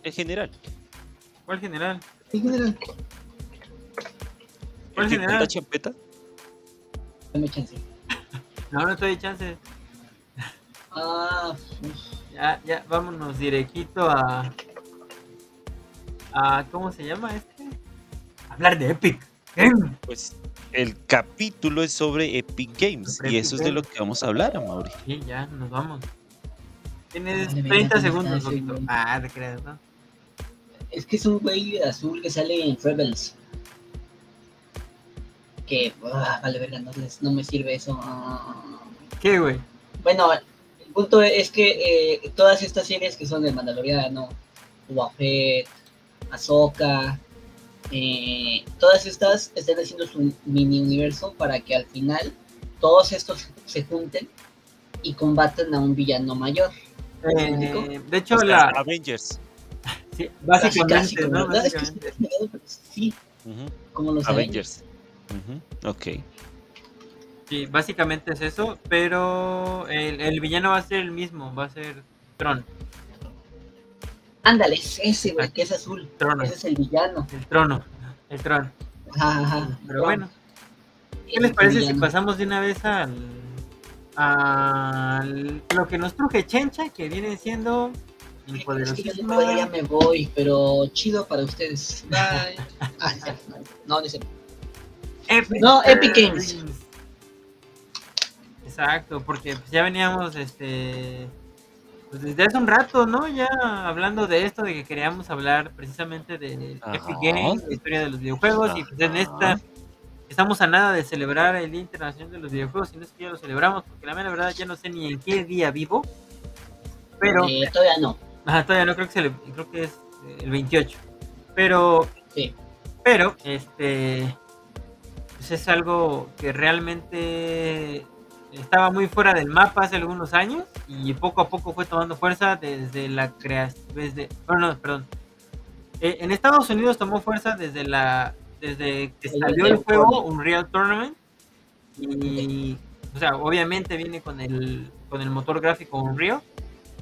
[SPEAKER 2] En general.
[SPEAKER 1] ¿Cuál general?
[SPEAKER 3] ¿Qué general?
[SPEAKER 1] ¿Cuál
[SPEAKER 2] ¿El
[SPEAKER 1] general?
[SPEAKER 2] cuenta champeta?
[SPEAKER 3] Dame chance.
[SPEAKER 1] No, no te doy chance.
[SPEAKER 3] Ah,
[SPEAKER 1] Ya, ya, vámonos directito a. a ¿Cómo se llama este? Hablar de Epic.
[SPEAKER 2] Pues el capítulo es sobre Epic Games.
[SPEAKER 1] Sobre
[SPEAKER 2] y
[SPEAKER 1] Epic
[SPEAKER 2] eso es de lo que vamos a hablar, Mauri.
[SPEAKER 1] Sí, ya, nos vamos. Tienes
[SPEAKER 3] Vale,
[SPEAKER 1] 30
[SPEAKER 3] venga,
[SPEAKER 1] segundos. Ah, te creas, ¿no?
[SPEAKER 3] es que es un güey azul que sale en Rebels. Que, ah, vale, verga, no, les- no me sirve eso. Ah.
[SPEAKER 1] ¿Qué, güey?
[SPEAKER 3] Bueno, el punto es que eh, todas estas series que son de Mandaloriano, Boba Fett, Ahsoka, eh, todas estas están haciendo su mini universo para que al final todos estos se junten y combatan a un villano mayor.
[SPEAKER 1] Eh, de hecho,
[SPEAKER 2] O sea,
[SPEAKER 1] la.
[SPEAKER 2] Avengers.
[SPEAKER 1] Sí, básicamente,
[SPEAKER 3] sí, como los
[SPEAKER 2] Avengers. Ok.
[SPEAKER 1] Sí, básicamente es eso, pero el, el villano va a ser el mismo, va a ser Tron.
[SPEAKER 3] Ándale, es ese, güey, que es azul.
[SPEAKER 1] Trono,
[SPEAKER 3] Ese es el villano.
[SPEAKER 1] el trono, el trono.
[SPEAKER 3] Ajá.
[SPEAKER 1] Pero bueno, ¿qué les parece si pasamos de una vez al, al lo que nos truje Chencha, que viene siendo el
[SPEAKER 3] Es que yo ya me voy, pero chido para ustedes. Bye. Ah, no, no, no.
[SPEAKER 1] Epic,
[SPEAKER 3] No, Epic Games.
[SPEAKER 1] Exacto, porque ya veníamos este pues, desde hace un rato, ¿no? Ya hablando de esto, de que queríamos hablar precisamente de
[SPEAKER 2] Ajá.
[SPEAKER 1] Epic Games, de la historia de los videojuegos, y pues en esta estamos a nada de celebrar el Día Internacional de los Videojuegos, y no es que ya lo celebramos, porque la mera verdad ya no sé ni en qué día vivo, pero
[SPEAKER 3] Eh, todavía no.
[SPEAKER 1] Ajá, todavía no creo que se le- creo que es eh, el 28. Pero
[SPEAKER 3] Sí.
[SPEAKER 1] pero este pues es algo que realmente estaba muy fuera del mapa hace algunos años y poco a poco fue tomando fuerza desde la creación desde bueno, no, perdón. Eh, en Estados Unidos tomó fuerza desde la desde que salió el juego. Unreal Tournament y o sea, obviamente viene con el con el motor gráfico Unreal,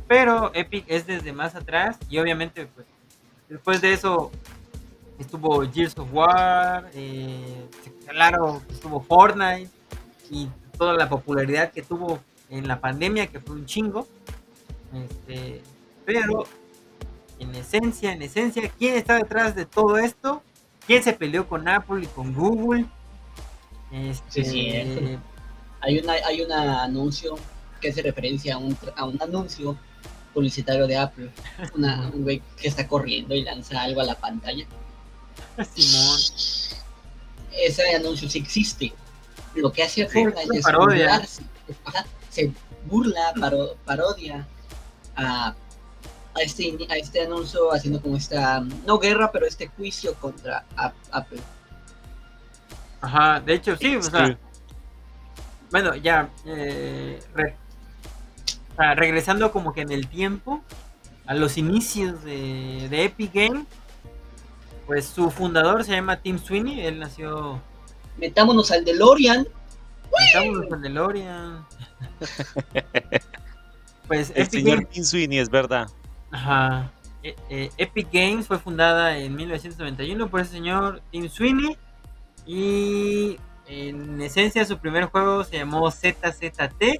[SPEAKER 1] pero Epic es desde más atrás y obviamente pues después de eso estuvo Gears of War, eh, claro, estuvo Fortnite y toda la popularidad que tuvo en la pandemia, que fue un chingo. Este, pero en esencia, en esencia, ¿quién está detrás de todo esto? ¿Quién se peleó con Apple y con Google? Este,
[SPEAKER 3] Sí, cierto. Hay una, hay un anuncio que hace referencia a un, a un anuncio publicitario de Apple. Una, un güey que está corriendo y lanza algo a la pantalla.
[SPEAKER 1] Simón.
[SPEAKER 3] Ese anuncio sí existe. Lo que hace Fortnite es
[SPEAKER 1] parodia.
[SPEAKER 3] burlarse. Se burla, paro- parodia a, a este, a este anuncio haciendo como esta, no guerra, pero este juicio contra Ap- Apple.
[SPEAKER 1] Ajá, de hecho, sí, o sea,
[SPEAKER 2] Sí.
[SPEAKER 1] bueno, ya, eh, re- o sea, regresando como que en el tiempo, a los inicios de, de Epic Game, pues su fundador se llama Tim Sweeney, él nació
[SPEAKER 3] Metámonos al DeLorean.
[SPEAKER 1] Metámonos con DeLorean. pues
[SPEAKER 2] El
[SPEAKER 1] Epic
[SPEAKER 2] señor
[SPEAKER 1] Games,
[SPEAKER 2] Tim Sweeney, es verdad.
[SPEAKER 1] ajá, eh, eh, Epic Games fue fundada en 1991 por ese señor Tim Sweeney y en esencia su primer juego se llamó ZZT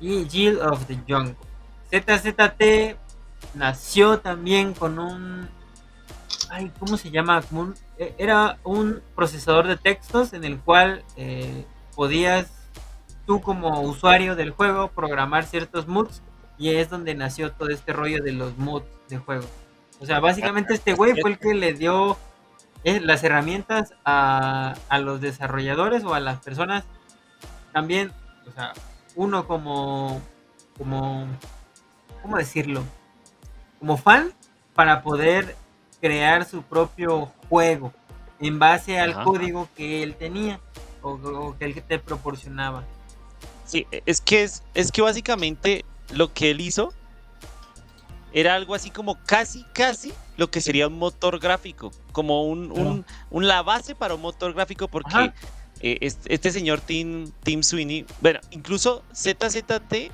[SPEAKER 1] y Guild of the Jungle. ZZT nació también con un ay, ¿cómo se llama? Como un- era un procesador de textos en el cual eh, podías tú como usuario del juego programar ciertos mods y es donde nació todo este rollo de los mods de juego. O sea, básicamente este güey fue el que le dio eh, las herramientas a, a los desarrolladores o a las personas también, o sea, uno como, como, ¿cómo decirlo? Como fan para poder crear su propio juego en base al
[SPEAKER 2] Ajá.
[SPEAKER 1] código que él tenía o, o que él te proporcionaba.
[SPEAKER 2] Sí, es que es, es que básicamente lo que él hizo era algo así como casi, casi lo que sería un motor gráfico, como un, un- un- la base para un motor gráfico, porque eh, este, este señor Tim, Tim Sweeney, bueno, incluso ZZT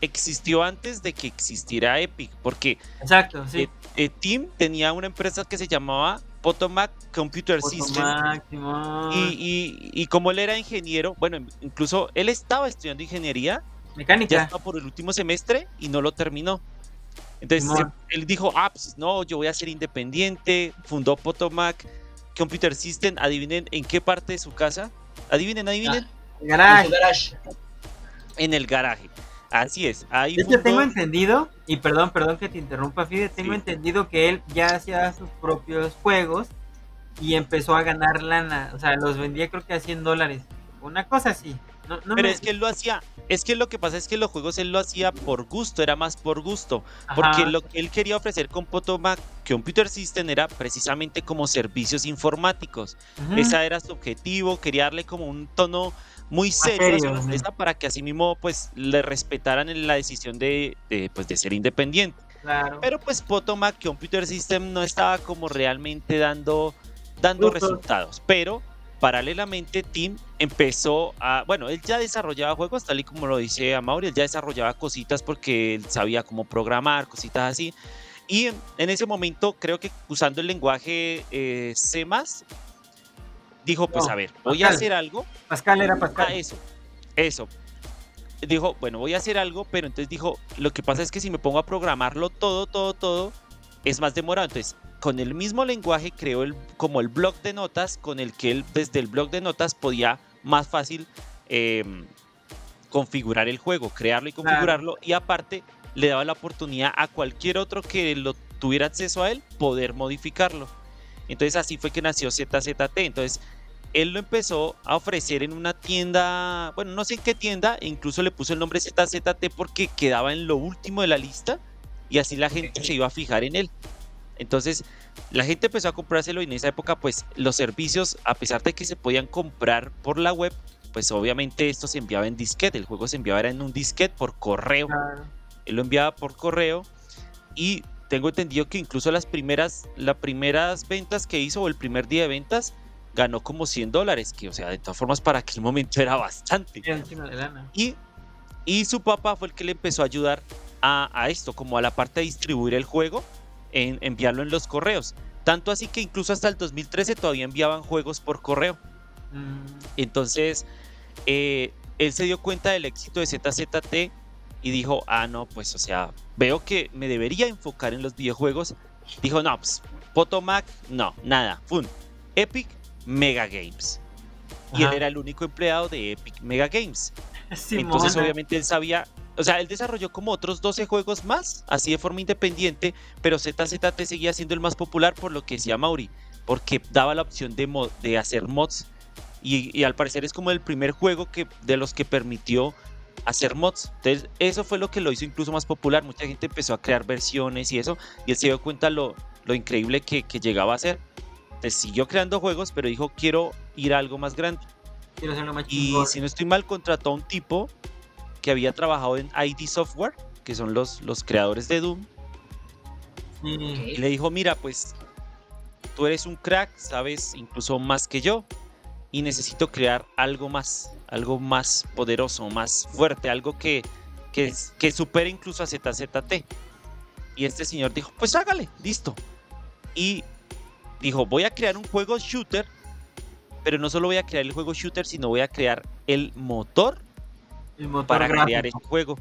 [SPEAKER 2] existió antes de que existiera Epic, porque
[SPEAKER 1] Exacto, sí.
[SPEAKER 2] eh, eh, Tim tenía una empresa que se llamaba Potomac Computer System.
[SPEAKER 1] Máximo.
[SPEAKER 2] Y, y- y como él era ingeniero, bueno, incluso él estaba estudiando ingeniería, ya
[SPEAKER 1] Mecánica.
[SPEAKER 2] estaba por el último semestre y no lo terminó. Entonces él dijo, ah, pues no, yo voy a ser independiente, fundó Potomac Computer System, adivinen en qué parte de su casa, adivinen, adivinen,
[SPEAKER 1] El
[SPEAKER 3] En
[SPEAKER 1] garage.
[SPEAKER 3] su garage.
[SPEAKER 2] en el garaje. Así es, ahí
[SPEAKER 1] hecho,
[SPEAKER 2] fundó-
[SPEAKER 1] tengo entendido, y perdón, perdón que te interrumpa, Fide, tengo
[SPEAKER 2] Sí.
[SPEAKER 1] entendido que él ya hacía sus propios juegos y empezó a ganar lana, o sea, los vendía creo que a 100 dólares, una cosa así. No, no
[SPEAKER 2] Pero
[SPEAKER 1] me-
[SPEAKER 2] es que él lo hacía, es que lo que pasa es que los juegos él lo hacía por gusto, era más por gusto.
[SPEAKER 1] Ajá,
[SPEAKER 2] Porque lo que él quería ofrecer con Potomac Computer System era precisamente como servicios informáticos.
[SPEAKER 1] ujú,
[SPEAKER 2] Ese era su objetivo, quería darle como un tono muy serio a su
[SPEAKER 1] serio, ujú.
[SPEAKER 2] empresa para que así mismo pues le respetaran en la decisión de, de, pues, de ser independiente.
[SPEAKER 1] claro.
[SPEAKER 2] Pero pues Potomac Computer System no estaba como realmente dando, dando resultados. Pero paralelamente Tim empezó a, bueno, él ya desarrollaba juegos, tal y como lo dice Amaury, él ya desarrollaba cositas porque él sabía cómo programar, cositas así. Y en, en ese momento creo que usando el lenguaje eh, C+, dijo, pues
[SPEAKER 1] No,
[SPEAKER 2] a ver, voy a hacer algo
[SPEAKER 1] Pascal era
[SPEAKER 2] Ah,
[SPEAKER 1] Pascal.
[SPEAKER 2] eso. Eso. Dijo, bueno, voy a hacer algo, pero entonces dijo, lo que pasa es que si me pongo a programarlo todo, todo, todo, es más demorado. Entonces, con el mismo lenguaje creó el, como el blog de notas, con el que él desde el blog de notas podía más fácil em, configurar el juego, crearlo y
[SPEAKER 1] Claro.
[SPEAKER 2] configurarlo. Y aparte, le daba la oportunidad a cualquier otro que lo tuviera acceso a él, poder modificarlo. Entonces así fue que nació ZZT. Entonces él lo empezó a ofrecer en una tienda, bueno, no sé en qué tienda, e incluso le puso el nombre ZZT porque quedaba en lo último de la lista y así la gente se iba a fijar en él. Entonces la gente empezó a comprárselo y en esa época pues los servicios, a pesar de que se podían comprar por la web, pues obviamente esto se enviaba en disquete, el juego se enviaba era en un disquete por correo. Él lo enviaba por correo y tengo entendido que incluso las primeras, las primeras ventas que hizo o el primer día de ventas ganó como 100 dólares, que o sea, de todas formas para aquel momento era bastante. Y, y su papá fue el que le empezó a ayudar a, a esto, como a la parte de distribuir el juego, en enviarlo en los correos. Tanto así que incluso hasta el 2013 todavía enviaban juegos por correo.
[SPEAKER 1] Mm,
[SPEAKER 2] Entonces, eh, él se dio cuenta del éxito de ZZT y dijo, ah, no, pues, o sea, veo que me debería enfocar en los videojuegos. Dijo, no, pues, Potomac, no, nada. Fun. Epic Mega Games. Y él era el único empleado de Epic Mega Games.
[SPEAKER 1] Simona.
[SPEAKER 2] Entonces, obviamente, él sabía, o sea, él desarrolló como otros 12 juegos más, así de forma independiente, pero ZZT seguía siendo el más popular por lo que decía Mauri, porque daba la opción de, de hacer mods. Y, y al parecer es como el primer juego que, de los que permitió hacer mods. Entonces, eso fue lo que lo hizo incluso más popular. Mucha gente empezó a crear versiones y eso, y él se dio cuenta lo, lo increíble que, que llegaba a ser. Entonces, siguió creando juegos, pero dijo, quiero ir a algo más grande.
[SPEAKER 1] Quiero hacerlo más
[SPEAKER 2] Y si no estoy mal, contrató a un tipo que había trabajado en ID Software, que son los, los creadores de Doom, y le dijo, mira, pues tú eres un crack, sabes incluso más que yo, y necesito crear algo más, algo más poderoso, más fuerte, algo que, que, que supere incluso a ZZT. Y este señor dijo, pues hágale, listo. Y dijo, voy a crear un juego shooter, pero no solo voy a crear el juego shooter, sino voy a crear el motor
[SPEAKER 1] El motor
[SPEAKER 2] para
[SPEAKER 1] gráfico.
[SPEAKER 2] crear ese juego.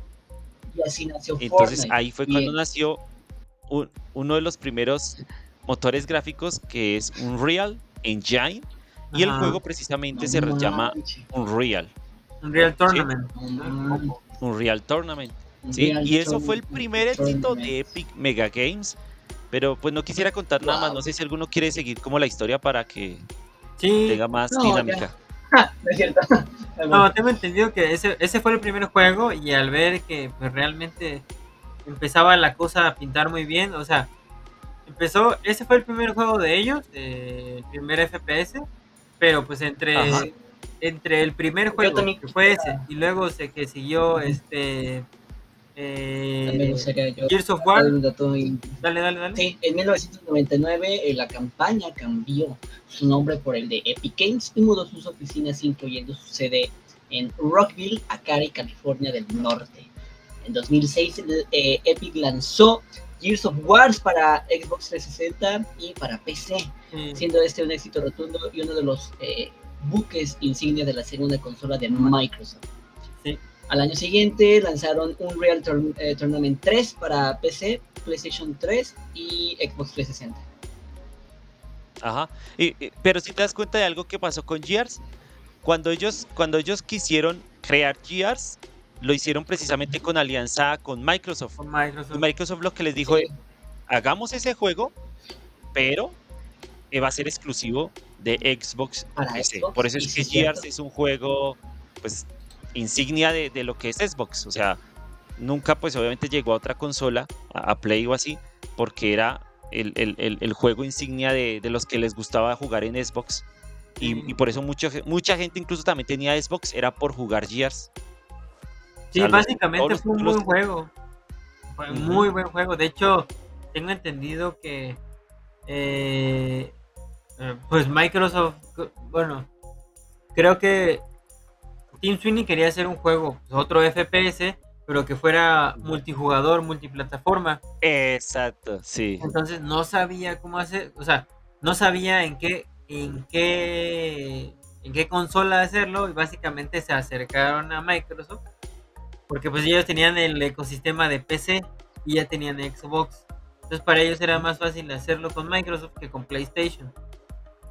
[SPEAKER 3] Y así nació
[SPEAKER 2] Entonces
[SPEAKER 3] Fortnite.
[SPEAKER 2] ahí fue cuando nació un- uno de los primeros motores gráficos que es Unreal Engine y el juego precisamente
[SPEAKER 3] No
[SPEAKER 2] se llama. Unreal.
[SPEAKER 1] Un Real Tournament.
[SPEAKER 3] Mm,
[SPEAKER 2] Un Real Tournament. Sí, y eso fue el primer éxito de. Epic Mega Games. Pero pues no quisiera contar nada más. No sé si alguno quiere seguir como la historia para que
[SPEAKER 1] Sí,
[SPEAKER 2] tenga más
[SPEAKER 3] No,
[SPEAKER 2] dinámica.
[SPEAKER 3] No es cierto.
[SPEAKER 1] no, tengo entendido que ese, ese fue el primer juego y al ver que pues, realmente empezaba la cosa a pintar muy bien, o sea, empezó, ese fue el primer juego de ellos, eh, el primer FPS, pero pues entre,
[SPEAKER 2] Ajá.
[SPEAKER 1] entre el primer juego que fue ese y luego se que siguió este eh,
[SPEAKER 3] También yo.
[SPEAKER 1] Gears of War, dale, dale, dale.
[SPEAKER 3] Sí, en 1999 eh, la campaña cambió su nombre por el de Epic Games y mudó sus oficinas incluyendo su sede en Rockville, Acari, California del Norte. En 2006 el, eh, Epic lanzó Gears of Wars para Xbox 360 y para PC,
[SPEAKER 1] Sí.
[SPEAKER 3] siendo este un éxito rotundo y uno de los eh, buques insignia de la segunda consola de Microsoft. Al año siguiente lanzaron un Real Tour- eh, Tournament 3 para PC, PlayStation 3 y Xbox 360.
[SPEAKER 2] Ajá. Y- y- pero si te das cuenta de algo que pasó con Gears, cuando ellos, cuando ellos quisieron crear Gears, lo hicieron precisamente con alianza con Microsoft.
[SPEAKER 1] Con
[SPEAKER 2] Y
[SPEAKER 1] Microsoft.
[SPEAKER 2] Microsoft lo que les dijo
[SPEAKER 3] Sí.
[SPEAKER 2] es, hagamos ese juego, pero eh, va a ser exclusivo de Xbox
[SPEAKER 3] Para
[SPEAKER 2] PC.
[SPEAKER 3] Xbox,
[SPEAKER 2] Por eso es
[SPEAKER 3] sí
[SPEAKER 2] que. Gears es un juego, pues, insignia de, de lo que es Xbox. O sea, nunca, pues, obviamente llegó a otra consola, a, a Play o así, porque era el, el- el- el juego insignia de, de los que les gustaba jugar en Xbox. Y, por eso mucho mucha gente incluso también tenía Xbox, era por jugar Gears.
[SPEAKER 1] Sí,
[SPEAKER 2] sea,
[SPEAKER 1] básicamente
[SPEAKER 2] los
[SPEAKER 1] fue un buen juego. Fue un muy buen juego. De hecho, tengo entendido que eh, eh, pues Microsoft, bueno, creo que Team Sweeney quería hacer un juego, otro FPS, pero que fuera multijugador, multiplataforma.
[SPEAKER 2] Exacto, sí.
[SPEAKER 1] Entonces no sabía cómo hacer, o sea, no sabía en qué, en qué, en qué consola hacerlo y básicamente se acercaron a Microsoft porque pues ellos tenían el ecosistema de PC y ya tenían Xbox. Entonces para ellos era más fácil hacerlo con Microsoft que con PlayStation.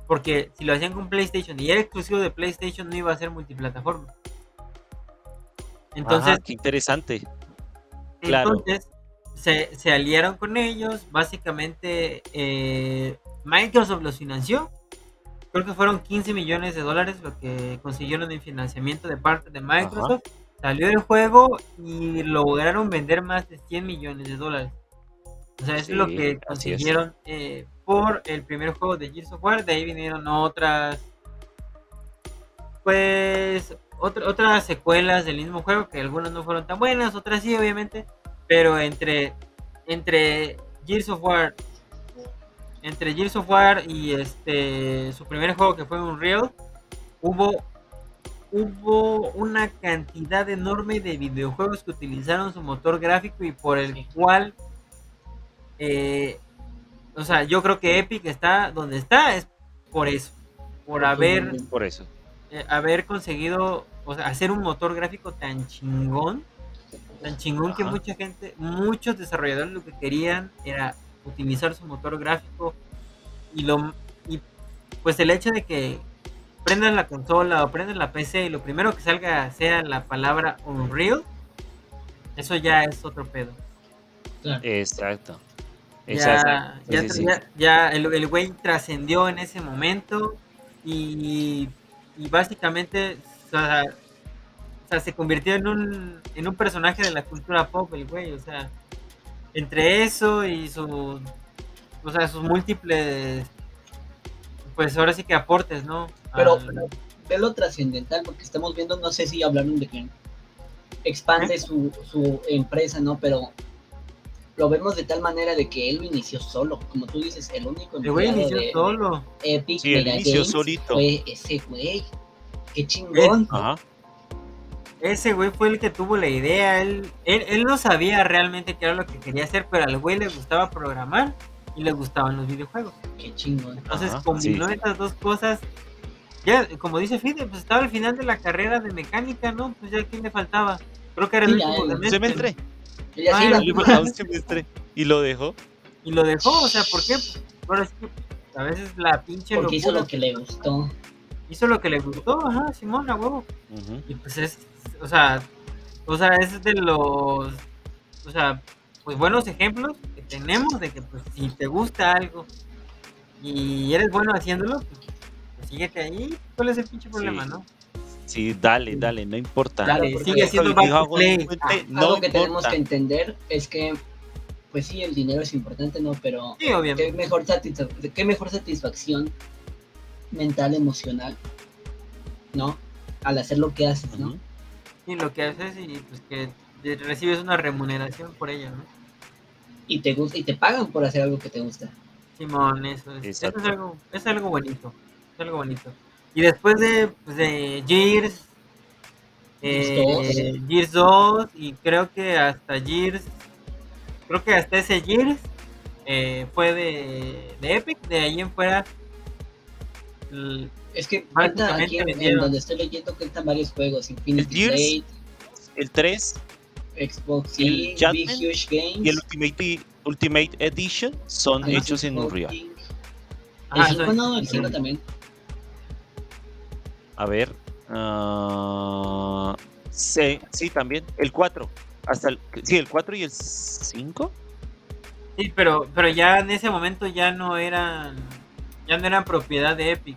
[SPEAKER 1] Porque si lo hacían con PlayStation y era exclusivo de PlayStation no iba a ser multiplataforma. Entonces,
[SPEAKER 2] Ajá, qué interesante. claro.
[SPEAKER 1] entonces se, se aliaron con ellos. Básicamente, eh, Microsoft los financió. Creo que fueron 15 millones de dólares lo que consiguieron en financiamiento de parte de Microsoft. Salió el juego y lograron vender más de 100 millones de dólares. O sea, eso es lo
[SPEAKER 2] Sí,
[SPEAKER 1] que consiguieron eh, por el primer juego de Gears of War. De ahí vinieron otras. Pues. otra- otras secuelas del mismo juego. Que algunas no fueron tan buenas, otras sí, obviamente. Pero entre. Entre Gears of War. Entre Gears of War y este. Su primer juego que fue Unreal. Hubo. Hubo una cantidad enorme de videojuegos que utilizaron su motor gráfico y por el
[SPEAKER 3] Sí.
[SPEAKER 1] cual eh, o sea, yo creo que Epic está donde está es por eso, por haber,
[SPEAKER 2] Por eso.
[SPEAKER 1] eh, haber conseguido, o sea, hacer un motor gráfico tan chingón, tan chingón que mucha gente, muchos desarrolladores lo que querían era utilizar su motor gráfico y lo y pues el hecho de que prendan la consola o prendan la PC y lo primero que salga sea la palabra Unreal, eso ya es otro pedo.
[SPEAKER 2] Exacto. Exacto.
[SPEAKER 1] Ya,
[SPEAKER 2] Sí,
[SPEAKER 1] ya,
[SPEAKER 2] sí, sí.
[SPEAKER 1] ya- ya el, el güey trascendió en ese momento y, y básicamente o sea, o sea, se convirtió en un, en un personaje de la cultura pop, el güey, o sea, entre eso y su, o sea, sus múltiples, pues ahora sí que aportes, ¿no?
[SPEAKER 3] Pero,
[SPEAKER 1] Al-
[SPEAKER 3] pero ve lo trascendental, porque estamos viendo, no sé si hablaron de que expande su, su empresa, ¿no? Pero lo vemos de tal manera de que él lo inició solo, como tú dices, el único
[SPEAKER 1] el güey
[SPEAKER 3] empleado
[SPEAKER 1] inició
[SPEAKER 3] de,
[SPEAKER 1] solo.
[SPEAKER 3] Epic
[SPEAKER 2] Sí,
[SPEAKER 3] Mega
[SPEAKER 2] inició
[SPEAKER 3] Games
[SPEAKER 2] solito.
[SPEAKER 3] fue ese güey. Qué chingón.
[SPEAKER 2] Ajá.
[SPEAKER 1] Ese güey fue el que tuvo la idea. Él, él, él no sabía realmente qué era lo que quería hacer, pero al güey le gustaba programar y le gustaban los videojuegos.
[SPEAKER 3] Qué chingón.
[SPEAKER 1] Entonces
[SPEAKER 2] Ajá,
[SPEAKER 1] combinó
[SPEAKER 2] sí.
[SPEAKER 1] esas dos cosas. Ya, como dice Fide, pues estaba al final de la carrera de mecánica, ¿no? Pues ya quién le faltaba. Creo que era el
[SPEAKER 3] Sí, ya,
[SPEAKER 1] último semestre.
[SPEAKER 3] Y así
[SPEAKER 1] Ah,
[SPEAKER 3] la-
[SPEAKER 2] Le faltaba un semestre. Y lo dejó.
[SPEAKER 1] Y lo dejó, o sea, ¿por qué? Que a veces la pinche
[SPEAKER 3] porque hizo lo que le gustó.
[SPEAKER 1] hizo lo que le gustó, ajá, Simón, a huevo. Y pues es, o sea, o sea, es de los, o sea, pues buenos ejemplos que tenemos de que pues si te gusta algo y eres bueno haciéndolo, pues, pues síguete ahí, ¿cuál es el pinche problema,
[SPEAKER 2] Sí.
[SPEAKER 1] no?
[SPEAKER 2] Sí, dale, dale, no importa.
[SPEAKER 1] Dale, sigue siendo play.
[SPEAKER 3] Ah,
[SPEAKER 2] no
[SPEAKER 3] algo que tenemos que entender es que, pues sí, el dinero es importante, ¿no? Pero
[SPEAKER 1] Sí, obviamente.
[SPEAKER 3] qué mejor, satisfa- qué mejor satisfacción mental, emocional, ¿no? Al hacer lo que haces, ¿no?
[SPEAKER 1] Y lo que haces y pues que recibes una remuneración por ello, ¿no?
[SPEAKER 3] Y te gusta, y te pagan por hacer algo que te gusta.
[SPEAKER 1] Simón, eso es, eso es algo, es algo bonito, es algo bonito. Y después de, pues, de Gears, eh, Gears 2 y creo que hasta Gears, creo que hasta ese Gears eh, fue de, de Epic, de ahí en fuera
[SPEAKER 3] Es que cuenta aquí en, en donde estoy leyendo cuentan varios juegos, Infinity
[SPEAKER 2] Gears,
[SPEAKER 3] Blade,
[SPEAKER 2] El 3
[SPEAKER 3] Xbox
[SPEAKER 2] el
[SPEAKER 3] y Big
[SPEAKER 2] Judgment
[SPEAKER 3] Huge Games.
[SPEAKER 2] y el Ultimate, Ultimate Edition son
[SPEAKER 3] Además,
[SPEAKER 2] hechos en Unreal.
[SPEAKER 1] Ajá,
[SPEAKER 3] el 5
[SPEAKER 1] eso-
[SPEAKER 3] no, el 5 también.
[SPEAKER 2] A ver. ah, sí, sí, también. El 4. Hasta el, sí, el 4 y el 5.
[SPEAKER 1] Sí, pero, pero ya en ese momento ya no eran, ya no eran propiedad de Epic.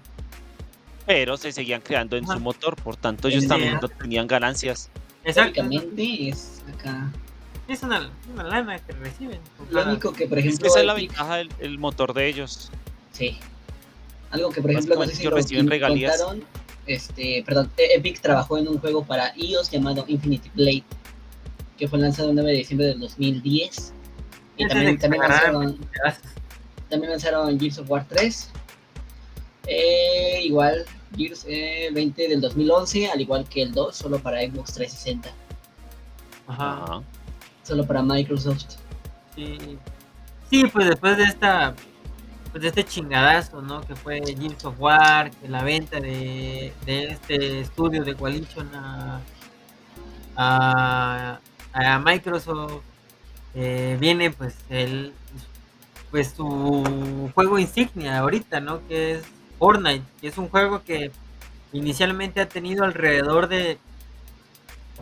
[SPEAKER 2] Pero se seguían creando en
[SPEAKER 1] Ajá.
[SPEAKER 2] su motor. Por tanto, ellos también no tenían ganancias.
[SPEAKER 1] Exacto.
[SPEAKER 3] Técnicamente es acá.
[SPEAKER 1] Es una, una lana que reciben.
[SPEAKER 3] Lo único que, por
[SPEAKER 2] Es
[SPEAKER 3] ejemplo,
[SPEAKER 2] que esa es la ventaja del el motor de ellos.
[SPEAKER 3] Sí. Algo que, por ejemplo, no sé
[SPEAKER 2] Básicamente
[SPEAKER 3] si
[SPEAKER 2] ellos
[SPEAKER 3] lo
[SPEAKER 2] reciben regalías.
[SPEAKER 3] contaron, este, perdón, E- Epic trabajó en un juego para iOS llamado Infinity Blade, que fue lanzado el 9 de diciembre del 2010. Y también,
[SPEAKER 1] de
[SPEAKER 3] también, lanzaron, también lanzaron Gears of War 3. Eh, igual, Gears eh, 20 del 2011, al igual que el 2, solo para Xbox 360,
[SPEAKER 1] Ajá.
[SPEAKER 2] Ajá.
[SPEAKER 3] solo para Microsoft.
[SPEAKER 1] Sí. Sí, pues después de esta pues de este chingadazo, ¿no? Que fue Gears of que la venta de, de este estudio de Coalition a, a, a Microsoft, eh, viene pues el pues su juego insignia ahorita, ¿no? Que es Fortnite, que es un juego que inicialmente ha tenido alrededor de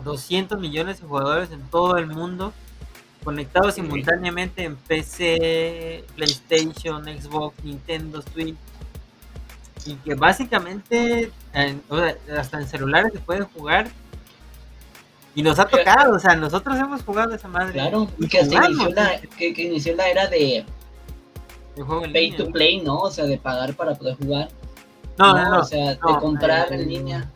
[SPEAKER 1] 200 millones de jugadores en todo el mundo conectados
[SPEAKER 3] Sí.
[SPEAKER 1] simultáneamente en PC, PlayStation, Xbox, Nintendo Switch y que básicamente en- o sea, hasta en celulares se pueden jugar y nos ha tocado, o sea, nosotros hemos jugado esa madre.
[SPEAKER 3] Claro,
[SPEAKER 1] y
[SPEAKER 3] que hasta inició la, que, que inició la era de
[SPEAKER 1] juego
[SPEAKER 3] pay
[SPEAKER 1] línea,
[SPEAKER 3] to play, ¿no? O sea, de pagar para poder jugar.
[SPEAKER 1] No, no, no.
[SPEAKER 3] O sea, de
[SPEAKER 1] no,
[SPEAKER 3] comprar
[SPEAKER 1] eh,
[SPEAKER 3] en línea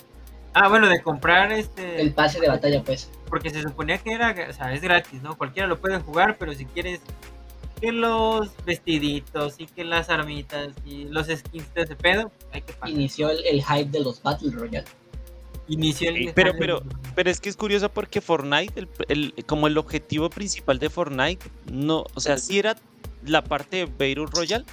[SPEAKER 1] Ah, bueno, de comprar este
[SPEAKER 3] el pase de batalla, pues.
[SPEAKER 1] Porque se suponía que era, o sea, es gratis, ¿no? Cualquiera lo puede jugar, pero si quieres que los vestiditos y que las armitas y los skins de ese pedo, hay que pagar.
[SPEAKER 3] Inició el, el hype de los Battle Royale.
[SPEAKER 1] Inició el
[SPEAKER 2] Sí, pero-
[SPEAKER 1] desarrollo.
[SPEAKER 2] Pero es que es curioso porque Fortnite, el, el- como el objetivo principal de Fortnite, no, o sea, sí era la parte de Battle Royale,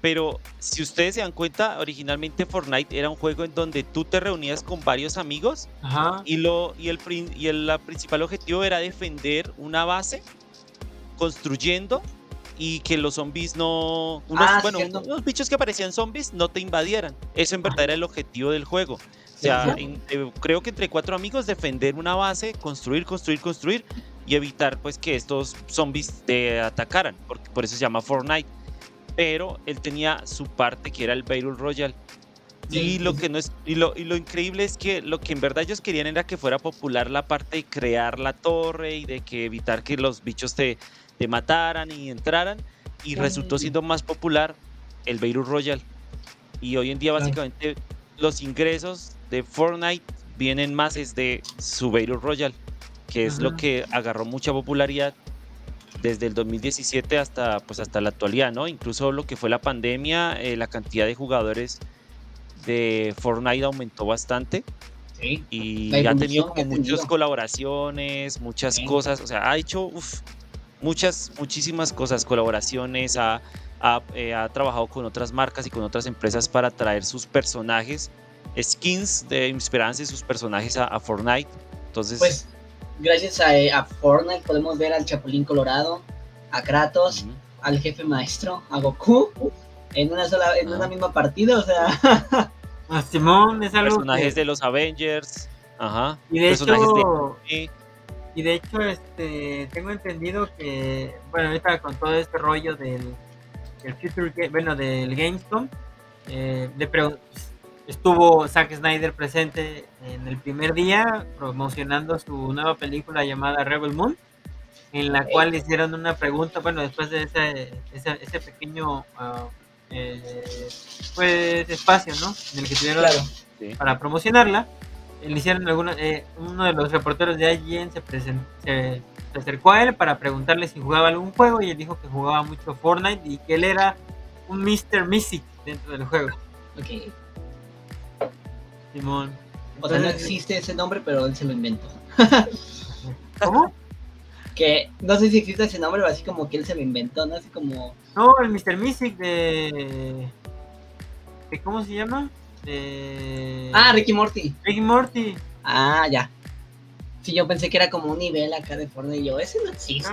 [SPEAKER 2] pero si ustedes se dan cuenta, originalmente Fortnite era un juego en donde tú te reunías con varios amigos
[SPEAKER 1] Ajá.
[SPEAKER 2] y, lo, y, el, y el la principal objetivo era defender una base construyendo y que los zombies no... Unos,
[SPEAKER 3] Ah,
[SPEAKER 2] bueno,
[SPEAKER 3] cierto.
[SPEAKER 2] unos bichos que parecían zombies no te invadieran. Eso en verdad era el objetivo del juego. O sea, en- eh, creo que entre cuatro amigos defender una base, construir, construir, construir y evitar pues que estos zombies te atacaran, porque por eso se llama Fortnite. Pero él tenía su parte que era el Battle Royale.
[SPEAKER 3] Sí,
[SPEAKER 2] Y lo
[SPEAKER 3] sí.
[SPEAKER 2] que no es y lo, y lo increíble es que lo que en verdad ellos querían era que fuera popular la parte de crear la torre y de que evitar que los bichos te, te mataran y entraran y resultó siendo más popular el Battle Royale. Y hoy en día básicamente los ingresos de Fortnite vienen más es de su Battle Royale, que es lo que agarró mucha popularidad desde el 2017 hasta pues hasta la actualidad, ¿no? Incluso lo que fue la pandemia, eh, la cantidad de jugadores de Fortnite aumentó bastante
[SPEAKER 3] Sí.
[SPEAKER 2] y ha tenido como
[SPEAKER 3] ha
[SPEAKER 2] muchas colaboraciones, muchas
[SPEAKER 3] Sí.
[SPEAKER 2] cosas, o sea, ha hecho uf, muchas, muchísimas cosas, colaboraciones, ha, ha, eh, ha trabajado con otras marcas y con otras empresas para traer sus personajes, skins de inspiradas en sus personajes a, a Fortnite. Entonces,
[SPEAKER 3] Pues gracias a, eh, a Fortnite podemos ver al Chapulín Colorado, a Kratos, al jefe maestro, a Goku, en una sola, en una misma partida, o sea,
[SPEAKER 1] Ah, Simón es algo
[SPEAKER 2] personajes
[SPEAKER 1] que-
[SPEAKER 2] de los Avengers, ajá,
[SPEAKER 1] y de
[SPEAKER 2] personajes
[SPEAKER 1] hecho,
[SPEAKER 2] de
[SPEAKER 1] y de hecho, este, tengo entendido que, bueno, ahorita con todo este rollo del, del Future, bueno, del Gamescom, eh, le estuvo Zack Snyder presente en el primer día promocionando su nueva película llamada Rebel Moon, en la
[SPEAKER 3] Ok.
[SPEAKER 1] cual le hicieron una pregunta, bueno, después de ese, ese, ese pequeño, eh, pues, espacio, ¿no? En el que tuvieron
[SPEAKER 3] Claro.
[SPEAKER 2] Sí.
[SPEAKER 1] para promocionarla. Le hicieron alguna, eh, uno de los reporteros de IGN se, presen- se, se acercó a él para preguntarle si jugaba algún juego y él dijo que jugaba mucho Fortnite y que él era un Mr. Mythic dentro del juego.
[SPEAKER 3] Ok.
[SPEAKER 1] Simón.
[SPEAKER 3] O sea, no existe ese nombre, pero él se lo inventó.
[SPEAKER 1] ¿Cómo?
[SPEAKER 3] Que no sé si existe ese nombre, pero así como que él se lo inventó, ¿no? Así como.
[SPEAKER 1] No, el Mr. Mythic de... de ¿Cómo se llama? De...
[SPEAKER 3] Ah, Ricky Morty.
[SPEAKER 1] Ricky Morty.
[SPEAKER 3] Ah, ya. Sí, yo pensé que era como un nivel acá de Fortnite y yo, ese no existe.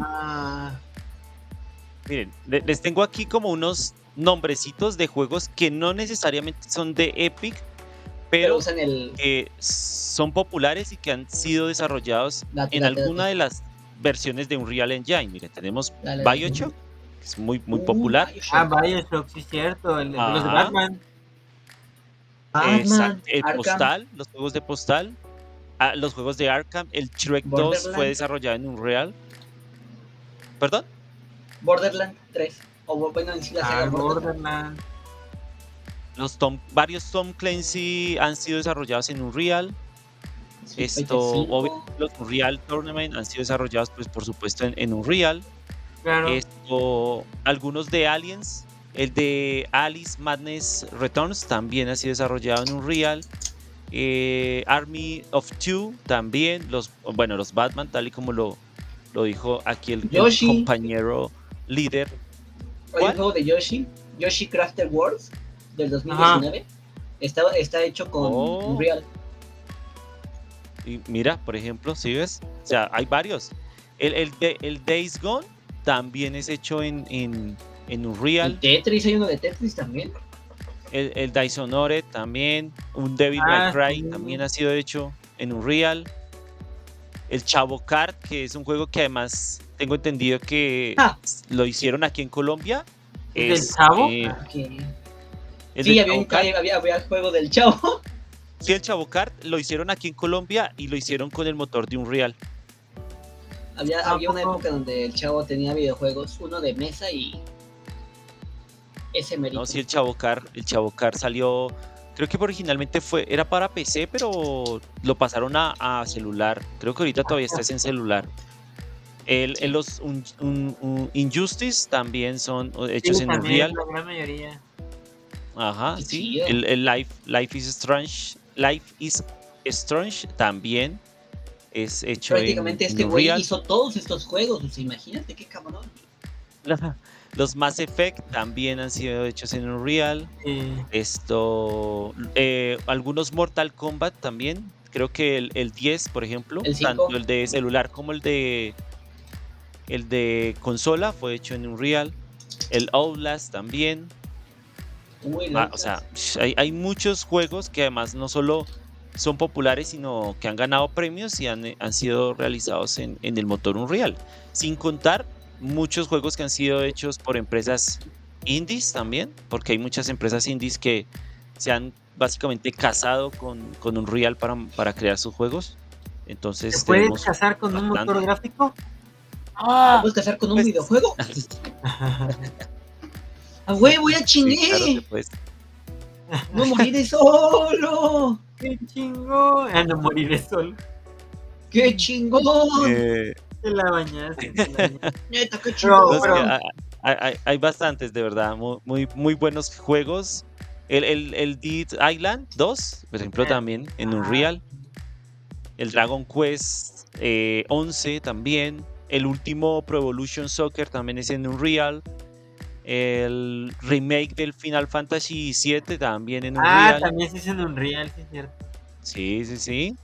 [SPEAKER 1] Ah,
[SPEAKER 2] Miren, le- les tengo aquí como unos nombrecitos de juegos que no necesariamente son de Epic,
[SPEAKER 3] pero
[SPEAKER 2] pero
[SPEAKER 3] usan el.
[SPEAKER 2] que son populares y que han sido desarrollados
[SPEAKER 3] Date,
[SPEAKER 2] en
[SPEAKER 3] date,
[SPEAKER 2] alguna
[SPEAKER 3] date.
[SPEAKER 2] de las versiones de Unreal Engine. Miren, tenemos
[SPEAKER 3] Dale.
[SPEAKER 2] Bioshock, que es muy, muy
[SPEAKER 3] Uh,
[SPEAKER 2] popular.
[SPEAKER 3] Bioshock.
[SPEAKER 1] ah, Bioshock, sí es cierto. El, de los de. Batman.
[SPEAKER 3] Batman,
[SPEAKER 2] Exacto, el
[SPEAKER 3] Arkham.
[SPEAKER 2] Postal, los juegos de Postal, ah, los juegos de Arkham, el Shrek 2 fue desarrollado en Unreal. ¿Perdón?
[SPEAKER 3] Borderlands 3. O bueno, en sí la
[SPEAKER 1] Ah,
[SPEAKER 3] saga Borderlands.
[SPEAKER 2] Los Tom, varios Tom Clancy han sido desarrollados en Unreal.
[SPEAKER 3] Street
[SPEAKER 2] Esto, los Unreal Tournament han sido desarrollados, pues, por supuesto, en, en Unreal.
[SPEAKER 1] Claro.
[SPEAKER 2] Esto, algunos de Aliens, el de Alice Madness Returns también ha sido desarrollado en Unreal. Eh, Army of Two también, los, bueno, los Batman, tal y como lo, lo dijo aquí el, compañero líder.
[SPEAKER 3] Hay un
[SPEAKER 2] ¿Cuál?
[SPEAKER 3] juego de Yoshi, Yoshi Crafted Worlds, del 2019. Está, está hecho con
[SPEAKER 2] Oh.
[SPEAKER 3] Unreal.
[SPEAKER 2] Y mira, por ejemplo, si ves? O sea, hay varios. El, el, el Days Gone también es hecho en, en, en
[SPEAKER 3] Y
[SPEAKER 2] Unreal.
[SPEAKER 3] Tetris, hay uno de Tetris también.
[SPEAKER 2] El, el Dishonored también. Un Devil
[SPEAKER 1] Ah,
[SPEAKER 2] May Cry
[SPEAKER 1] sí.
[SPEAKER 2] también ha sido hecho en Unreal. El Chavo Kart, que es un juego que además tengo entendido que
[SPEAKER 3] Ah.
[SPEAKER 2] lo hicieron aquí en Colombia.
[SPEAKER 1] ¿Es del
[SPEAKER 2] Es,
[SPEAKER 1] Chavo?
[SPEAKER 2] eh, el
[SPEAKER 3] Sí, había, un,
[SPEAKER 2] Chavo Kart.
[SPEAKER 3] había, había juego del chavo.
[SPEAKER 2] Sí, el Chavo Kart lo hicieron aquí en Colombia y lo hicieron con el motor de Unreal.
[SPEAKER 3] Había,
[SPEAKER 1] ¿A
[SPEAKER 3] había una época donde el chavo tenía videojuegos, uno de mesa y ese merito.
[SPEAKER 2] No, sí, el Chavocar, el Chavocar salió, creo que originalmente fue, era para PC, pero lo pasaron a, a celular. Creo que ahorita todavía está en celular. El, el- los un- un- un Injustice también son hechos
[SPEAKER 1] Sí,
[SPEAKER 2] en
[SPEAKER 1] también,
[SPEAKER 2] Unreal.
[SPEAKER 1] La gran mayoría.
[SPEAKER 2] Ajá, sí. El, el Life, Life is Strange, Life is Strange también es hecho en,
[SPEAKER 3] Prácticamente
[SPEAKER 2] en
[SPEAKER 3] este güey
[SPEAKER 2] Unreal.
[SPEAKER 3] hizo todos estos juegos. o sea, imagínate qué cabrón.
[SPEAKER 2] Los Mass Effect también han sido hechos en Unreal. Esto, eh, algunos Mortal Kombat también. Creo que el, el 10, por ejemplo,
[SPEAKER 3] El
[SPEAKER 2] tanto el de celular como el de el de consola fue hecho en Unreal. El Outlast también. Ah, o sea, hay, hay muchos juegos que además no solo son populares, sino que han ganado premios y han, eh, han sido realizados en, en el motor Unreal. Sin contar muchos juegos que han sido hechos por empresas indies también, porque hay muchas empresas indies que se han básicamente casado con, con Unreal para, para crear sus juegos. Entonces
[SPEAKER 1] ¿Te puedes casar con un motor gráfico?
[SPEAKER 3] ¿Te
[SPEAKER 1] ¡Ah!
[SPEAKER 3] puedes casar con un
[SPEAKER 2] Pues-
[SPEAKER 3] videojuego? ¡A huevo, ya
[SPEAKER 2] Sí,
[SPEAKER 3] chingué!
[SPEAKER 2] claro que puedes-
[SPEAKER 3] ¡No moriré solo!
[SPEAKER 1] ¡Qué chingón! Ah, no moriré solo.
[SPEAKER 3] ¡Qué chingón!
[SPEAKER 2] Eh,
[SPEAKER 1] Te la bañaste. te la bañaste.
[SPEAKER 3] Neta, qué chingón.
[SPEAKER 2] No,
[SPEAKER 1] pero-
[SPEAKER 2] sí, hay, hay- hay- hay bastantes, de verdad. Muy, muy, muy buenos juegos. El, el, el Dead Island 2, por ejemplo,
[SPEAKER 1] Eh,
[SPEAKER 2] también en. Unreal. El Dragon Quest eh, 11 también. El último Pro Evolution Soccer también es en Unreal. El remake del Final Fantasy VII también en
[SPEAKER 1] Ah,
[SPEAKER 2] Unreal.
[SPEAKER 1] también se hizo en Unreal, sí es cierto.
[SPEAKER 2] Sí, sí, sí.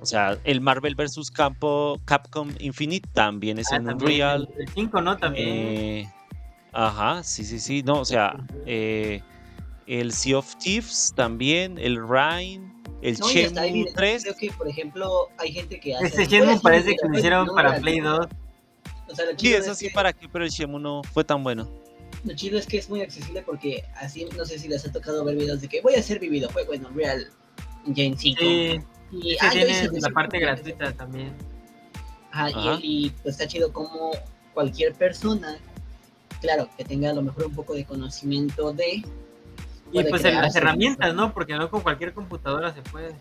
[SPEAKER 2] O sea, el Marvel vs. Campo, Capcom Infinite también es
[SPEAKER 1] Ah,
[SPEAKER 2] en
[SPEAKER 1] también
[SPEAKER 2] Unreal.
[SPEAKER 1] El 5, ¿no? También.
[SPEAKER 2] Eh, ajá, sí, sí, sí. No, o sea, eh, el Sea of Thieves también, el Rhine, el
[SPEAKER 3] No,
[SPEAKER 2] Shenmue
[SPEAKER 3] viene-
[SPEAKER 2] 3.
[SPEAKER 3] Creo que, por ejemplo, hay gente que hace.
[SPEAKER 1] Este Shenmue parece que lo hicieron
[SPEAKER 3] no,
[SPEAKER 1] para
[SPEAKER 3] real.
[SPEAKER 1] Play 2.
[SPEAKER 3] O sea, lo
[SPEAKER 2] Sí, eso
[SPEAKER 3] es
[SPEAKER 2] sí,
[SPEAKER 3] que,
[SPEAKER 2] para qué, pero el Shenmue no fue tan bueno.
[SPEAKER 3] lo chido es que es muy accesible porque así, no sé si les ha tocado ver videos de que voy a hacer mi videojuego en Unreal Engine 5.
[SPEAKER 1] Sí,
[SPEAKER 3] y, ah,
[SPEAKER 1] tiene la parte gratuita también.
[SPEAKER 3] Ajá, y-
[SPEAKER 2] Ajá.
[SPEAKER 3] Y, pues está chido como cualquier persona, claro, que tenga a lo mejor un poco de conocimiento de.
[SPEAKER 1] Y pues en las herramientas, ¿no? Porque no con cualquier computadora se puede.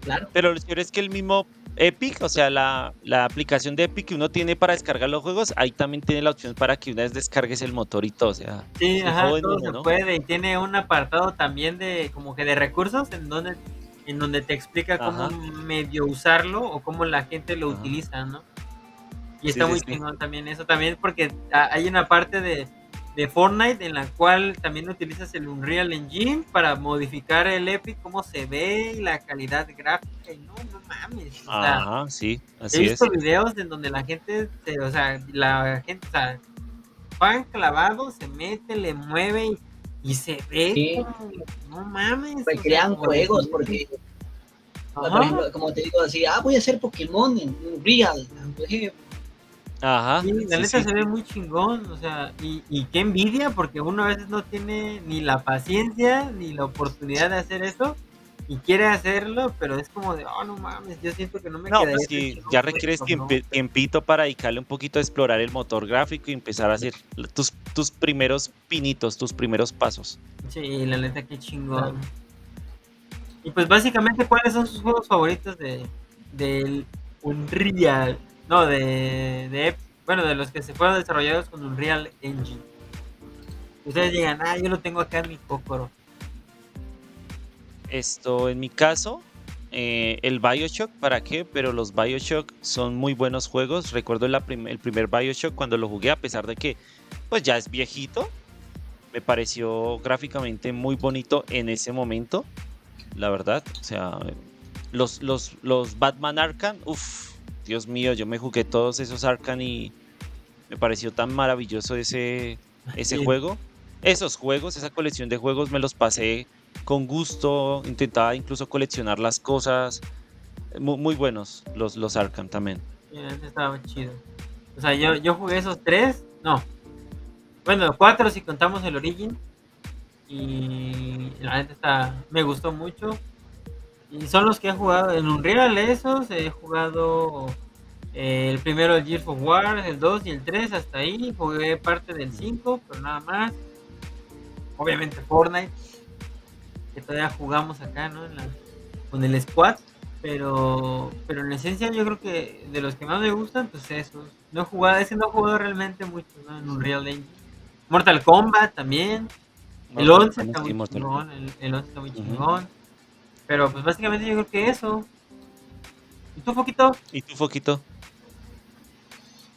[SPEAKER 3] Claro.
[SPEAKER 2] Pero lo chévere es que el mismo Epic, o sea, la, la aplicación de Epic que uno tiene para descargar los juegos, ahí también tiene la opción para que una vez descargues el motor y todo. O sea,
[SPEAKER 1] Sí, ajá, todo
[SPEAKER 2] uno,
[SPEAKER 1] se
[SPEAKER 2] ¿no?
[SPEAKER 1] puede. Y tiene un apartado también de como que de recursos en donde en donde te explica cómo
[SPEAKER 2] Ajá.
[SPEAKER 1] medio usarlo o cómo la gente lo
[SPEAKER 2] Ajá.
[SPEAKER 1] utiliza, ¿no? Y está
[SPEAKER 2] sí,
[SPEAKER 1] muy
[SPEAKER 2] sí.
[SPEAKER 1] chingón también eso, también porque hay una parte de, de Fortnite en la cual también utilizas el Unreal Engine para modificar el Epic, cómo se ve y la calidad gráfica y no, no mames. O sea,
[SPEAKER 2] ajá, sí,
[SPEAKER 1] He
[SPEAKER 2] así es.
[SPEAKER 1] visto videos en donde la gente, se, o sea, la gente, o sea, van clavado, se mete, le mueve y, y se ve
[SPEAKER 3] Sí.
[SPEAKER 1] como, no mames. sea,
[SPEAKER 3] Recrean
[SPEAKER 1] como
[SPEAKER 3] juegos porque,
[SPEAKER 1] Ajá.
[SPEAKER 3] por ejemplo, como te digo, así, ah, voy a hacer Pokémon en Unreal. por ejemplo.
[SPEAKER 2] Ajá.
[SPEAKER 1] Sí, la
[SPEAKER 2] sí,
[SPEAKER 1] neta
[SPEAKER 2] sí.
[SPEAKER 1] se ve muy chingón, o sea, y, y qué envidia, porque uno a veces no tiene ni la paciencia ni la oportunidad de hacer eso, y quiere hacerlo, pero es como de, oh, no mames, yo siento que no me
[SPEAKER 2] No, pues
[SPEAKER 1] chingón
[SPEAKER 2] ya requieres tiempito para dedicarle un poquito a explorar el motor gráfico y empezar a hacer tus, tus primeros pinitos, tus primeros pasos.
[SPEAKER 1] Sí, la neta, qué chingón. Y pues básicamente, ¿cuáles son sus juegos favoritos de del Unreal? No, de, de bueno, de los que se fueron desarrollados con Unreal Engine. Ustedes digan, ah, yo lo tengo acá en mi cócoro.
[SPEAKER 2] Esto, en mi caso, eh, el Bioshock, ¿para qué? Pero los Bioshock son muy buenos juegos. Recuerdo la prim- el primer Bioshock cuando lo jugué, a pesar de que pues ya es viejito, me pareció gráficamente muy bonito en ese momento, la verdad. O sea, los, los, los Batman Arkham, uff, Dios mío, yo me jugué todos esos Arkham y me pareció tan maravilloso ese, ese
[SPEAKER 1] Sí.
[SPEAKER 2] juego. Esos juegos, esa colección de juegos me los pasé con gusto, intentaba incluso coleccionar las cosas. Muy, muy buenos los, los Arkham también.
[SPEAKER 1] Neta estaba chido. O sea, yo, yo jugué esos tres, no. Bueno, cuatro si contamos el Origin. Y la neta está, me gustó mucho. Y son los que he jugado en Unreal esos. He jugado eh, el primero, el Gears of War, el 2 y el 3 hasta ahí. Jugué parte del 5, pero nada más. Obviamente Fortnite. Que todavía jugamos acá, ¿no? En la- con el squad. Pero, pero en esencia yo creo que de los que más me gustan, pues esos. No he jugado, ese no he jugado realmente mucho, ¿no? En Unreal Engine. Mortal Kombat también. El
[SPEAKER 2] Mortal
[SPEAKER 1] 11
[SPEAKER 2] Kombat,
[SPEAKER 1] está muy chingón. El, el 11 está muy chingón. Pero pues básicamente yo creo que eso. ¿Y tú, Foquito?
[SPEAKER 2] ¿Y tú, Foquito?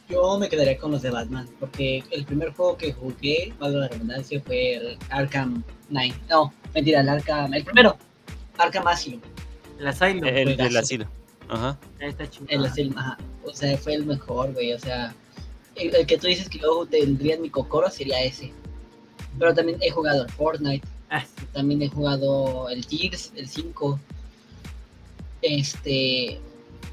[SPEAKER 3] Yo me quedaría con los de Batman, porque el primer juego que jugué, valga la redundancia, fue el Arkham Knight. No, mentira, el Arkham, el primero, Arkham Asylum,
[SPEAKER 1] El Asylum.
[SPEAKER 2] El del asilo. Ajá.
[SPEAKER 1] Ahí está chingón.
[SPEAKER 3] el Asylum, ajá. O sea, fue el mejor, güey, o sea, el, el que tú dices que luego tendría en mi cocoro sería ese. Pero también he jugado el Fortnite,
[SPEAKER 1] Ah,
[SPEAKER 3] también he jugado el Gears, el 5. Este,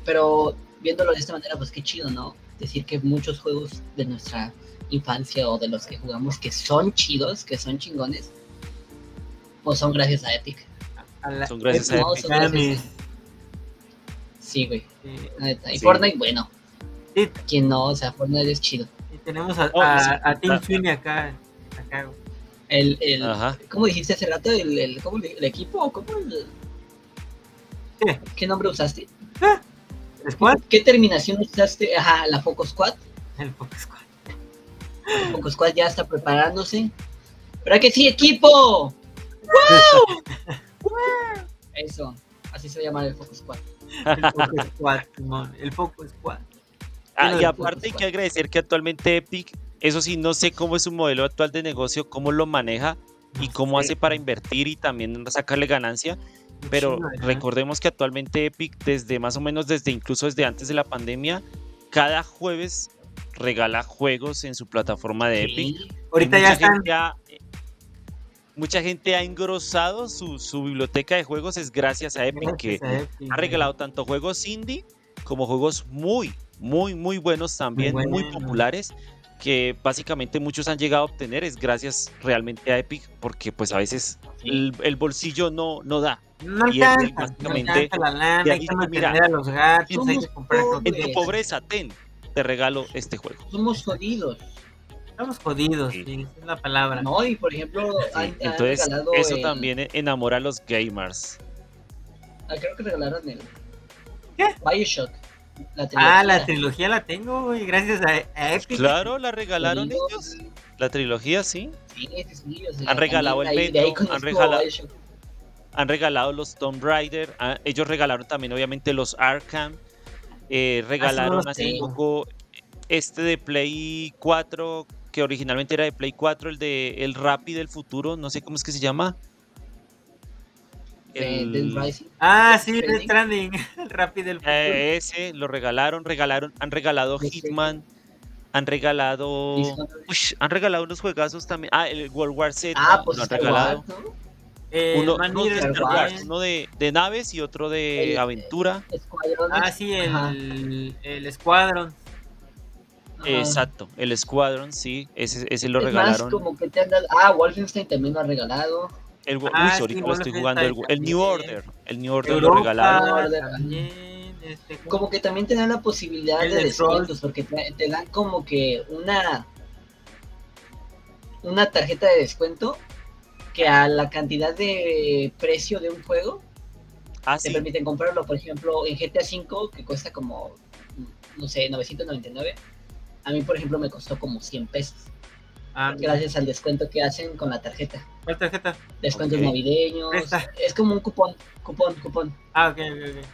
[SPEAKER 3] pero viéndolo de esta manera, pues qué chido, ¿no? Decir que muchos juegos de nuestra infancia o de los que jugamos que son chidos, que son chingones, pues son gracias a Epic.
[SPEAKER 1] A la-
[SPEAKER 2] Son gracias a
[SPEAKER 3] No,
[SPEAKER 2] Epic.
[SPEAKER 3] son gracias Sí, güey. Y
[SPEAKER 2] Sí.
[SPEAKER 3] Fortnite, bueno,
[SPEAKER 1] sí,
[SPEAKER 3] quien no, o sea, Fortnite es chido.
[SPEAKER 1] y tenemos a,
[SPEAKER 2] Oh,
[SPEAKER 1] a,
[SPEAKER 2] sí,
[SPEAKER 1] a Team
[SPEAKER 2] está-
[SPEAKER 1] Sweeney acá. acá güey.
[SPEAKER 3] El, el,
[SPEAKER 2] Ajá.
[SPEAKER 3] ¿Cómo dijiste hace rato? ¿El, el, cómo el equipo? ¿Cómo el-
[SPEAKER 1] ¿Qué?
[SPEAKER 3] ¿Qué nombre usaste?
[SPEAKER 1] ¿El Squad?
[SPEAKER 3] ¿Qué terminación usaste? Ajá, la Foco Squad.
[SPEAKER 1] El Focus Squad.
[SPEAKER 3] El Foco Squad ya está preparándose. ¿Verdad que sí, equipo? ¡Wow! Eso, así se llama el Foco Squad.
[SPEAKER 1] El Focus Squad, Simón. El Focus Squad.
[SPEAKER 2] Ah, y
[SPEAKER 3] el
[SPEAKER 2] aparte hay
[SPEAKER 3] Focus
[SPEAKER 2] que agradecer que actualmente Epic, eso sí, no sé cómo es su modelo actual de negocio, cómo lo maneja y cómo hace para invertir y también sacarle ganancia. Pero recordemos que actualmente Epic, desde más o menos desde incluso desde antes de la pandemia, cada jueves regala juegos en su plataforma de Epic.
[SPEAKER 3] Sí.
[SPEAKER 1] Ahorita
[SPEAKER 2] Y
[SPEAKER 1] ya
[SPEAKER 2] mucha
[SPEAKER 1] están.
[SPEAKER 2] gente ha- mucha gente ha engrosado su, su biblioteca de juegos es gracias a Epic, que ha regalado tanto juegos indie como juegos muy, muy, muy buenos también, muy, populares, que básicamente muchos han llegado a obtener es gracias realmente a Epic, porque pues a veces el, el bolsillo no, no da.
[SPEAKER 1] No
[SPEAKER 2] y
[SPEAKER 1] alcanza,
[SPEAKER 2] básicamente
[SPEAKER 1] alcanza la lana,
[SPEAKER 2] de
[SPEAKER 1] hay que
[SPEAKER 2] mira,
[SPEAKER 1] mantener a los gatos, hay que comprar.
[SPEAKER 2] En tu pobreza, ten, te regalo este juego.
[SPEAKER 3] Somos jodidos.
[SPEAKER 1] Estamos jodidos,
[SPEAKER 2] Sí.
[SPEAKER 1] sí, esa es la palabra.
[SPEAKER 3] No, y por ejemplo,
[SPEAKER 2] Sí,
[SPEAKER 3] han, han
[SPEAKER 2] Entonces, eso
[SPEAKER 3] el-
[SPEAKER 2] también enamora a los gamers.
[SPEAKER 3] ah, creo que regalaron el
[SPEAKER 1] ¿Qué?
[SPEAKER 3] Bioshock. La
[SPEAKER 1] Ah, la
[SPEAKER 3] trilogía.
[SPEAKER 1] la tengo, güey, gracias a, a Epic.
[SPEAKER 2] Claro, la regalaron ellos. La trilogía, sí.
[SPEAKER 3] Sí, sí, sí, o sea,
[SPEAKER 2] Han regalado
[SPEAKER 3] también
[SPEAKER 2] el Metro, han regalado-
[SPEAKER 3] Bioshock.
[SPEAKER 2] Han regalado los Tomb Raider. ah, ellos regalaron también, obviamente, los Arkham. eh, regalaron
[SPEAKER 1] los
[SPEAKER 2] hace poco este de Play 4, que originalmente era de Play 4, el de El Rappi del futuro. No sé cómo es que se llama.
[SPEAKER 3] De
[SPEAKER 2] El-
[SPEAKER 3] Dead Rising.
[SPEAKER 1] Ah, sí,
[SPEAKER 3] Death
[SPEAKER 1] Stranding, el rápido del futuro.
[SPEAKER 2] eh, ese lo regalaron, regalaron, han regalado
[SPEAKER 3] Sí, sí.
[SPEAKER 2] Hitman, han regalado, han regalado unos juegazos también. Ah, el World War Z
[SPEAKER 3] Ah, pues
[SPEAKER 2] lo han regalado.
[SPEAKER 1] Eh,
[SPEAKER 2] Uno, de
[SPEAKER 1] Eater
[SPEAKER 2] Star Wars,
[SPEAKER 1] también.
[SPEAKER 2] uno de, de naves y otro de
[SPEAKER 3] El-
[SPEAKER 2] aventura.
[SPEAKER 1] Ah, sí, el, el Squadron.
[SPEAKER 3] Ajá.
[SPEAKER 2] Exacto, el Squadron, sí, ese, ese lo
[SPEAKER 3] Es
[SPEAKER 2] regalaron.
[SPEAKER 3] Más como que te han dado. Ah, Wolfenstein también lo ha regalado.
[SPEAKER 2] El, uy,
[SPEAKER 1] Ah,
[SPEAKER 2] ahorita
[SPEAKER 1] sí,
[SPEAKER 2] lo estoy jugando. El, New. Order. El New Order lo
[SPEAKER 1] Europa
[SPEAKER 2] regalaron.
[SPEAKER 3] regalaron.
[SPEAKER 1] también. Este,
[SPEAKER 3] Como que también te dan la posibilidad
[SPEAKER 1] El
[SPEAKER 3] de
[SPEAKER 1] de
[SPEAKER 3] descuentos, porque te, te dan como que una una tarjeta de descuento que a la cantidad de precio de un juego
[SPEAKER 2] Ah,
[SPEAKER 3] te
[SPEAKER 2] sí.
[SPEAKER 3] permiten comprarlo. Por ejemplo, en GTA V, que cuesta como, no sé, 999, a mí, por ejemplo, me costó como 100 pesos,
[SPEAKER 1] ah,
[SPEAKER 3] gracias al descuento que hacen con la tarjeta.
[SPEAKER 1] ¿Cuál tarjeta?
[SPEAKER 3] Descuentos navideños,
[SPEAKER 1] Esta.
[SPEAKER 3] es como un cupón, cupón, cupón.
[SPEAKER 1] Ah, ok, ok, ok.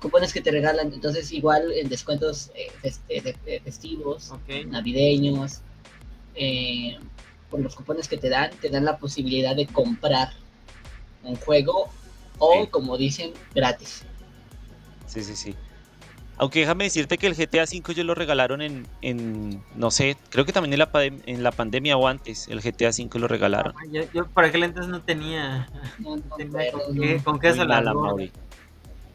[SPEAKER 3] Cupones que te regalan, entonces igual en descuentos eh, eh, de- de festivos, navideños, eh, por los cupones que te dan, te dan la posibilidad de comprar un juego o,
[SPEAKER 2] Sí.
[SPEAKER 3] como dicen, gratis.
[SPEAKER 2] Sí, sí, sí. Aunque déjame decirte que el GTA V ellos lo regalaron en, en no sé, creo que también en la, en la pandemia o antes, el GTA V lo regalaron.
[SPEAKER 1] Ah, Yo, yo por aquel entonces no tenía,
[SPEAKER 3] No, no
[SPEAKER 1] con,
[SPEAKER 3] acuerdo,
[SPEAKER 1] qué,
[SPEAKER 3] no.
[SPEAKER 1] con qué
[SPEAKER 2] Muy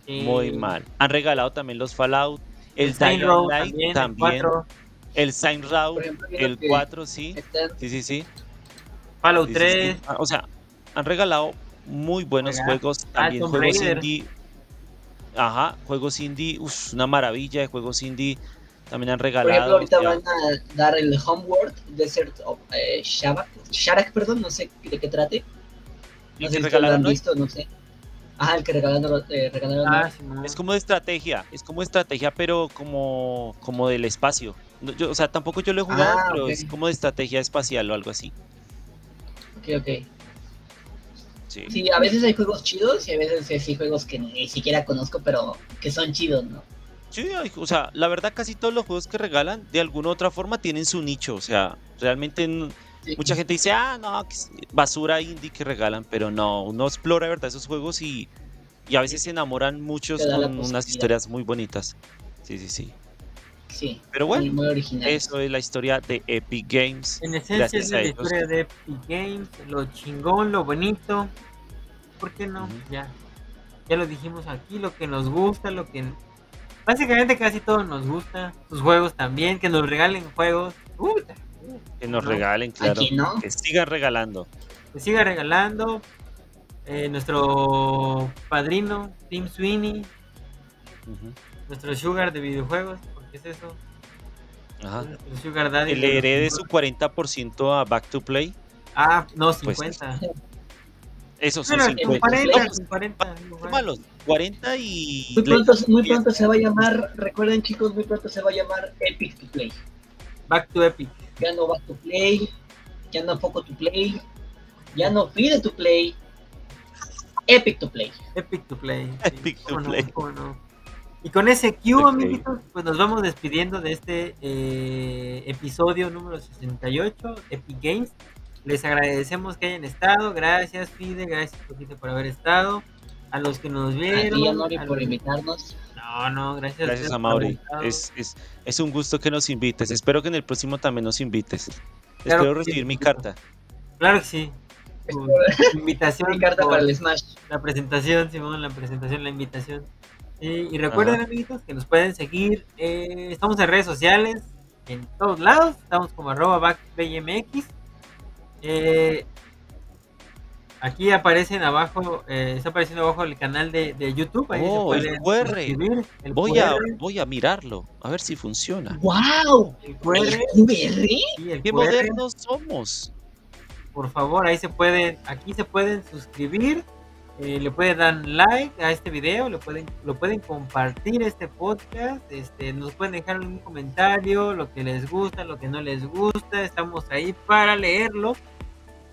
[SPEAKER 1] Sí.
[SPEAKER 2] muy mal. Han regalado también los Fallout, el,
[SPEAKER 1] El
[SPEAKER 2] Dying
[SPEAKER 1] también,
[SPEAKER 2] también,
[SPEAKER 1] el 4,
[SPEAKER 2] el Saint Row,
[SPEAKER 3] Por ejemplo, viendo
[SPEAKER 2] el
[SPEAKER 3] que
[SPEAKER 2] 4, sí, sí, sí, sí.
[SPEAKER 1] Fallout
[SPEAKER 2] Sí, sí,
[SPEAKER 1] 3,
[SPEAKER 2] sí. Ah, O sea, han regalado muy buenos juegos,
[SPEAKER 1] Ah,
[SPEAKER 2] también juegos
[SPEAKER 1] Raider.
[SPEAKER 2] indie. Ajá, juegos indie, uf, una maravilla de juegos indie. También han
[SPEAKER 3] Por
[SPEAKER 2] regalado.
[SPEAKER 3] ejemplo, ahorita van a dar el Homeworld Desert of eh, Shabak, Sharak, perdón, no sé de qué trate. No sé si lo
[SPEAKER 2] regalaron
[SPEAKER 3] han
[SPEAKER 2] hoy
[SPEAKER 3] visto, no sé. Ajá, el que regalaron, eh, regalaron
[SPEAKER 1] ah,
[SPEAKER 3] hoy.
[SPEAKER 1] sí, no.
[SPEAKER 2] es como de estrategia, es como estrategia, pero como, como del espacio. No, yo- o sea, tampoco yo lo he jugado,
[SPEAKER 3] Ah,
[SPEAKER 2] pero es como de estrategia espacial o algo así.
[SPEAKER 3] Ok, ok.
[SPEAKER 2] Sí.
[SPEAKER 3] Sí, a veces hay juegos chidos y a veces sí hay juegos que ni siquiera conozco, pero que son chidos, ¿no?
[SPEAKER 2] Sí, o sea, la verdad casi todos los juegos que regalan de alguna u otra forma tienen su nicho, o sea, realmente
[SPEAKER 3] Sí.
[SPEAKER 2] mucha gente dice, ah, no, basura indie que regalan, pero no, uno explora, ¿verdad? Esos juegos y, y a veces se enamoran muchos con unas historias muy bonitas. Sí, sí, sí.
[SPEAKER 3] Sí,
[SPEAKER 2] Pero bueno,
[SPEAKER 3] muy original.
[SPEAKER 2] eso es la historia de Epic Games.
[SPEAKER 1] En esencia es la historia de Epic Games, lo chingón, lo bonito. ¿Por qué no? Ya. Ya lo dijimos aquí, lo que nos gusta, lo que básicamente casi todo nos gusta. Sus juegos también, que nos regalen juegos.
[SPEAKER 2] Que nos
[SPEAKER 1] ¿no?
[SPEAKER 2] regalen, claro.
[SPEAKER 3] Aquí, ¿no?
[SPEAKER 2] Que sigan regalando.
[SPEAKER 1] Que siga regalando. Eh, nuestro padrino, Tim Sweeney, nuestro sugar de videojuegos, porque es eso.
[SPEAKER 2] Ajá. Que le herede su
[SPEAKER 1] videojuegos.
[SPEAKER 2] 40% a Back to Play.
[SPEAKER 1] Ah, no,
[SPEAKER 2] Pues,
[SPEAKER 1] 50.
[SPEAKER 2] Eso son
[SPEAKER 1] Bueno, con
[SPEAKER 2] 50.
[SPEAKER 1] 40,
[SPEAKER 2] No, pues,
[SPEAKER 1] con 40.
[SPEAKER 2] qué malos. 40 y.
[SPEAKER 3] Muy pronto, muy pronto se va a llamar, recuerden chicos, muy pronto se va a llamar Epic to Play.
[SPEAKER 1] Back to Epic.
[SPEAKER 3] Ya no Back to Play, ya no Poco to Play, ya no Pide to Play, Epic to Play.
[SPEAKER 1] Epic to Play. sí,
[SPEAKER 2] Epic to
[SPEAKER 1] no,
[SPEAKER 2] Play.
[SPEAKER 1] no. Y con ese cue,
[SPEAKER 2] Ok.
[SPEAKER 1] amiguitos, pues nos vamos despidiendo de este eh, episodio número 68, Epic Games. Les agradecemos que hayan estado. Gracias, Fide. Gracias, Poquito, por haber estado. A los que nos
[SPEAKER 3] A
[SPEAKER 1] vieron.
[SPEAKER 3] ti,
[SPEAKER 1] a
[SPEAKER 3] por
[SPEAKER 1] los-
[SPEAKER 3] invitarnos.
[SPEAKER 1] No, no, gracias.
[SPEAKER 2] Gracias a
[SPEAKER 1] por
[SPEAKER 2] Mauri. Es, es, es un gusto que nos invites. Espero que en el próximo también nos invites.
[SPEAKER 1] Claro
[SPEAKER 2] Espero
[SPEAKER 1] sí,
[SPEAKER 2] recibir mi carta.
[SPEAKER 1] Claro que sí. invitación.
[SPEAKER 3] Mi carta
[SPEAKER 1] por
[SPEAKER 3] para el Smash.
[SPEAKER 1] La presentación, Simón, la presentación, la invitación. Eh, y recuerden,
[SPEAKER 2] Ajá.
[SPEAKER 1] amiguitos, que nos pueden seguir. eh, estamos en redes sociales, en todos lados. Estamos como arroba backplaymx. Eh, aquí aparecen abajo, eh, está apareciendo abajo el canal de, de YouTube. Ahí
[SPEAKER 2] Oh,
[SPEAKER 1] se
[SPEAKER 2] el
[SPEAKER 1] pueden
[SPEAKER 2] QR.
[SPEAKER 1] suscribir, el
[SPEAKER 2] Voy a, voy a mirarlo, a ver si funciona.
[SPEAKER 3] ¡Wow!
[SPEAKER 1] el QR,
[SPEAKER 3] ¿El VR?
[SPEAKER 1] sí, el
[SPEAKER 2] ¡Qué
[SPEAKER 1] QR.
[SPEAKER 2] modernos somos!
[SPEAKER 1] por favor, ahí se pueden, aquí se pueden suscribir, eh, le pueden dar like a este video, le pueden, lo pueden compartir este podcast, este, nos pueden dejar un comentario, lo que les gusta, lo que no les gusta, estamos ahí para leerlo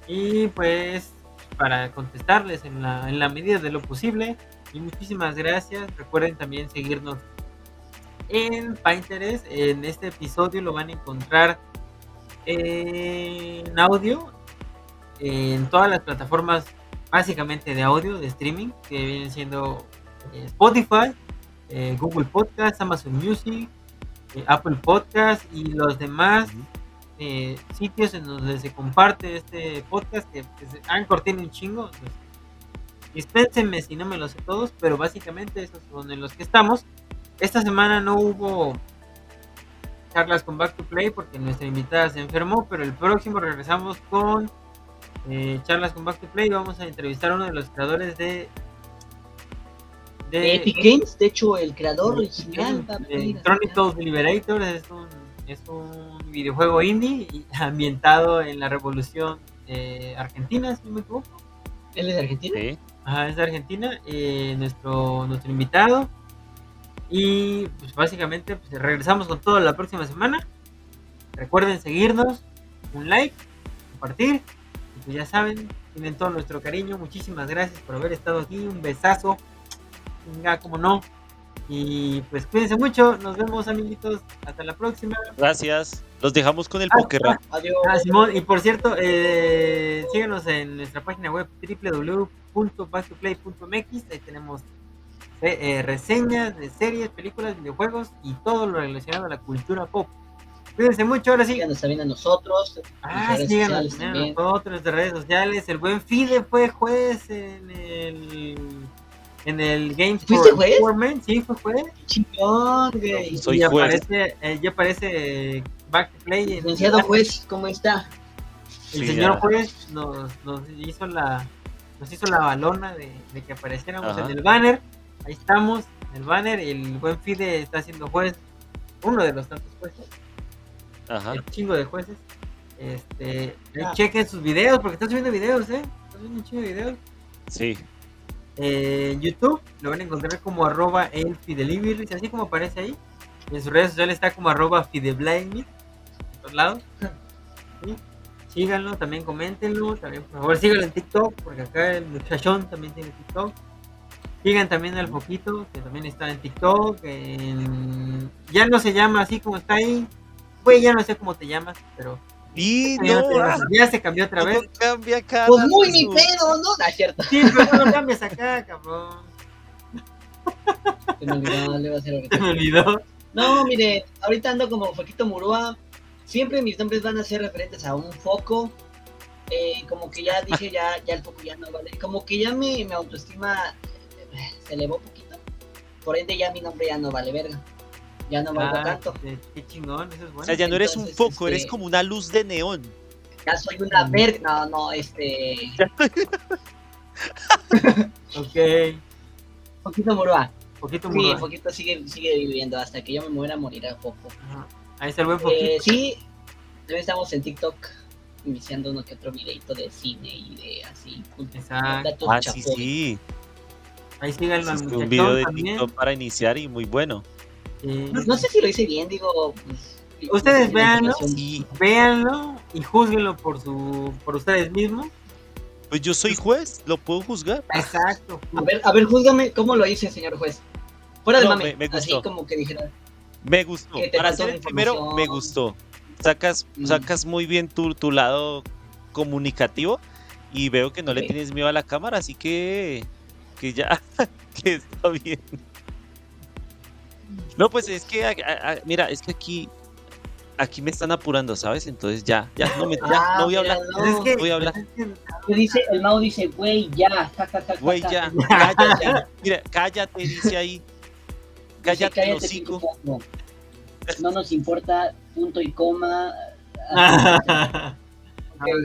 [SPEAKER 1] y pues para contestarles en la, en la medida de lo posible. Y muchísimas gracias. Recuerden también seguirnos en Pinterest. En este episodio lo van a encontrar en audio en todas las plataformas básicamente de audio, de streaming, que vienen siendo eh, Spotify, eh, Google Podcast, Amazon Music, eh, Apple Podcast y los demás eh, sitios en donde se comparte este podcast, que pues, Anchor tiene un chingo. pues, dispénsenme si no me los sé todos, pero básicamente esos son en los que estamos. Esta semana no hubo charlas con Back to Play porque nuestra invitada se enfermó, pero el próximo regresamos con eh, charlas con Back to Play. Vamos a entrevistar a uno de los creadores de.
[SPEAKER 3] De Epic Games, de hecho, el creador original.
[SPEAKER 1] de
[SPEAKER 3] venir a
[SPEAKER 1] Chronicles Liberator es un, es un videojuego indie y- ambientado en la revolución eh, argentina, si no me equivoco.
[SPEAKER 3] ¿Él es de Argentina?
[SPEAKER 2] Sí.
[SPEAKER 1] Ajá, es de Argentina, eh, nuestro, nuestro invitado. Y pues básicamente pues, regresamos con todo la próxima semana. Recuerden seguirnos, un like, compartir. Pues ya saben, tienen todo nuestro cariño. Muchísimas gracias por haber estado aquí. Un besazo. Venga, como no. Y pues cuídense mucho. Nos vemos, amiguitos. Hasta la próxima.
[SPEAKER 2] Gracias. Los dejamos con el
[SPEAKER 1] Ah,
[SPEAKER 2] Poker
[SPEAKER 1] ah,
[SPEAKER 3] Adiós.
[SPEAKER 1] Ah, Simón, y por cierto, eh, síganos en nuestra página web www.backtoplay.mx. Ahí tenemos eh, eh, reseñas de series, películas, videojuegos y todo lo relacionado a la cultura pop. Cuídense mucho, ahora sí.
[SPEAKER 3] Síganos también a nosotros.
[SPEAKER 1] Ah, síganos a nosotros de redes sociales. El buen Fide fue juez en el en el Games
[SPEAKER 3] ¿Fuiste
[SPEAKER 1] for
[SPEAKER 3] juez?
[SPEAKER 1] Sí, fue juez.
[SPEAKER 3] Chingón, güey.
[SPEAKER 2] Soy
[SPEAKER 1] y
[SPEAKER 2] juez.
[SPEAKER 1] aparece, eh, ya aparece Back to Play. en-
[SPEAKER 3] Licenciado juez, ¿cómo está?
[SPEAKER 1] El
[SPEAKER 2] Sí,
[SPEAKER 1] señor
[SPEAKER 2] ya.
[SPEAKER 1] juez nos, nos hizo la nos hizo la balona de, de que apareciéramos
[SPEAKER 2] Ajá.
[SPEAKER 1] en el banner. Ahí estamos, en el banner. El buen Fide está siendo juez, uno de los tantos jueces,
[SPEAKER 2] Ajá.
[SPEAKER 1] el chingo de jueces. Este,
[SPEAKER 3] Ah.
[SPEAKER 1] chequen sus videos, porque están subiendo videos, eh. Están subiendo un chingo de videos.
[SPEAKER 2] Sí.
[SPEAKER 1] Eh, en YouTube lo van a encontrar como arroba el Fidelivery, así como aparece ahí. Y en sus redes sociales está como arroba Fideblindme, en todos lados. ¿Sí? Síganlo, también coméntenlo, también por favor síganlo en TikTok, porque acá el muchachón también tiene TikTok. Sigan también al Foquito, que también está en TikTok. en- Ya no se llama así como está ahí. Ya no sé cómo te llamas, pero
[SPEAKER 2] Y no, ah,
[SPEAKER 1] ya se cambió otra vez.
[SPEAKER 2] cambia cada
[SPEAKER 3] Pues muy mi pedo, ¿no? No, cierto.
[SPEAKER 1] Sí, pero no lo cambies acá, cabrón.
[SPEAKER 3] Se me olvidó, le iba a hacer ahorita.
[SPEAKER 1] Se me olvidó.
[SPEAKER 3] No, mire, ahorita ando como Foquito Murúa. Siempre mis nombres van a ser referentes a un foco. Eh, como que ya dije, ya, ya el foco ya no vale. Como que ya mi, mi autoestima eh, se elevó un poquito. Por ende, ya mi nombre ya no vale verga. Ya no valgo
[SPEAKER 1] Ah,
[SPEAKER 3] tanto.
[SPEAKER 1] qué, qué chingón, eso es
[SPEAKER 2] O sea, ya no eres un foco, eres
[SPEAKER 3] este-
[SPEAKER 2] como una luz de neón.
[SPEAKER 3] Ya soy una verga. No, no, este.
[SPEAKER 1] Ok,
[SPEAKER 3] Foquito Murúa.
[SPEAKER 1] poquito
[SPEAKER 3] Sí,
[SPEAKER 1] muy
[SPEAKER 3] Foquito sigue, sigue viviendo. Hasta que yo me muera, morirá foco.
[SPEAKER 1] Ahí está el buen poquito.
[SPEAKER 3] Eh, sí, también estamos en TikTok iniciando uno que otro videito de cine y de así.
[SPEAKER 1] Exacto.
[SPEAKER 2] Ah, sí, sí.
[SPEAKER 1] Ahí síganlo al
[SPEAKER 2] Hiciste un video de
[SPEAKER 1] también.
[SPEAKER 2] TikTok para iniciar y muy bueno.
[SPEAKER 1] Sí.
[SPEAKER 3] No sé si lo hice bien, digo. pues,
[SPEAKER 1] Ustedes
[SPEAKER 3] la
[SPEAKER 1] véanlo.
[SPEAKER 2] Sí.
[SPEAKER 1] Véanlo y júzguenlo por su por ustedes mismos.
[SPEAKER 2] Pues yo soy juez, lo puedo juzgar.
[SPEAKER 1] Exacto.
[SPEAKER 3] A ver, a ver, júzgame cómo lo hice, señor juez. Fuera de
[SPEAKER 2] No,
[SPEAKER 3] mame,
[SPEAKER 2] me- me
[SPEAKER 3] así
[SPEAKER 2] gustó.
[SPEAKER 3] como que dijera.
[SPEAKER 2] Me gustó. Para ser el primero, me gustó. Sacas,
[SPEAKER 3] Mm.
[SPEAKER 2] sacas muy bien tu, tu lado comunicativo y veo que no le tienes miedo a la cámara, así que, que ya, que está bien. No, pues es que, a- a- a- mira, es que aquí aquí me están apurando, ¿sabes? Entonces ya, ya, no, me, ya,
[SPEAKER 3] Ah,
[SPEAKER 2] no voy a hablar.
[SPEAKER 1] Es
[SPEAKER 3] no.
[SPEAKER 1] que,
[SPEAKER 2] voy a hablar.
[SPEAKER 1] es que-
[SPEAKER 3] ¿Qué dice? El Mao dice, güey, ya,
[SPEAKER 2] Güey, ya, cállate. Mira, cállate, dice ahí.
[SPEAKER 3] Dice,
[SPEAKER 2] Cállate,
[SPEAKER 3] pinche
[SPEAKER 2] hocico.
[SPEAKER 3] No nos importa, punto y coma.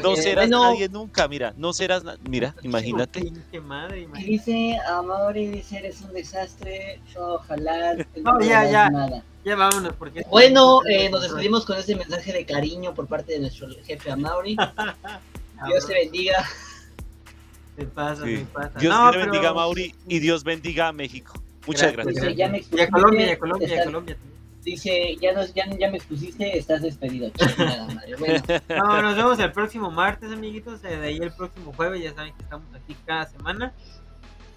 [SPEAKER 2] No
[SPEAKER 3] Eh,
[SPEAKER 2] serás
[SPEAKER 3] bueno,
[SPEAKER 2] nadie nunca, mira, no serás, na- mira, imagínate.
[SPEAKER 1] Pinche madre, imagínate.
[SPEAKER 3] dice, a Mauri dice, eres un desastre, ojalá
[SPEAKER 1] No, ya, ya.
[SPEAKER 3] nada.
[SPEAKER 1] Ya vámonos, porque...
[SPEAKER 3] Bueno, eh, nos despedimos con ese mensaje de cariño por parte de nuestro jefe Amaury. Dios te bendiga.
[SPEAKER 1] Me pasa,
[SPEAKER 2] Sí.
[SPEAKER 1] me pasa.
[SPEAKER 2] Dios
[SPEAKER 1] No,
[SPEAKER 2] te bendiga,
[SPEAKER 1] pero-
[SPEAKER 2] Mauri, y Dios bendiga a México. Muchas
[SPEAKER 1] Gracias,
[SPEAKER 2] gracias.
[SPEAKER 3] Ya me
[SPEAKER 1] Y a Colombia, y a Colombia, y a Colombia también.
[SPEAKER 3] Dice, ya, nos, ya, ya me expusiste, estás despedido. Chingada madre. Bueno,
[SPEAKER 1] No, nos vemos el próximo martes, amiguitos. eh, De ahí el próximo jueves, ya saben que estamos aquí cada semana.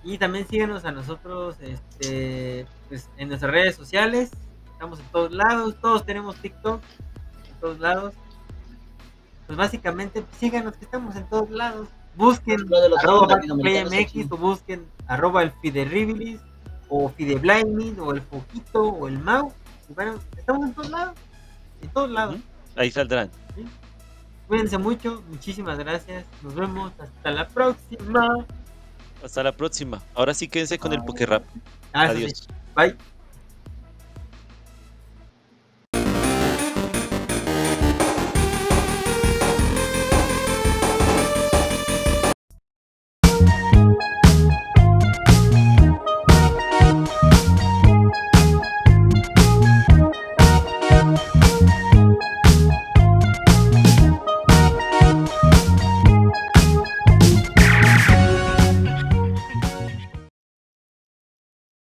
[SPEAKER 1] Y también síganos a nosotros este, pues, en nuestras redes sociales. Estamos en todos lados. Todos tenemos TikTok. En todos lados. Pues básicamente, pues, síganos que estamos en todos lados. Busquen
[SPEAKER 3] los
[SPEAKER 1] arroba PlayMX o busquen arroba el Fiderribilis o Fideblinding o el Foquito o el Mau. Bueno, estamos en todos lados. En todos lados.
[SPEAKER 2] Ahí saldrán.
[SPEAKER 1] Cuídense mucho, muchísimas gracias. Nos vemos hasta la próxima.
[SPEAKER 2] Hasta la próxima. Ahora sí quédense con el Pokerrap.
[SPEAKER 1] Ah, sí.
[SPEAKER 2] Adiós.
[SPEAKER 1] Bye.